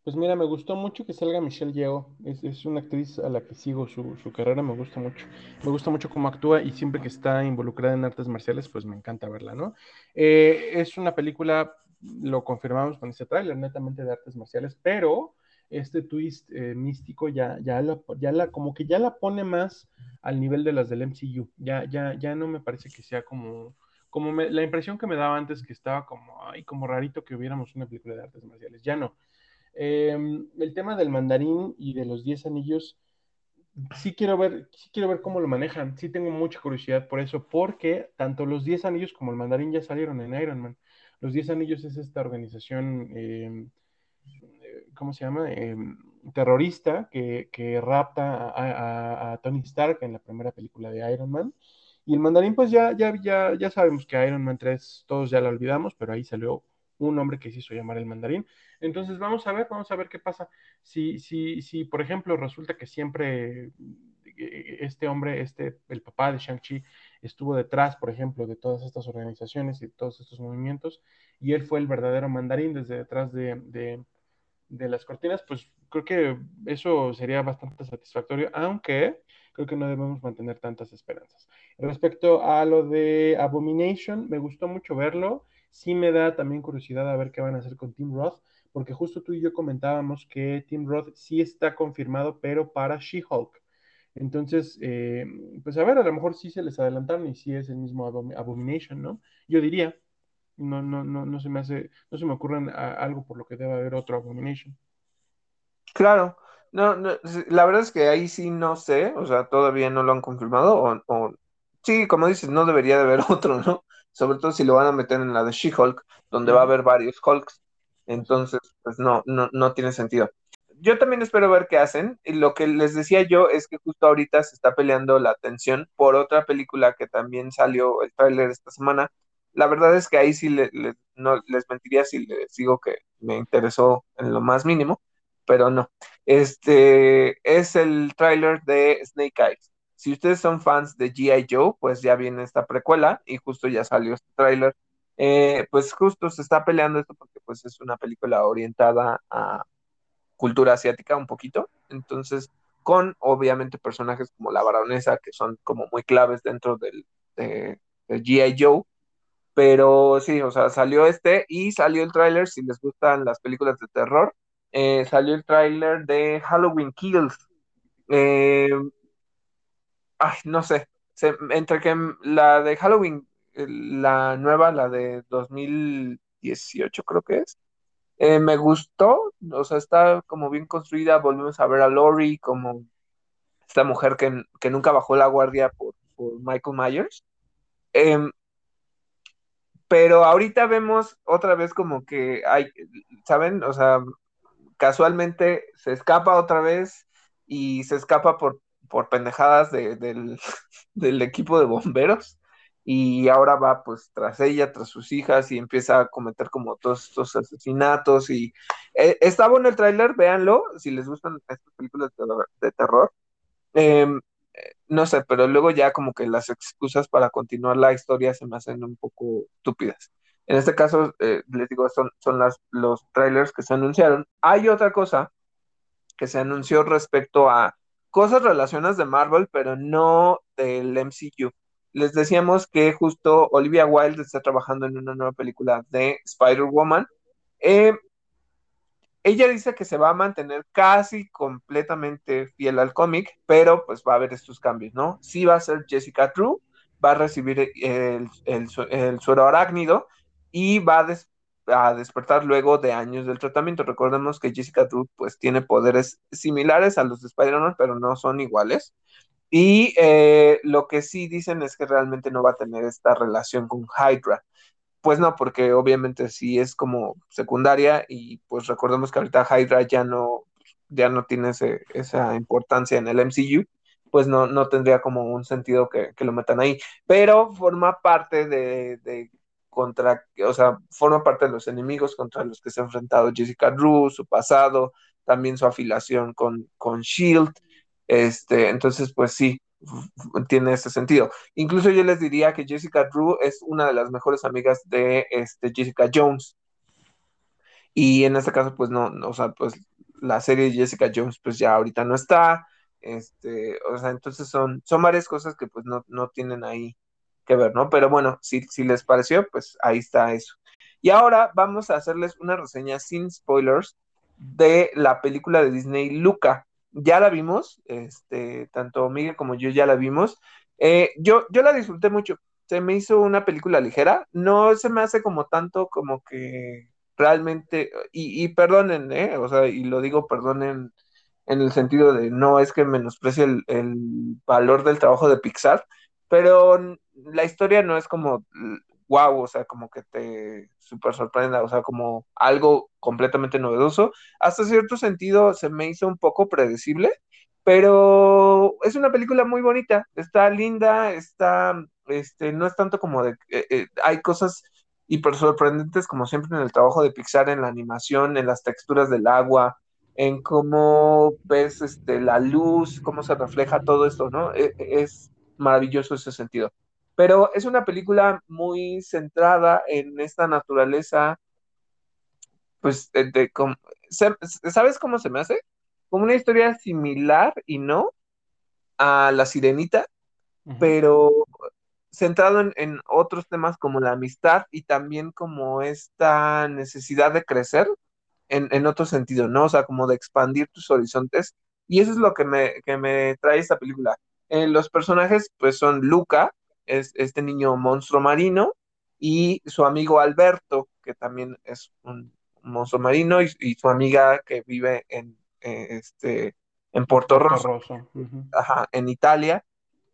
Pues mira, me gustó mucho que salga Michelle Yeoh. Es, una actriz a la que sigo su, carrera, me gusta mucho. Me gusta mucho cómo actúa y siempre que está involucrada en artes marciales, pues me encanta verla, ¿no? Eh, es una película, lo confirmamos con ese tráiler, netamente de artes marciales, pero este twist eh, místico ya, ya, la, ya la, como que ya la pone más al nivel de las del MCU. Ya, ya, ya no me parece que sea como, como la impresión que me daba antes que estaba como, ay, como rarito que hubiéramos una película de artes marciales. Ya no. Em, el tema del mandarín y de los 10 anillos, sí quiero ver, sí quiero ver cómo lo manejan. Sí tengo mucha curiosidad por eso, porque tanto los 10 anillos como el mandarín ya salieron en Iron Man. Los 10 anillos es esta organización em, ¿cómo se llama? Em, terrorista que, rapta a, Tony Stark en la primera película de Iron Man. Y el mandarín, pues ya, ya, ya, ya sabemos que Iron Man 3 todos ya la olvidamos, pero ahí salió un hombre que se hizo llamar el mandarín. Entonces vamos a ver, vamos a ver qué pasa. Si, si, si por ejemplo, resulta que siempre eh, este hombre, este, el papá de Shang-Chi, estuvo detrás, por ejemplo, de todas estas organizaciones y todos estos movimientos, y él fue el verdadero mandarín desde detrás de, de las cortinas, pues creo que eso sería bastante satisfactorio, aunque creo que no debemos mantener tantas esperanzas. Respecto a lo de Abomination, me gustó mucho verlo. Sí me da también curiosidad a ver qué van a hacer con Tim Roth, porque justo tú y yo comentábamos que Tim Roth sí está confirmado, pero para She-Hulk. Entonces, eh, pues a ver, a lo mejor sí se les adelantaron y sí es el mismo Abomination, ¿no? Yo diría no, no, no, no se me hace, no se me ocurre algo por lo que deba haber otro Abomination. Claro, no, no, la verdad es que ahí sí no sé, o sea, todavía no lo han confirmado, o, sí, como dices, no debería de haber otro, ¿no? Sobre todo si lo van a meter en la de She-Hulk, donde va a haber varios Hulks, entonces, pues no, no, no tiene sentido. Yo también espero ver qué hacen, y lo que les decía yo es que justo ahorita se está peleando la atención por otra película que también salió el tráiler esta semana, la verdad es que ahí sí no les mentiría si les digo que me interesó en lo más mínimo, pero no. Este es el tráiler de Snake Eyes. Si ustedes son fans de G.I. Joe, pues ya viene esta precuela y justo ya salió este tráiler. Eh, pues justo se está peleando esto porque pues es una película orientada a cultura asiática un poquito. Entonces, con obviamente personajes como la baronesa, que son como muy claves dentro del, de, de G.I. Joe pero sí, o sea, salió este y salió el tráiler, si les gustan las películas de terror, eh, salió el tráiler de Halloween Kills. Eh, ay, no sé, entre que la de Halloween, la nueva, la de 2018 creo que es, eh, me gustó, o sea, está como bien construida, volvimos a ver a Lori como esta mujer que, que nunca bajó la guardia por, por Michael Myers. Em, pero ahorita vemos otra vez como que hay, ¿saben? O sea, casualmente se escapa otra vez y se escapa por, por pendejadas del, equipo de bomberos y ahora va pues tras ella, tras sus hijas y empieza a cometer como todos estos asesinatos y eh, está bueno el tráiler, véanlo si les gustan estas películas de, terror. Em, no sé, pero luego ya como que las excusas para continuar la historia se me hacen un poco estúpidas. En este caso, eh, les digo, son, son las, los trailers que se anunciaron. Hay otra cosa que se anunció respecto a cosas relacionadas de Marvel, pero no del MCU. Les decíamos que justo Olivia Wilde está trabajando en una nueva película de Spider-Woman. Eh, ella dice que se va a mantener casi completamente fiel al cómic, pero pues va a haber estos cambios, ¿no? Sí va a ser Jessica True, va a recibir el, suero arácnido y va a, despertar luego de años del tratamiento. Recordemos que Jessica True pues tiene poderes similares a los de Spider-Man, pero no son iguales. Y eh, lo que sí dicen es que realmente no va a tener esta relación con Hydra. Pues no, porque obviamente sí es como secundaria y pues recordemos que ahorita Hydra ya no, ya no tiene esa importancia en el MCU, pues no, no tendría como un sentido que, lo metan ahí. Pero forma parte de, contra, o sea, forma parte de los enemigos contra los que se ha enfrentado Jessica Drew, su pasado, también su afiliación con, con Shield. Este, entonces, pues sí, tiene ese sentido. Incluso yo les diría que Jessica Drew es una de las mejores amigas de este, Jessica Jones. Y en este caso, pues no, o sea, pues la serie de Jessica Jones, pues ya ahorita no está. Este, o sea, entonces son, son varias cosas que pues no, no tienen ahí que ver, ¿no? Pero bueno, si, si les pareció, pues ahí está eso. Y ahora vamos a hacerles una reseña sin spoilers de la película de Disney Luca. Ya la vimos, este, tanto Miguel como yo ya la vimos. Eh, yo, yo la disfruté mucho. Se me hizo una película ligera. No se me hace como tanto como que realmente, y, perdonen, ¿eh? o sea, y lo digo perdonen en el sentido de no es que menosprecie el, el valor del trabajo de Pixar, pero la historia no es como wow, o sea, como que te súper sorprenda, o sea, como algo completamente novedoso. Hasta cierto sentido se me hizo un poco predecible, pero es una película muy bonita, está linda, está, este, no es tanto como de, eh, eh, hay cosas hiper sorprendentes como siempre en el trabajo de Pixar, en la animación, en las texturas del agua, en cómo ves este, la luz, cómo se refleja todo esto, ¿no? E, e, es maravilloso ese sentido pero es una película muy centrada en esta naturaleza, pues, de, ¿sabes cómo se me hace? Como una historia similar y no a La Sirenita, pero centrado en, otros temas como la amistad y también como esta necesidad de crecer en, en, otro sentido, ¿no? O sea, como de expandir tus horizontes. Y eso es lo que me, que me trae esta película. Eh, los personajes, pues, son Luca, es este niño monstruo marino, y su amigo Alberto, que también es un monstruo marino, y, su amiga que vive en, eh, este, en Puerto Rosso, en Italia.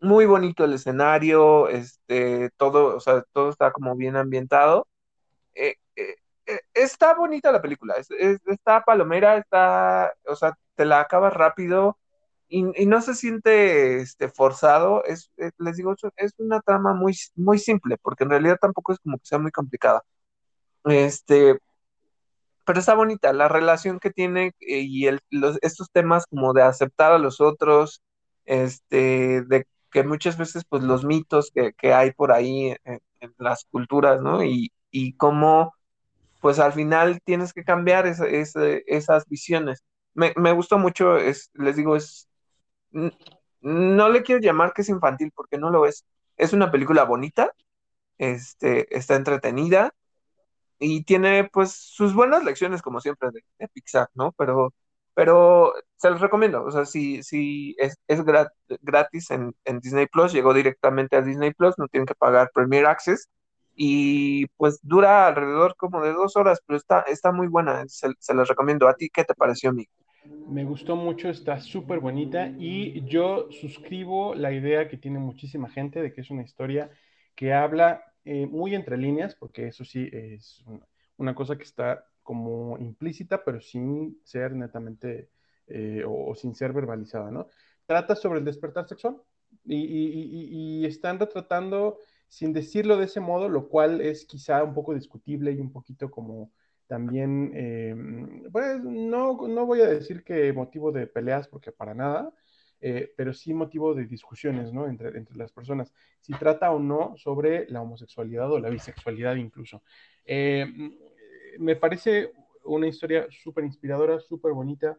Muy bonito el escenario, este, todo, o sea, todo está como bien ambientado. Eh, eh, está bonita la película, está palomera, está, o sea, te la acabas rápido, y, no se siente este, forzado, es, eh, les digo, es una trama muy, muy simple, porque en realidad tampoco es como que sea muy complicada. Este, pero está bonita la relación que tiene eh, y el, estos temas como de aceptar a los otros, este, de que muchas veces pues los mitos que, hay por ahí en, las culturas, ¿no? Y, y cómo pues al final tienes que cambiar esas visiones. Me, me, gustó mucho, es, les digo, es no le quiero llamar que es infantil porque no lo es. Es una película bonita, este, está entretenida y tiene pues sus buenas lecciones como siempre de, Pixar, ¿no? Pero, pero se los recomiendo, o sea, si, si es, es gratis en, Disney Plus, llegó directamente a Disney Plus, no tienen que pagar Premier Access y pues dura alrededor como de dos horas, pero está, está muy buena, se, se los recomiendo. ¿A ti qué te pareció, Mick? Me gustó mucho, está súper bonita y yo suscribo la idea que tiene muchísima gente de que es una historia que habla eh, muy entre líneas, porque eso sí es una cosa que está como implícita, pero sin ser netamente eh, o, sin ser verbalizada, ¿no? Trata sobre el despertar sexual y, y, y están retratando sin decirlo de ese modo, lo cual es quizá un poco discutible y un poquito como también, eh, pues no, no, voy a decir que motivo de peleas, porque para nada, eh, pero sí motivo de discusiones, ¿no? Entre, entre las personas, si trata o no sobre la homosexualidad o la bisexualidad incluso. Eh, me parece una historia súper inspiradora, súper bonita,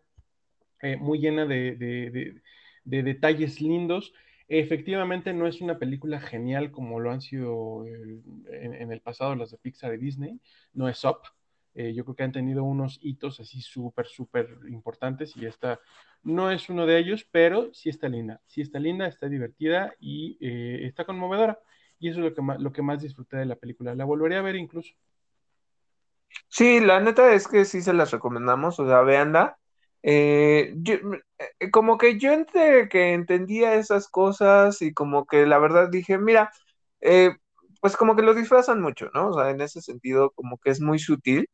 muy llena de, de, de, detalles lindos. Efectivamente, no es una película genial como lo han sido en, en, el pasado las de Pixar y Disney, no es Up, eh, yo creo que han tenido unos hitos así súper, súper importantes y esta no es uno de ellos, pero sí está linda. Sí está linda, está divertida y eh, está conmovedora. Y eso es lo que, más, lo que más disfruté de la película. La volvería a ver incluso. Sí, la neta es que sí se las recomendamos, o sea, véanla. Eh, como que yo entre que entendía esas cosas y como que la verdad dije, mira, pues como que lo disfrazan mucho, ¿no? O sea, en ese sentido como que es muy sutil.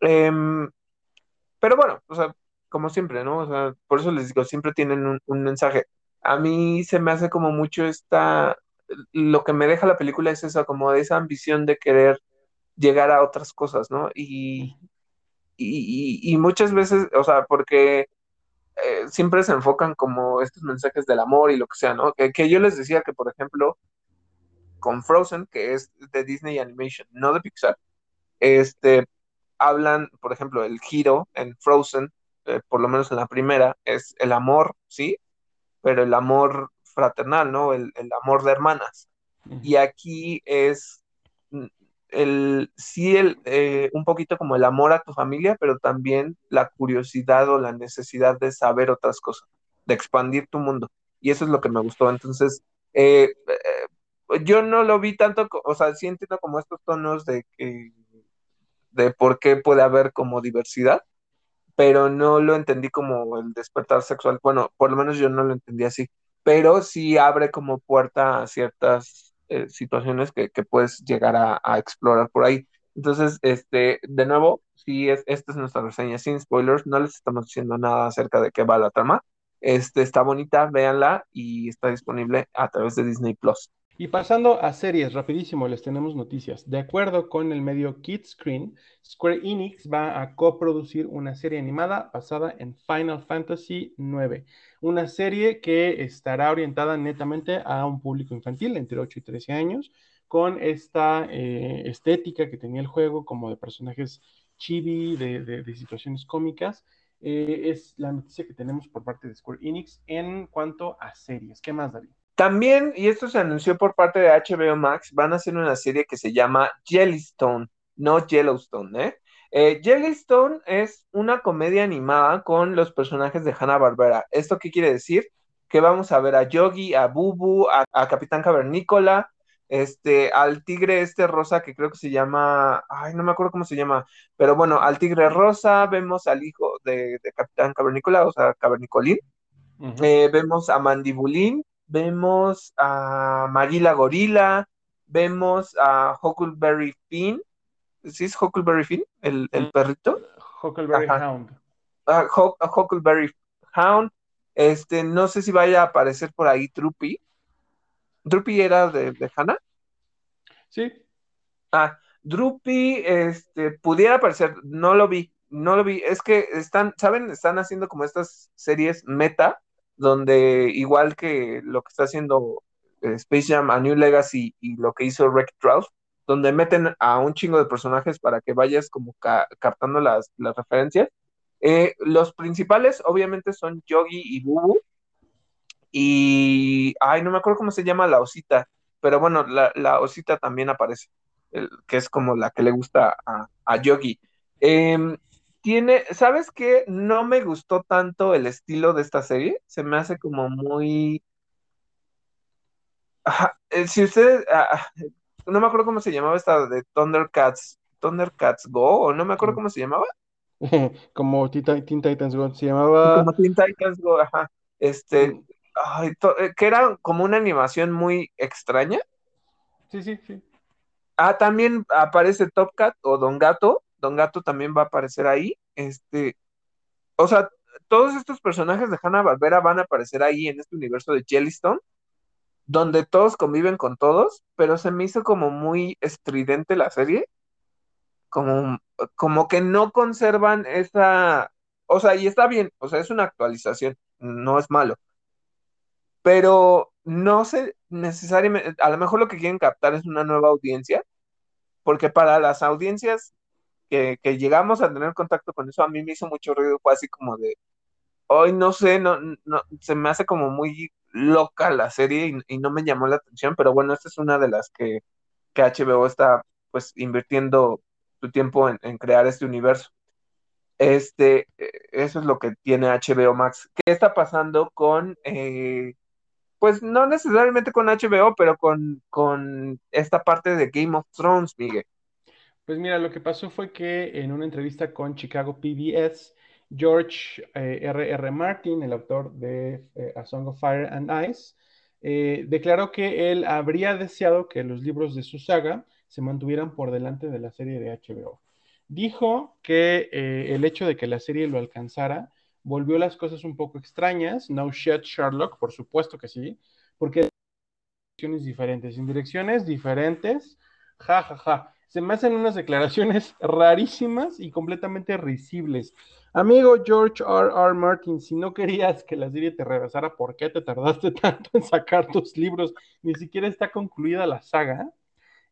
Em, pero bueno, o sea, como siempre, ¿no? O sea, por eso les digo, siempre tienen un, mensaje. A mí se me hace como mucho esta, lo que me deja la película es eso, como esa ambición de querer llegar a otras cosas, ¿no? Y, y, muchas veces, o sea, porque eh, siempre se enfocan como estos mensajes del amor y lo que sea, ¿no? Que yo les decía que, por ejemplo, con Frozen, que es de Disney Animation, no de Pixar, este, hablan, por ejemplo, el giro en Frozen, eh, por lo menos en la primera, es el amor, ¿sí? Pero el amor fraternal, ¿no? El, amor de hermanas. Y aquí es, el, sí, el, eh, un poquito como el amor a tu familia, pero también la curiosidad o la necesidad de saber otras cosas, de expandir tu mundo. Y eso es lo que me gustó. Entonces, eh, yo no lo vi tanto, o sea, sí entiendo como estos tonos de que, de por qué puede haber como diversidad, pero no lo entendí como el despertar sexual. Bueno, por lo menos yo no lo entendí así, pero sí abre como puerta a ciertas eh, situaciones que, puedes llegar a, explorar por ahí. Entonces, este, de nuevo, si es, esta es nuestra reseña sin spoilers, no les estamos diciendo nada acerca de qué va la trama. Este, está bonita, véanla y está disponible a través de Disney Plus. Y pasando a series, rapidísimo, les tenemos noticias. De acuerdo con el medio Kidscreen, Square Enix va a coproducir una serie animada basada en Final Fantasy IX. Una serie que estará orientada netamente a un público infantil entre 8 y 13 años, con esta eh, estética que tenía el juego, como de personajes chibi, de, situaciones cómicas. Eh, es la noticia que tenemos por parte de Square Enix en cuanto a series. ¿Qué más, David? También, y esto se anunció por parte de HBO Max, van a hacer una serie que se llama Jellystone, no Yellowstone, ¿eh? ¿eh? Jellystone es una comedia animada con los personajes de Hanna-Barbera. ¿Esto qué quiere decir? Que vamos a ver a Yogi, a Bubu, a, Capitán Cavernícola, este, al tigre este rosa que creo que se llama, ay, no me acuerdo cómo se llama, pero bueno, al tigre rosa, vemos al hijo de, Capitán Cavernícola, o sea, Cavernicolín, eh, vemos a Mandibulín, vemos a Magila Gorila, vemos a Huckleberry Finn, ¿sí es Huckleberry Finn, el, el mm. perrito? Huckleberry Hound. Ah, Huckleberry Hound, este, no sé si vaya a aparecer por ahí Drupi. ¿Drupi era de, de Hannah? Sí. Ah, Drupi, este, pudiera aparecer, no lo vi, no lo vi, es que están, ¿saben? Están haciendo como estas series meta, donde igual que lo que está haciendo eh, Space Jam a New Legacy y lo que hizo Wreck Trout, donde meten a un chingo de personajes para que vayas como captando las, referencias. Eh, los principales obviamente son Yogi y Bubu. Y, ay, no me acuerdo cómo se llama la osita, pero bueno, la, osita también aparece, que es como la que le gusta a, a Yogi. Em, tiene, ¿sabes qué? No me gustó tanto el estilo de esta serie. Se me hace como muy. Eh, si ustedes. Ah, ah, no me acuerdo cómo se llamaba esta de Thundercats. Thundercats Go, o no me acuerdo mm. cómo se llamaba. como Teen, Titans Go, se llamaba. Como Teen Titans Go, ajá. Este. Mm. Eh, que era como una animación muy extraña. Sí, sí, sí. Ah, también aparece Top Cat o Don Gato, Don Gato también va a aparecer ahí. Este, o sea, todos estos personajes de Hanna Barbera van a aparecer ahí en este universo de Jellystone, donde todos conviven con todos, pero se me hizo como muy estridente la serie, como, como que no conservan esa, o sea, y está bien, o sea, es una actualización, no es malo, pero no sé necesariamente, a lo mejor lo que quieren captar es una nueva audiencia, porque para las audiencias que, llegamos a tener contacto con eso, a mí me hizo mucho ruido, fue así como de, hoy no sé, no, no, se me hace como muy loca la serie y, no me llamó la atención, pero bueno, esta es una de las que, que HBO está pues invirtiendo su tiempo en, crear este universo. Este, eh, eso es lo que tiene HBO Max. ¿Qué está pasando con, eh, pues no necesariamente con HBO, pero con, con esta parte de Game of Thrones, Miguel? Pues mira, lo que pasó fue que en una entrevista con Chicago PBS, George R.R. R. Martin, el autor de eh, A Song of Fire and Ice, eh, declaró que él habría deseado que los libros de su saga se mantuvieran por delante de la serie de HBO. Dijo que eh, el hecho de que la serie lo alcanzara volvió las cosas un poco extrañas. No shit, Sherlock, por supuesto que sí, porque direcciones diferentes, en direcciones diferentes, ja, ja, ja se me hacen unas declaraciones rarísimas y completamente risibles. Amigo George R. R. Martin, si no querías que la serie te regresara, ¿por qué te tardaste tanto en sacar tus libros? Ni siquiera está concluida la saga.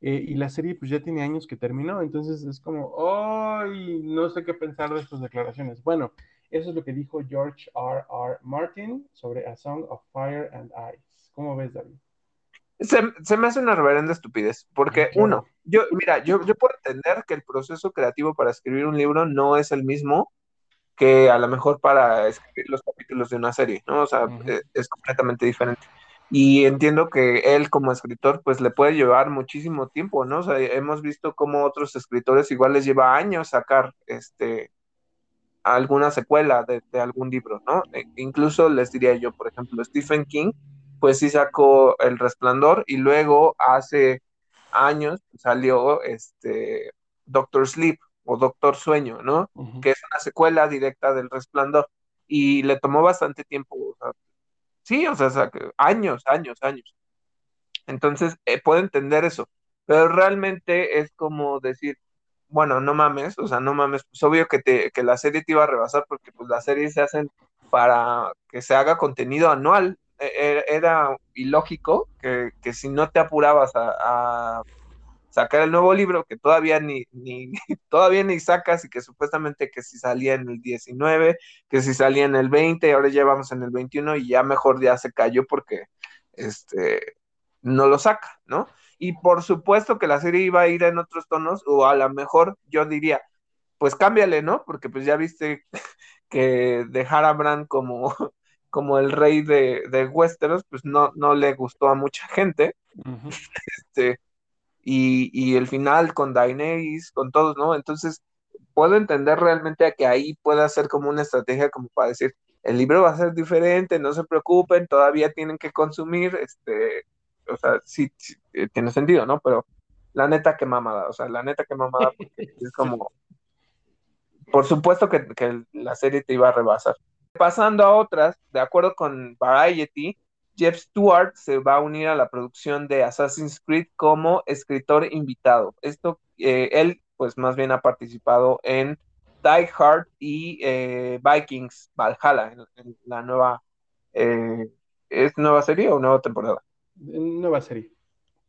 Eh, y la serie pues ya tiene años que terminó, entonces es como, ¡ay! No sé qué pensar de estas declaraciones. Bueno, eso es lo que dijo George R. R. Martin sobre A Song of Fire and Ice. ¿Cómo ves, David? Se, me hace una reverenda estupidez, porque uno, yo, mira, yo, yo puedo entender que el proceso creativo para escribir un libro no es el mismo que a lo mejor para escribir los capítulos de una serie, ¿no? O sea, eh, es completamente diferente. Y entiendo que él como escritor, pues le puede llevar muchísimo tiempo, ¿no? O sea, hemos visto cómo otros escritores igual les lleva años sacar este alguna secuela de, algún libro, ¿no? E incluso les diría yo, por ejemplo, Stephen King, pues sí sacó El Resplandor y luego hace años salió este Doctor Sleep o Doctor Sueño, ¿no? Que es una secuela directa del Resplandor y le tomó bastante tiempo, o sea, Sí, o sea, años, años, años. Entonces, eh, puedo entender eso, pero realmente es como decir, bueno, no mames, o sea, no mames, pues obvio que, te, que la serie te iba a rebasar porque pues las series se hacen para que se haga contenido anual. E, e, era ilógico que, que si no te apurabas a sacar el nuevo libro que todavía ni, todavía ni sacas y que supuestamente que si salía en el 19, que si salía en el 20, ahora ya vamos en el 21 y ya mejor ya se cayó porque este no lo saca, ¿no? Y por supuesto que la serie iba a ir en otros tonos o a lo mejor yo diría, pues cámbiale, ¿no? Porque pues ya viste que dejar a Bran como como el rey de, de Westeros, pues no, no le gustó a mucha gente. este, y, el final con Daenerys, con todos, ¿no? Entonces, puedo entender realmente que ahí pueda ser como una estrategia como para decir, el libro va a ser diferente, no se preocupen, todavía tienen que consumir, este, o sea, sí, eh, tiene sentido, ¿no? Pero la neta que mamada, o sea, la neta que mamada, es como, por supuesto que, que la serie te iba a rebasar. Pasando a otras, de acuerdo con Variety, Jeff Stewart se va a unir a la producción de Assassin's Creed como escritor invitado. Esto, eh, él, pues más bien ha participado en Die Hard y eh, Vikings Valhalla, en, la nueva. Eh, ¿Es nueva serie o nueva temporada? Nueva serie.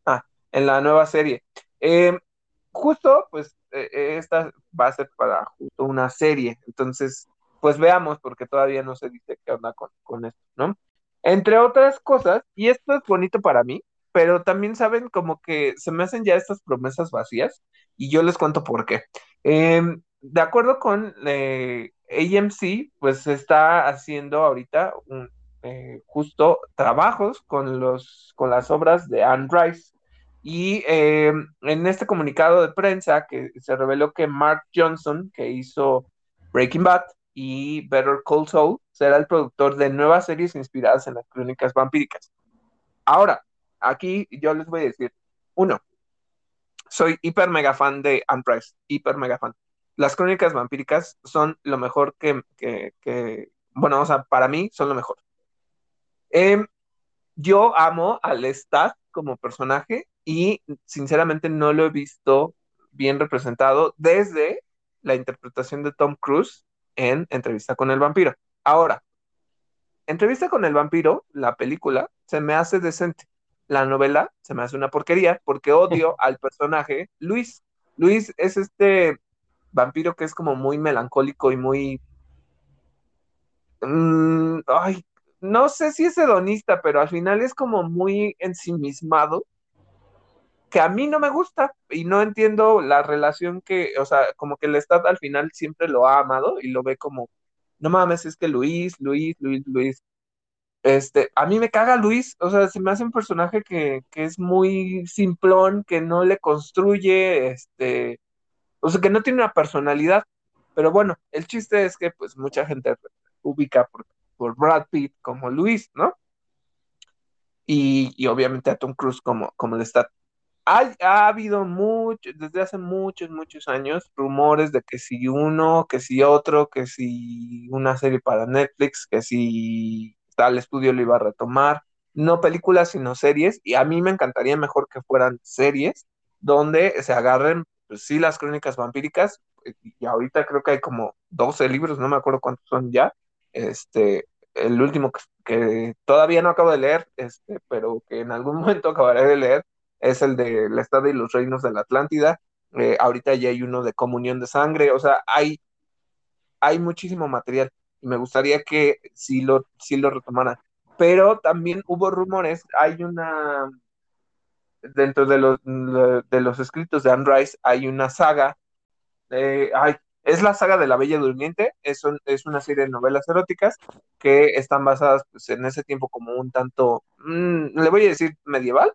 Ah, en la nueva serie. justo, pues, esta va a ser para justo una serie. Entonces, pues veamos, porque todavía no se dice qué onda con, con esto, ¿no? Entre otras cosas, y esto es bonito para mí, pero también saben como que se me hacen ya estas promesas vacías y yo les cuento por qué. Em, de acuerdo con eh, AMC, pues está haciendo ahorita eh, justo trabajos con, los, con las obras de Anne Rice. Y em, en este comunicado de prensa que se reveló que Mark Johnson, que hizo Breaking Bad, y Better Call Saul será el productor de nuevas series inspiradas en las crónicas vampíricas. Ahora, aquí yo les voy a decir, uno, soy hiper mega fan de Anne Price, hiper mega fan. Las crónicas vampíricas son lo mejor que, bueno, o sea, para mí son lo mejor. Em, yo amo al Stat como personaje y sinceramente no lo he visto bien representado desde la interpretación de Tom Cruise en Entrevista con el vampiro. Ahora, Entrevista con el vampiro, la película, se me hace decente. La novela se me hace una porquería porque odio al personaje Luis. Luis es este vampiro que es como muy melancólico y muy... Mm, ay, no sé si es hedonista, pero al final es como muy ensimismado que a mí no me gusta y no entiendo la relación que, o sea, como que el Estado al final siempre lo ha amado y lo ve como, no mames, es que Luis, Luis, Luis, Luis. Este, a mí me caga Luis, o sea, se me hace un personaje que, que es muy simplón, que no le construye, este, o sea, que no tiene una personalidad. Pero bueno, el chiste es que pues mucha gente ubica por, Brad Pitt como Luis, ¿no? Y, y obviamente a Tom Cruise como, como el Estado ha, habido mucho, desde hace muchos, muchos años, rumores de que si uno, que si otro, que si una serie para Netflix, que si tal estudio lo iba a retomar. No películas, sino series. Y a mí me encantaría mejor que fueran series donde se agarren, pues sí, las crónicas vampíricas. Y ahorita creo que hay como 12 libros, no me acuerdo cuántos son ya. Este, el último que, que todavía no acabo de leer, este, pero que en algún momento acabaré de leer, es el de la Estado y los Reinos de la Atlántida. Eh, ahorita ya hay uno de Comunión de Sangre, o sea, hay, hay muchísimo material y me gustaría que sí lo, sí lo. Pero también hubo rumores, hay una, dentro de los, de los escritos de Anne Rice hay una saga, eh, es la saga de la Bella Durmiente, es, es una serie de novelas eróticas que están basadas pues, en ese tiempo como un tanto, mm, le voy a decir medieval,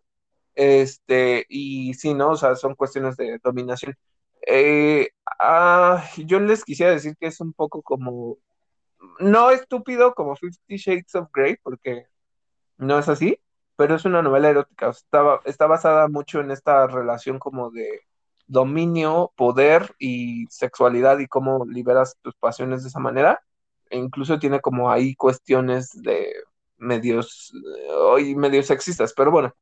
este, y sí, ¿no? O sea, son cuestiones de dominación. Eh, ah, yo les quisiera decir que es un poco como, no estúpido como Fifty Shades of Grey, porque no es así, pero es una novela erótica, está, basada mucho en esta relación como de dominio, poder y sexualidad y cómo liberas tus pasiones de esa manera. E incluso tiene como ahí cuestiones de medios, hoy medios sexistas, pero bueno.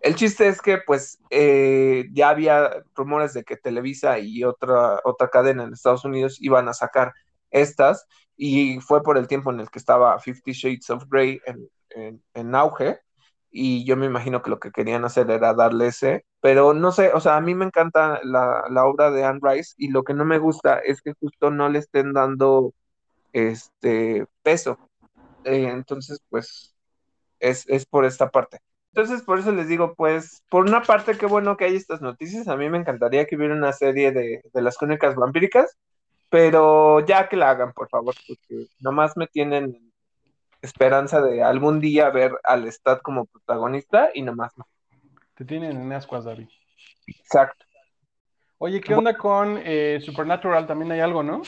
El chiste es que pues eh, ya había rumores de que Televisa y otra, otra cadena en Estados Unidos iban a sacar estas y fue por el tiempo en el que estaba Fifty Shades of Grey en, en, auge y yo me imagino que lo que querían hacer era darle ese, pero no sé, o sea, a mí me encanta la, la obra de Anne Rice y lo que no me gusta es que justo no le estén dando este peso. Eh, entonces, pues, es, es por esta parte. Entonces, por eso les digo, pues, por una parte, qué bueno que hay estas noticias. A mí me encantaría que hubiera una serie de, de las crónicas vampíricas, pero ya que la hagan, por favor, porque nomás me tienen esperanza de algún día ver al Stat como protagonista y nomás no. Te tienen en ascuas, David. Exacto. Oye, ¿qué onda con eh, Supernatural? También hay algo, ¿no?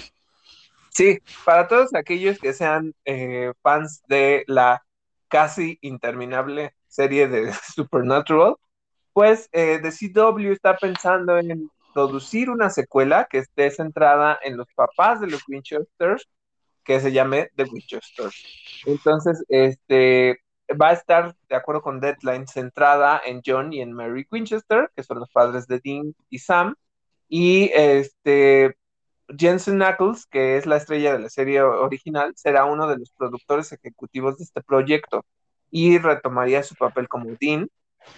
Sí, para todos aquellos que sean eh, fans de la casi interminable serie de Supernatural, pues eh, The CW está pensando en producir una secuela que esté centrada en los papás de los Winchesters que se llame The Winchester. Entonces, este va a estar, de acuerdo con Deadline, centrada en John y en Mary Winchester, que son los padres de Dean y Sam, y este Jensen Knuckles, que es la estrella de la serie original, será uno de los productores ejecutivos de este proyecto y retomaría su papel como Dean,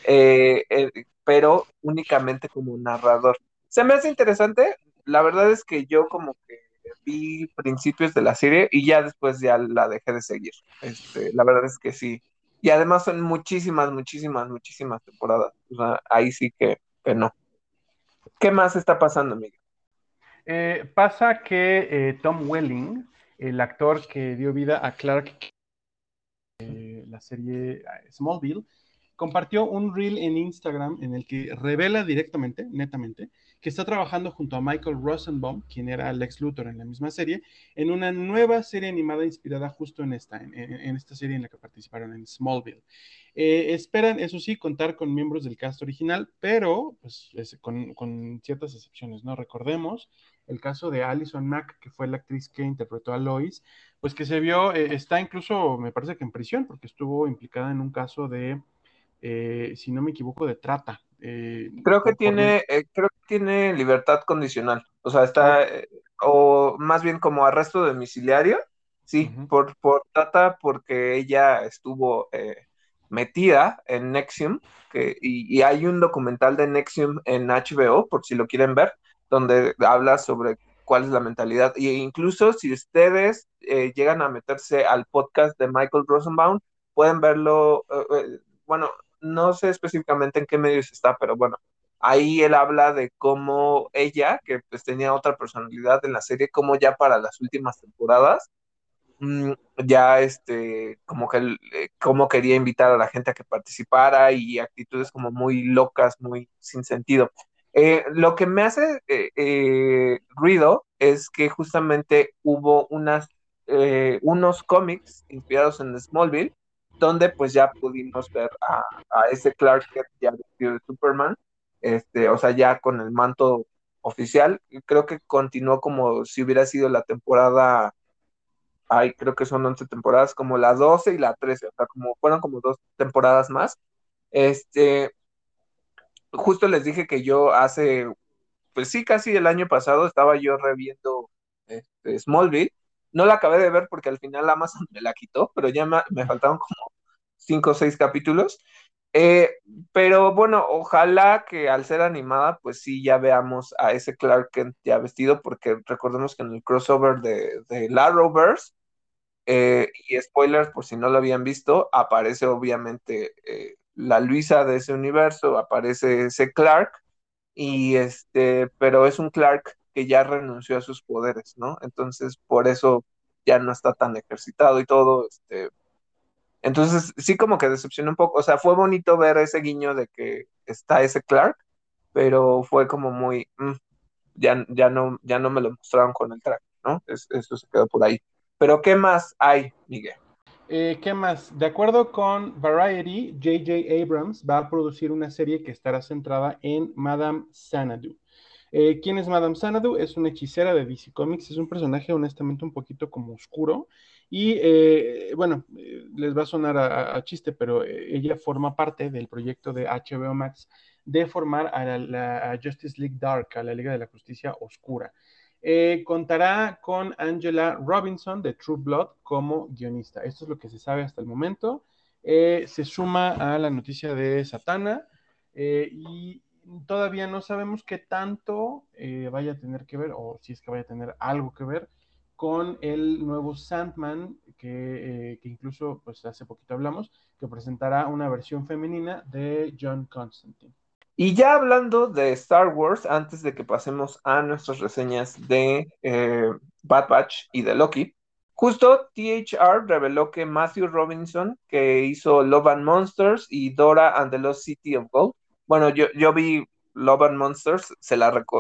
eh, eh, pero únicamente como narrador. Se me hace interesante, la verdad es que yo como que vi principios de la serie y ya después ya la dejé de seguir. Este, la verdad es que sí. Y además son muchísimas, muchísimas, muchísimas temporadas. O sea, ahí sí que, no. ¿Qué más está pasando, Miguel? Eh, pasa que Tom Welling, el actor que dio vida a Clark, la serie Smallville, compartió un reel en Instagram en el que revela directamente, netamente, que está trabajando junto a Michael Rosenbaum, quien era Lex Luthor en la misma serie, en una nueva serie animada inspirada justo en esta, en, esta serie en la que participaron en Smallville. Eh, esperan, eso sí, contar con miembros del cast original, pero pues, con, ciertas excepciones, ¿no? Recordemos el caso de Alison Mack, que fue la actriz que interpretó a Lois, pues que se vio, eh, está incluso, me parece que en prisión, porque estuvo implicada en un caso de, eh, si no me equivoco, de trata eh, creo que tiene, eh, creo que tiene libertad condicional. O sea, está, eh, o más bien como arresto domiciliario, sí, por, por trata porque ella estuvo metida en Nexium, que, y, hay un documental de Nexium en HBO, por si lo quieren ver, donde habla sobre cuál es la mentalidad. Y incluso si ustedes llegan a meterse al podcast de Michael Rosenbaum, pueden verlo, bueno, no sé específicamente en qué medios está, pero bueno, ahí él habla de cómo ella, que pues tenía otra personalidad en la serie, como ya para las últimas temporadas, mm, ya este, como que eh, cómo quería invitar a la gente a que participara y actitudes como muy locas, muy sin sentido. Eh, lo que me hace eh, ruido es que justamente hubo unas, unos cómics inspirados en Smallville donde pues ya pudimos ver a, ese Clark Kent ya vestido de Superman, este, o sea, ya con el manto oficial, creo que continuó como si hubiera sido la temporada, ay, creo que son 11 temporadas, como la 12 y la 13, o sea, como fueron como dos temporadas más. Este, justo les dije que yo hace, pues sí, casi el año pasado estaba yo reviendo este, Smallville no la acabé de ver porque al final Amazon me la quitó, pero ya me, faltaron como cinco o seis capítulos. Eh, pero bueno, ojalá que al ser animada, pues sí, ya veamos a ese Clark Kent ya vestido, porque recordemos que en el crossover de, de Arrowverse, eh, y spoilers por si no lo habían visto, aparece obviamente eh, la Luisa de ese universo, aparece ese Clark, y este, pero es un Clark que ya renunció a sus poderes, ¿no? Entonces, por eso ya no está tan ejercitado y todo, este, entonces sí como que decepcionó un poco, o sea, fue bonito ver ese guiño de que está ese Clark, pero fue como muy, mm, ya, ya, no, ya no me lo mostraron con el track, ¿no? eso se quedó por ahí. Pero ¿qué más hay, Miguel? Eh, ¿Qué más? De acuerdo con Variety, J.J. Abrams va a producir una serie que estará centrada en Madame Xanadu. Eh, ¿Quién es Madame Xanadu? Es una hechicera de DC Comics, es un personaje honestamente un poquito como oscuro y eh, bueno, les va a sonar a, chiste, pero ella forma parte del proyecto de HBO Max de formar a la Justice League Dark, a la Liga de la Justicia Oscura. Eh, contará con Angela Robinson de True Blood como guionista. Esto es lo que se sabe hasta el momento. Eh, se suma a la noticia de Satana eh, y todavía no sabemos qué tanto vaya a tener que ver, o si es que vaya a tener algo que ver, con el nuevo Sandman, que, que incluso pues hace poquito hablamos, que presentará una versión femenina de John Constantine. Y ya hablando de Star Wars, antes de que pasemos a nuestras reseñas de eh, Bad Batch y de Loki, justo THR reveló que Matthew Robinson, que hizo Love and Monsters y Dora and the Lost City of Gold, bueno, yo, yo vi Love and Monsters, se,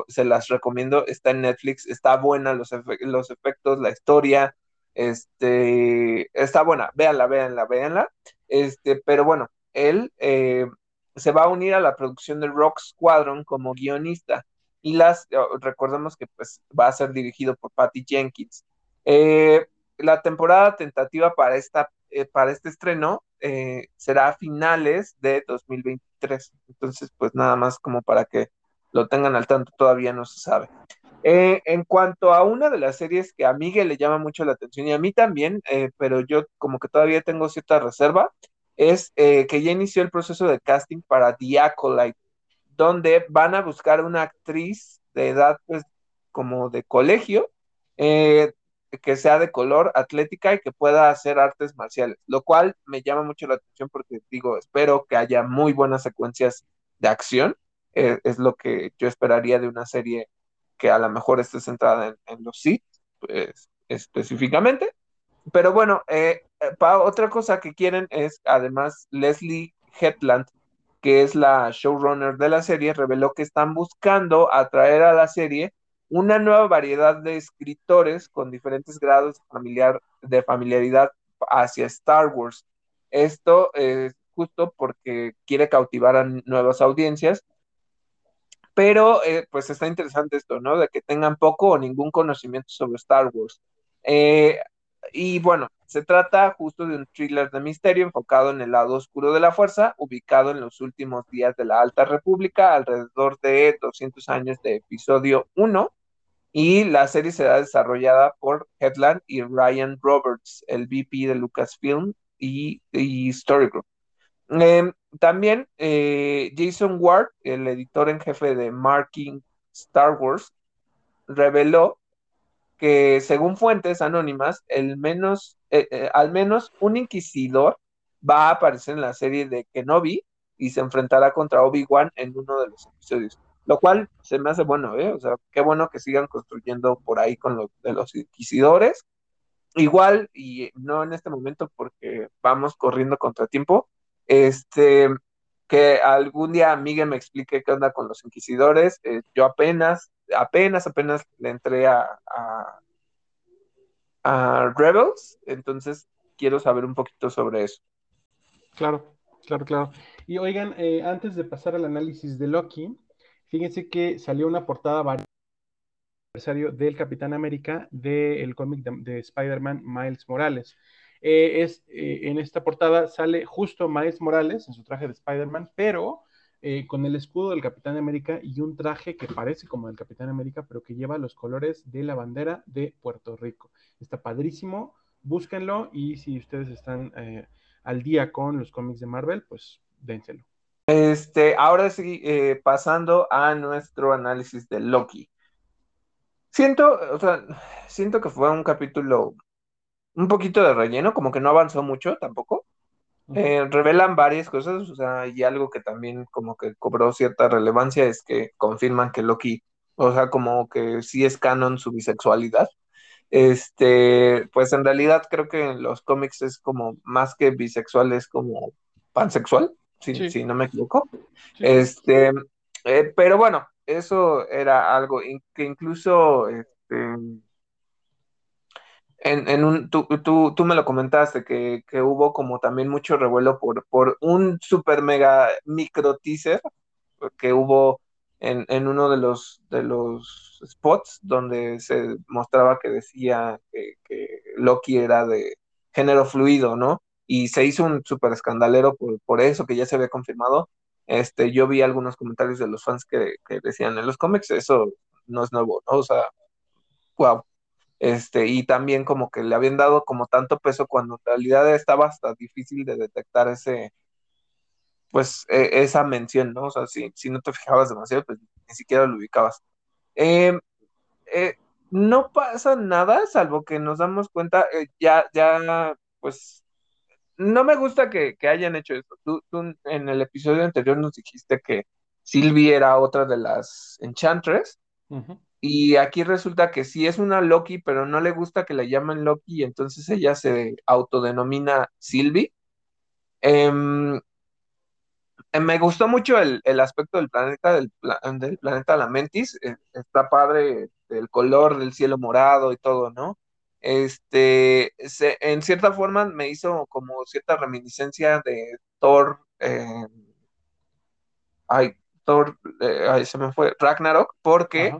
se las recomiendo, está en Netflix, está buena los, los efectos, la historia, este, está buena, véanla, véanla, véanla, este, pero bueno, él eh, se va a unir a la producción de Rock Squadron como guionista y las oh, recordemos que pues va a ser dirigido por Patty Jenkins. Eh, la temporada tentativa para esta eh, para este estreno eh, será a finales de 2023. Entonces, pues nada más como para que lo tengan al tanto, todavía no se sabe. en cuanto a una de las series que a Miguel le llama mucho la atención y a mí también, pero yo como que todavía tengo cierta reserva, es eh, que ya inició el proceso de casting para The Acolyte, donde van a buscar una actriz de edad, pues, como de colegio, eh, que sea de color, atlética y que pueda hacer artes marciales, lo cual me llama mucho la atención porque digo, espero que haya muy buenas secuencias de acción, eh, es lo que yo esperaría de una serie que a lo mejor esté centrada en, los Sith, pues, específicamente, pero bueno, eh, eh otra cosa que quieren es, además, Leslie Hetland, que es la showrunner de la serie, reveló que están buscando atraer a la serie una nueva variedad de escritores con diferentes grados familiar, de familiaridad hacia Star Wars. Esto es justo porque quiere cautivar a nuevas audiencias, pero eh, pues está interesante esto, ¿no? De que tengan poco o ningún conocimiento sobre Star Wars. Eh, y bueno, se trata justo de un thriller de misterio enfocado en el lado oscuro de la fuerza, ubicado en los últimos días de la Alta República, alrededor de 200 años de episodio 1. Y la serie será desarrollada por Headland y Ryan Roberts, el VP de Lucasfilm y, y Story Group. Em, también eh, Jason Ward, el editor en jefe de Marking Star Wars, reveló que según fuentes anónimas, el menos, eh, eh, al menos un inquisidor va a aparecer en la serie de Kenobi y se enfrentará contra Obi-Wan en uno de los episodios. Lo cual se me hace bueno, ¿eh? O sea, qué bueno que sigan construyendo por ahí con los de los inquisidores. Igual, y no en este momento porque vamos corriendo contra tiempo, este, que algún día Miguel me explique qué onda con los inquisidores. Eh, yo apenas apenas, apenas le entré a, a, Rebels, entonces quiero saber un poquito sobre eso. Claro, claro, claro. Y oigan, eh, antes de pasar al análisis de Loki, fíjense que salió una portada aniversario del Capitán América del cómic de, Spider-Man Miles Morales. Eh, es, eh, en esta portada sale justo Miles Morales en su traje de Spider-Man, pero eh, con el escudo del Capitán América y un traje que parece como el Capitán América, pero que lleva los colores de la bandera de Puerto Rico. Está padrísimo, búsquenlo y si ustedes están al día con los cómics de Marvel, pues dénselo. Este, ahora sí, pasando a nuestro análisis de Loki. Siento, o sea, siento que fue un capítulo un poquito de relleno, como que no avanzó mucho tampoco. Eh, revelan varias cosas, o sea, y algo que también como que cobró cierta relevancia es que confirman que Loki, o sea, como que sí es canon su bisexualidad. Este, pues en realidad creo que en los cómics es como más que bisexual, es como pansexual, si, Sí. si no me equivoco. Sí. Este, eh, pero bueno, eso era algo que incluso este, en, en un, tú, tú, tú me lo comentaste, que, que hubo como también mucho revuelo por, por un super mega micro teaser que hubo en, en uno de los, de los spots donde se mostraba que decía que, Loki era de género fluido, ¿no? Y se hizo un súper escandalero por, por eso, que ya se había confirmado. Este, yo vi algunos comentarios de los fans que, que decían en los cómics, eso no es nuevo, ¿no? O sea, wow. Este, y también como que le habían dado como tanto peso cuando en realidad estaba hasta difícil de detectar ese, pues e- esa mención, ¿no? O sea, si, si no te fijabas demasiado, pues ni siquiera lo ubicabas. Eh, eh, no pasa nada, salvo que nos damos cuenta, eh, ya, ya, pues, no me gusta que, que hayan hecho esto. Tú, tú en el episodio anterior nos dijiste que Sylvie era otra de las Enchantress. Y aquí resulta que sí es una Loki, pero no le gusta que la llamen Loki, y entonces ella se autodenomina Sylvie. Em, eh, me gustó mucho el, el aspecto del planeta, del, pla- del planeta Lamentis. eh, está padre el color del cielo morado y todo, ¿no? Este, se- en cierta forma me hizo como cierta reminiscencia de Thor, eh, ay, Thor, eh, se me fue, Ragnarok, porque.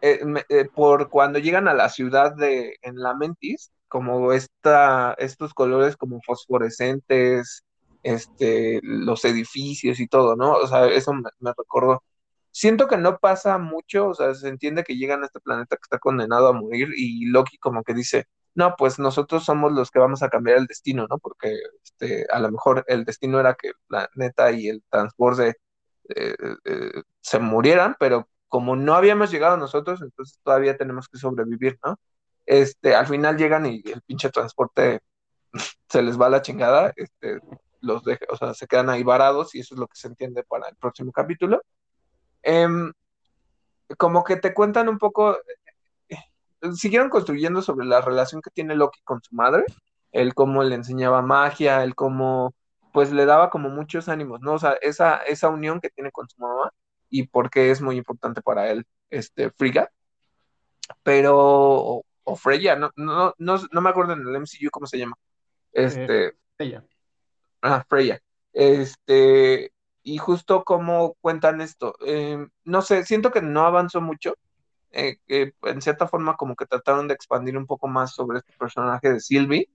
Eh, eh, por cuando llegan a la ciudad de en Lamentis, como esta, estos colores como fosforescentes, este, los edificios y todo, ¿no? O sea, eso me, me recordó. Siento que no pasa mucho, o sea, se entiende que llegan a este planeta que está condenado a morir y Loki como que dice, no, pues nosotros somos los que vamos a cambiar el destino, ¿no? Porque este, a lo mejor el destino era que el planeta y el transborde eh, se murieran, pero como no habíamos llegado nosotros, entonces todavía tenemos que sobrevivir, ¿no? Este, al final llegan y el pinche transporte se les va la chingada, este, los deja, o sea, se quedan ahí varados y eso es lo que se entiende para el próximo capítulo. Em, como que te cuentan un poco, eh, siguieron construyendo sobre la relación que tiene Loki con su madre, el cómo le enseñaba magia, el cómo pues le daba como muchos ánimos, ¿no? O sea, esa, esa unión que tiene con su mamá y por qué es muy importante para él, este, Frigga, pero, o, o Freya, no, no, no, no me acuerdo en el MCU cómo se llama, este, Ella. Ah, Freya. Este, y justo como cuentan esto, eh, no sé, siento que no avanzó mucho, eh, que en cierta forma como que trataron de expandir un poco más sobre este personaje de Sylvie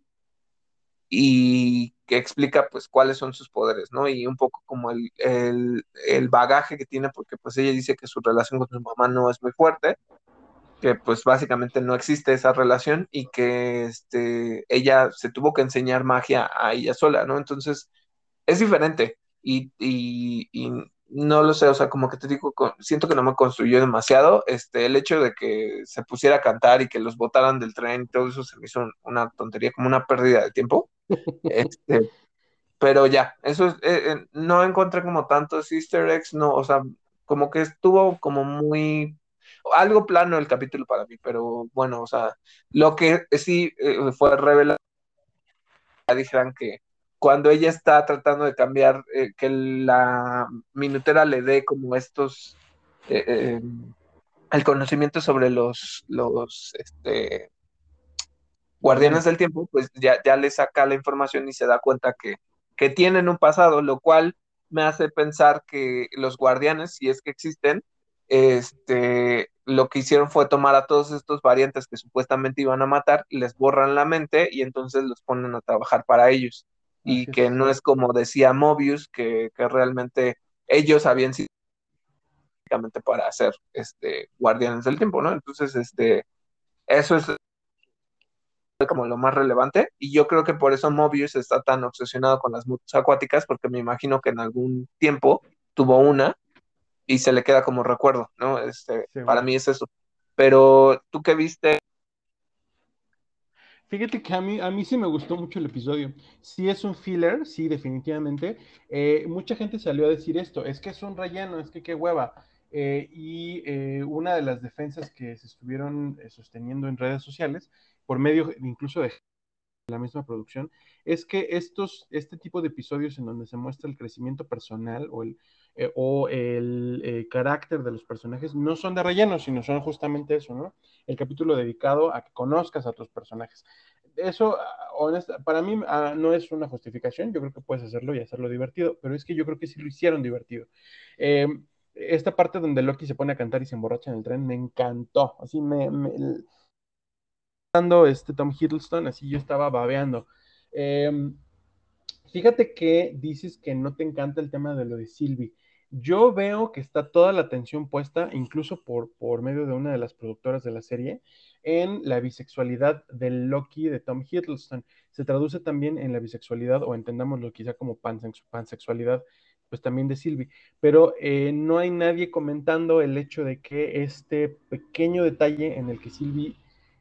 y que explica pues cuáles son sus poderes, ¿no? Y un poco como el, el, el bagaje que tiene, porque pues ella dice que su relación con su mamá no es muy fuerte, que pues básicamente no existe esa relación y que este, ella se tuvo que enseñar magia a ella sola, ¿no? Entonces es diferente y, y, no lo sé, o sea, como que te digo, siento que no me construyó demasiado, este, el hecho de que se pusiera a cantar y que los botaran del tren y todo eso se me hizo un- una tontería, como una pérdida de tiempo, este, pero ya, eso es, eh, eh, no encontré como tantos easter eggs, no, o sea, como que estuvo como muy, algo plano el capítulo para mí, pero bueno, o sea, lo que sí eh, fue revelado dijeran que cuando ella está tratando de cambiar, que la minutera le dé como estos, el conocimiento sobre los, los este, guardianes del tiempo, pues ya, ya le saca la información y se da cuenta que, que tienen un pasado, lo cual me hace pensar que los guardianes, si es que existen, este, lo que hicieron fue tomar a todos estos variantes que supuestamente iban a matar, les borran la mente y entonces los ponen a trabajar para ellos. Y que no es como decía Mobius, que, que realmente ellos habían sido para ser este, guardianes del tiempo, ¿no? Entonces, este, eso es como lo más relevante y yo creo que por eso Mobius está tan obsesionado con las motos acuáticas porque me imagino que en algún tiempo tuvo una y se le queda como recuerdo, ¿no? Este, para mí es eso. Pero tú que viste, Fíjate que a mí, a mí sí me gustó mucho el episodio. Sí es un filler, sí, definitivamente. Eh, mucha gente salió a decir esto, es que es un relleno, es que qué hueva. Eh, y eh, una de las defensas que se estuvieron sosteniendo en redes sociales, por medio incluso de la misma producción, es que estos, este tipo de episodios en donde se muestra el crecimiento personal o el, eh, o el eh, carácter de los personajes no son de relleno, sino son justamente eso, ¿no? El capítulo dedicado a que conozcas a tus personajes. Eso, honesta, para mí ah, no es una justificación, yo creo que puedes hacerlo y hacerlo divertido, pero es que yo creo que sí lo hicieron divertido. Eh, esta parte donde Loki se pone a cantar y se emborracha en el tren me encantó, así me, me este Tom Hiddleston, así yo estaba babeando. Em, fíjate que dices que no te encanta el tema de lo de Sylvie. Yo veo que está toda la atención puesta, incluso por, por medio de una de las productoras de la serie, en la bisexualidad del Loki de Tom Hiddleston. Se traduce también en la bisexualidad, o entendámoslo quizá como pansexualidad, pues también de Sylvie. Pero eh, no hay nadie comentando el hecho de que este pequeño detalle en el que Sylvie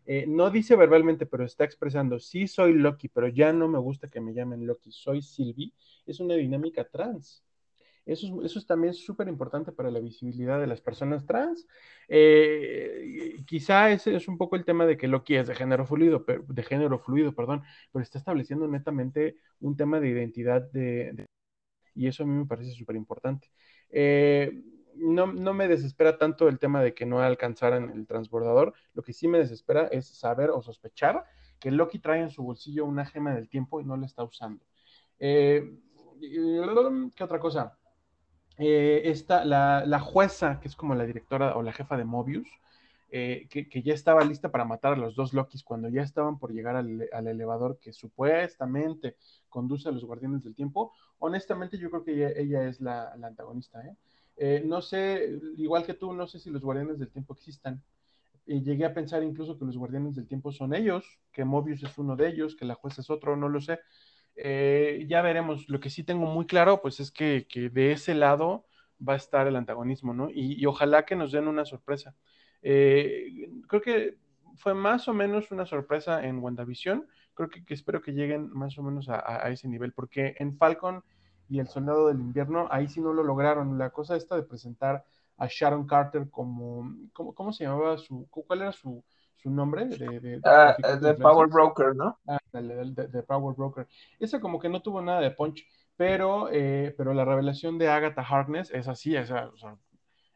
eh, no dice verbalmente, pero está expresando, sí soy Loki, pero ya no me gusta que me llamen Loki, soy Sylvie, es una dinámica trans. Eso es, también súper importante para la visibilidad de las personas trans. Eh, quizá ese es un poco el tema de que Loki es de género fluido, de género fluido, perdón, pero está estableciendo netamente un tema de identidad de, y eso a mí me parece súper importante. Eh, no, me desespera tanto el tema de que no alcanzaran el transbordador. Lo que sí me desespera es saber o sospechar que Loki trae en su bolsillo una gema del tiempo y no la está usando. Eh, ¿Qué otra cosa? Eh, la, jueza, que es como la directora o la jefa de Mobius, eh, que, ya estaba lista para matar a los dos Lokis cuando ya estaban por llegar al, elevador que supuestamente conduce a los guardianes del tiempo. Honestamente, yo creo que ella, es la, la antagonista. ¿eh? Eh, no sé, igual que tú, no sé si los guardianes del tiempo existan. Y llegué a pensar incluso que los guardianes del tiempo son ellos, que Mobius es uno de ellos, que la jueza es otro, no lo sé. Eh, ya veremos. Lo que sí tengo muy claro, pues es que, de ese lado va a estar el antagonismo, ¿no? Y, ojalá que nos den una sorpresa. Eh, creo que fue más o menos una sorpresa en WandaVision. Creo que, espero que lleguen más o menos a ese nivel, porque en Falcon y El Soldado del Invierno, ahí sí no lo lograron. La cosa esta de presentar a Sharon Carter como, ¿cómo, se llamaba su, cuál era su, nombre? De, ah, Power Broker, ¿no? Ah, de, Power Broker. Esa como que no tuvo nada de punch, pero, eh, pero la revelación de Agatha Harkness es así,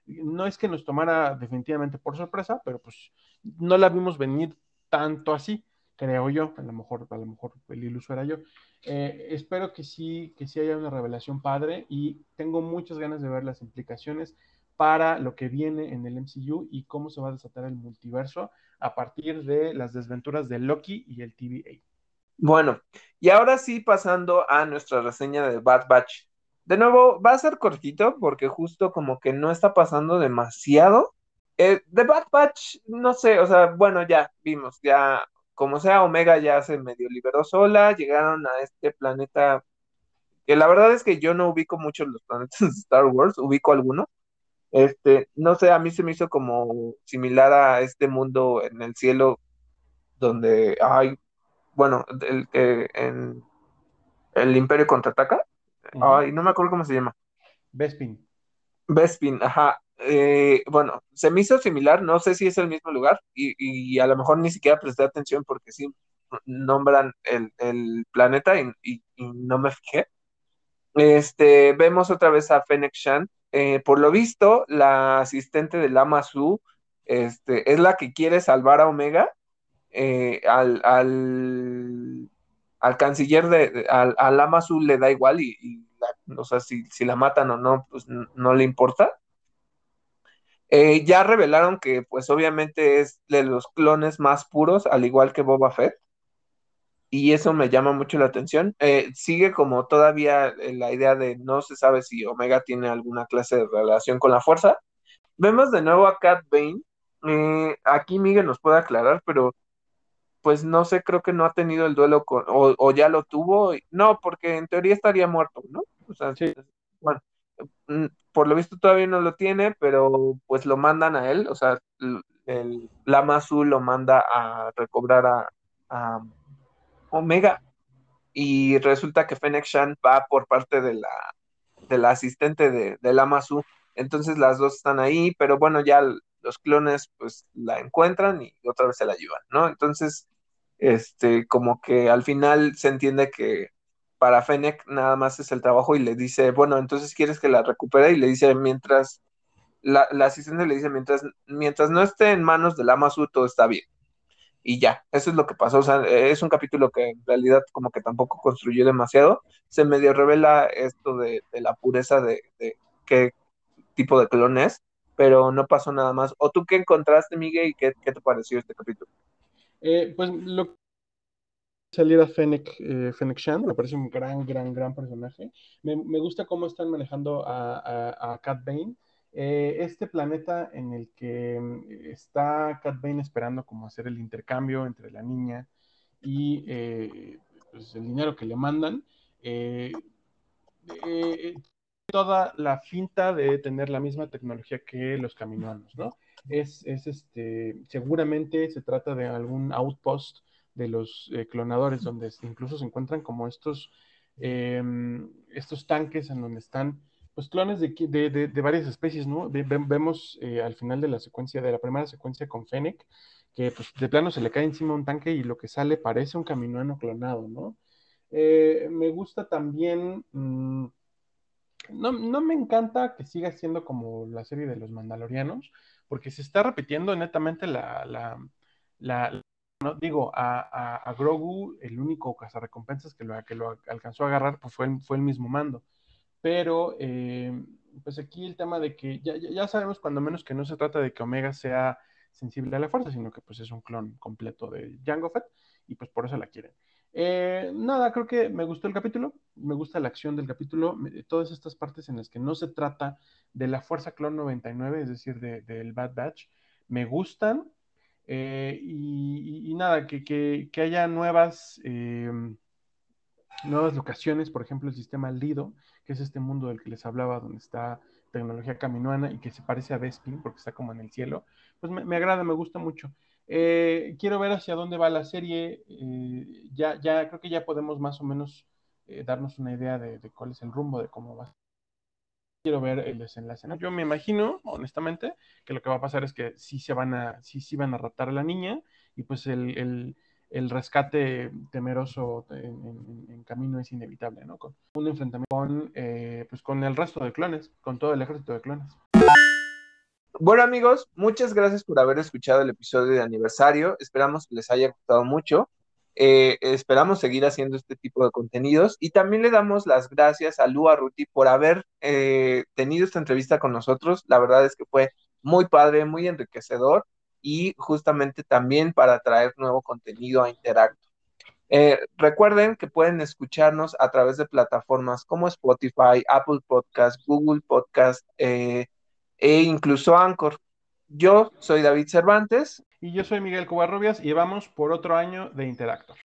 no es que nos tomara definitivamente por sorpresa, pero pues no la vimos venir tanto así creo yo, a lo mejor, a lo mejor el iluso era yo. Eh, espero que sí, que sí haya una revelación padre y tengo muchas ganas de ver las implicaciones para lo que viene en el MCU y cómo se va a desatar el multiverso a partir de las desventuras de Loki y el TVA. Bueno, y ahora sí pasando a nuestra reseña de Bad Batch. De nuevo, va a ser cortito porque justo como que no está pasando demasiado. Eh, de Bad Batch, no sé, o sea, bueno, ya vimos, ya como sea, Omega ya se medio liberó sola, llegaron a este planeta, que la verdad es que yo no ubico mucho los planetas de Star Wars, ubico algunos. Este, no sé, a mí se me hizo como similar a este mundo en el cielo donde hay, bueno, el que en el Imperio contraataca. Ay, no me acuerdo cómo se llama. Bespin. Bespin, ajá. Eh, bueno, se me hizo similar, no sé si es el mismo lugar y, a lo mejor ni siquiera presté atención porque sí nombran el, planeta y, no me fijé. Este, vemos otra vez a Fennec Shan. Eh, por lo visto, la asistente de Lama Su este, es la que quiere salvar a Omega eh, al, al, canciller de, al, a Lama Su le da igual y, o sea, si, si, la matan o no, pues no le importa. Eh, ya revelaron que, pues obviamente es de los clones más puros, al igual que Boba Fett. Y eso me llama mucho la atención. Eh, sigue como todavía eh, la idea de no se sabe si Omega tiene alguna clase de relación con la fuerza. Vemos de nuevo a Cat Bane. aquí Miguel nos puede aclarar, pero pues no sé, creo que no ha tenido el duelo con, o, ya lo tuvo. No, porque en teoría estaría muerto, ¿no? O sea, sí. bueno, por lo visto todavía no lo tiene, pero pues lo mandan a él, o sea, el Lama Azul lo manda a recobrar a, Omega. Y resulta que Fennec Shan va por parte de la, de la asistente de, de Lamasu. Entonces las dos están ahí, pero bueno, ya los clones pues la encuentran y otra vez se la llevan, ¿no? Entonces, este, como que al final se entiende que para Fennec nada más es el trabajo y le dice, bueno, entonces quieres que la recupere y le dice mientras, la, asistente le dice, mientras, mientras no esté en manos del Amazu, todo está bien. Y ya, eso es lo que pasó. O sea, es un capítulo que en realidad como que tampoco construyó demasiado. Se medio revela esto de, la pureza de, de qué tipo de clon es, pero no pasó nada más. ¿O tú qué encontraste, Miguel, y qué, qué te pareció este capítulo? Eh, pues lo saliera Fennec, eh, Fennec Shan, me parece un gran, gran, gran personaje. Me, me gusta cómo están manejando a, a, a Cat Bane. Eh, este planeta en el que mm, está Cat Bane esperando como hacer el intercambio entre la niña y eh, pues el dinero que le mandan, toda la finta de tener la misma tecnología que los caminoanos, ¿no? Es, es este, seguramente se trata de algún outpost de los eh, clonadores, donde incluso se encuentran como estos, em, estos tanques en donde están pues clones de, de, de, varias especies, ¿no? vemos eh, al final de la secuencia, de la primera secuencia con Fennec, que pues de plano se le cae encima un tanque y lo que sale parece un caminoano clonado, ¿no? Eh, me gusta también, mm, no, no, me encanta que siga siendo como la serie de los Mandalorianos, porque se está repitiendo netamente la, la, la no, digo, a, Grogu, el único cazarrecompensas que lo, que lo alcanzó a agarrar pues fue, el, fue el mismo mando. Pero, eh, pues aquí el tema de que ya, ya, sabemos cuando menos que no se trata de que Omega sea sensible a la fuerza, sino que pues es un clon completo de Jango Fett y pues por eso la quieren. Eh, nada, creo que me gustó el capítulo, me gusta la acción del capítulo, todas estas partes en las que no se trata de la Fuerza Clon 99, es decir, del de, Bad Batch, me gustan, eh, y, nada, que, haya nuevas, eh, nuevas locaciones, por ejemplo, el sistema Lido, que es este mundo del que les hablaba, donde está tecnología caminoana y que se parece a Bespin porque está como en el cielo, pues me, agrada, me gusta mucho. Eh, quiero ver hacia dónde va la serie. ya, ya creo que ya podemos más o menos darnos una idea de, de, cuál es el rumbo, de cómo va quiero ver el desenlace. Yo me imagino, honestamente, que lo que va a pasar es que sí se van a, sí, sí van a raptar a la niña y pues el, rescate temeroso en, camino es inevitable, ¿no? Con un enfrentamiento con, eh, pues con el resto de clones, con todo el ejército de clones. Bueno amigos, muchas gracias por haber escuchado el episodio de aniversario. Esperamos que les haya gustado mucho. Eh, esperamos seguir haciendo este tipo de contenidos y también le damos las gracias a Lua Ruti por haber eh, tenido esta entrevista con nosotros. La verdad es que fue muy padre, muy enriquecedor y justamente también para traer nuevo contenido a Interacto. Eh, recuerden que pueden escucharnos a través de plataformas como Spotify, Apple Podcast, Google Podcast e incluso Anchor. Yo soy David Cervantes. Y yo soy Miguel Covarrubias y vamos por otro año de Interactor.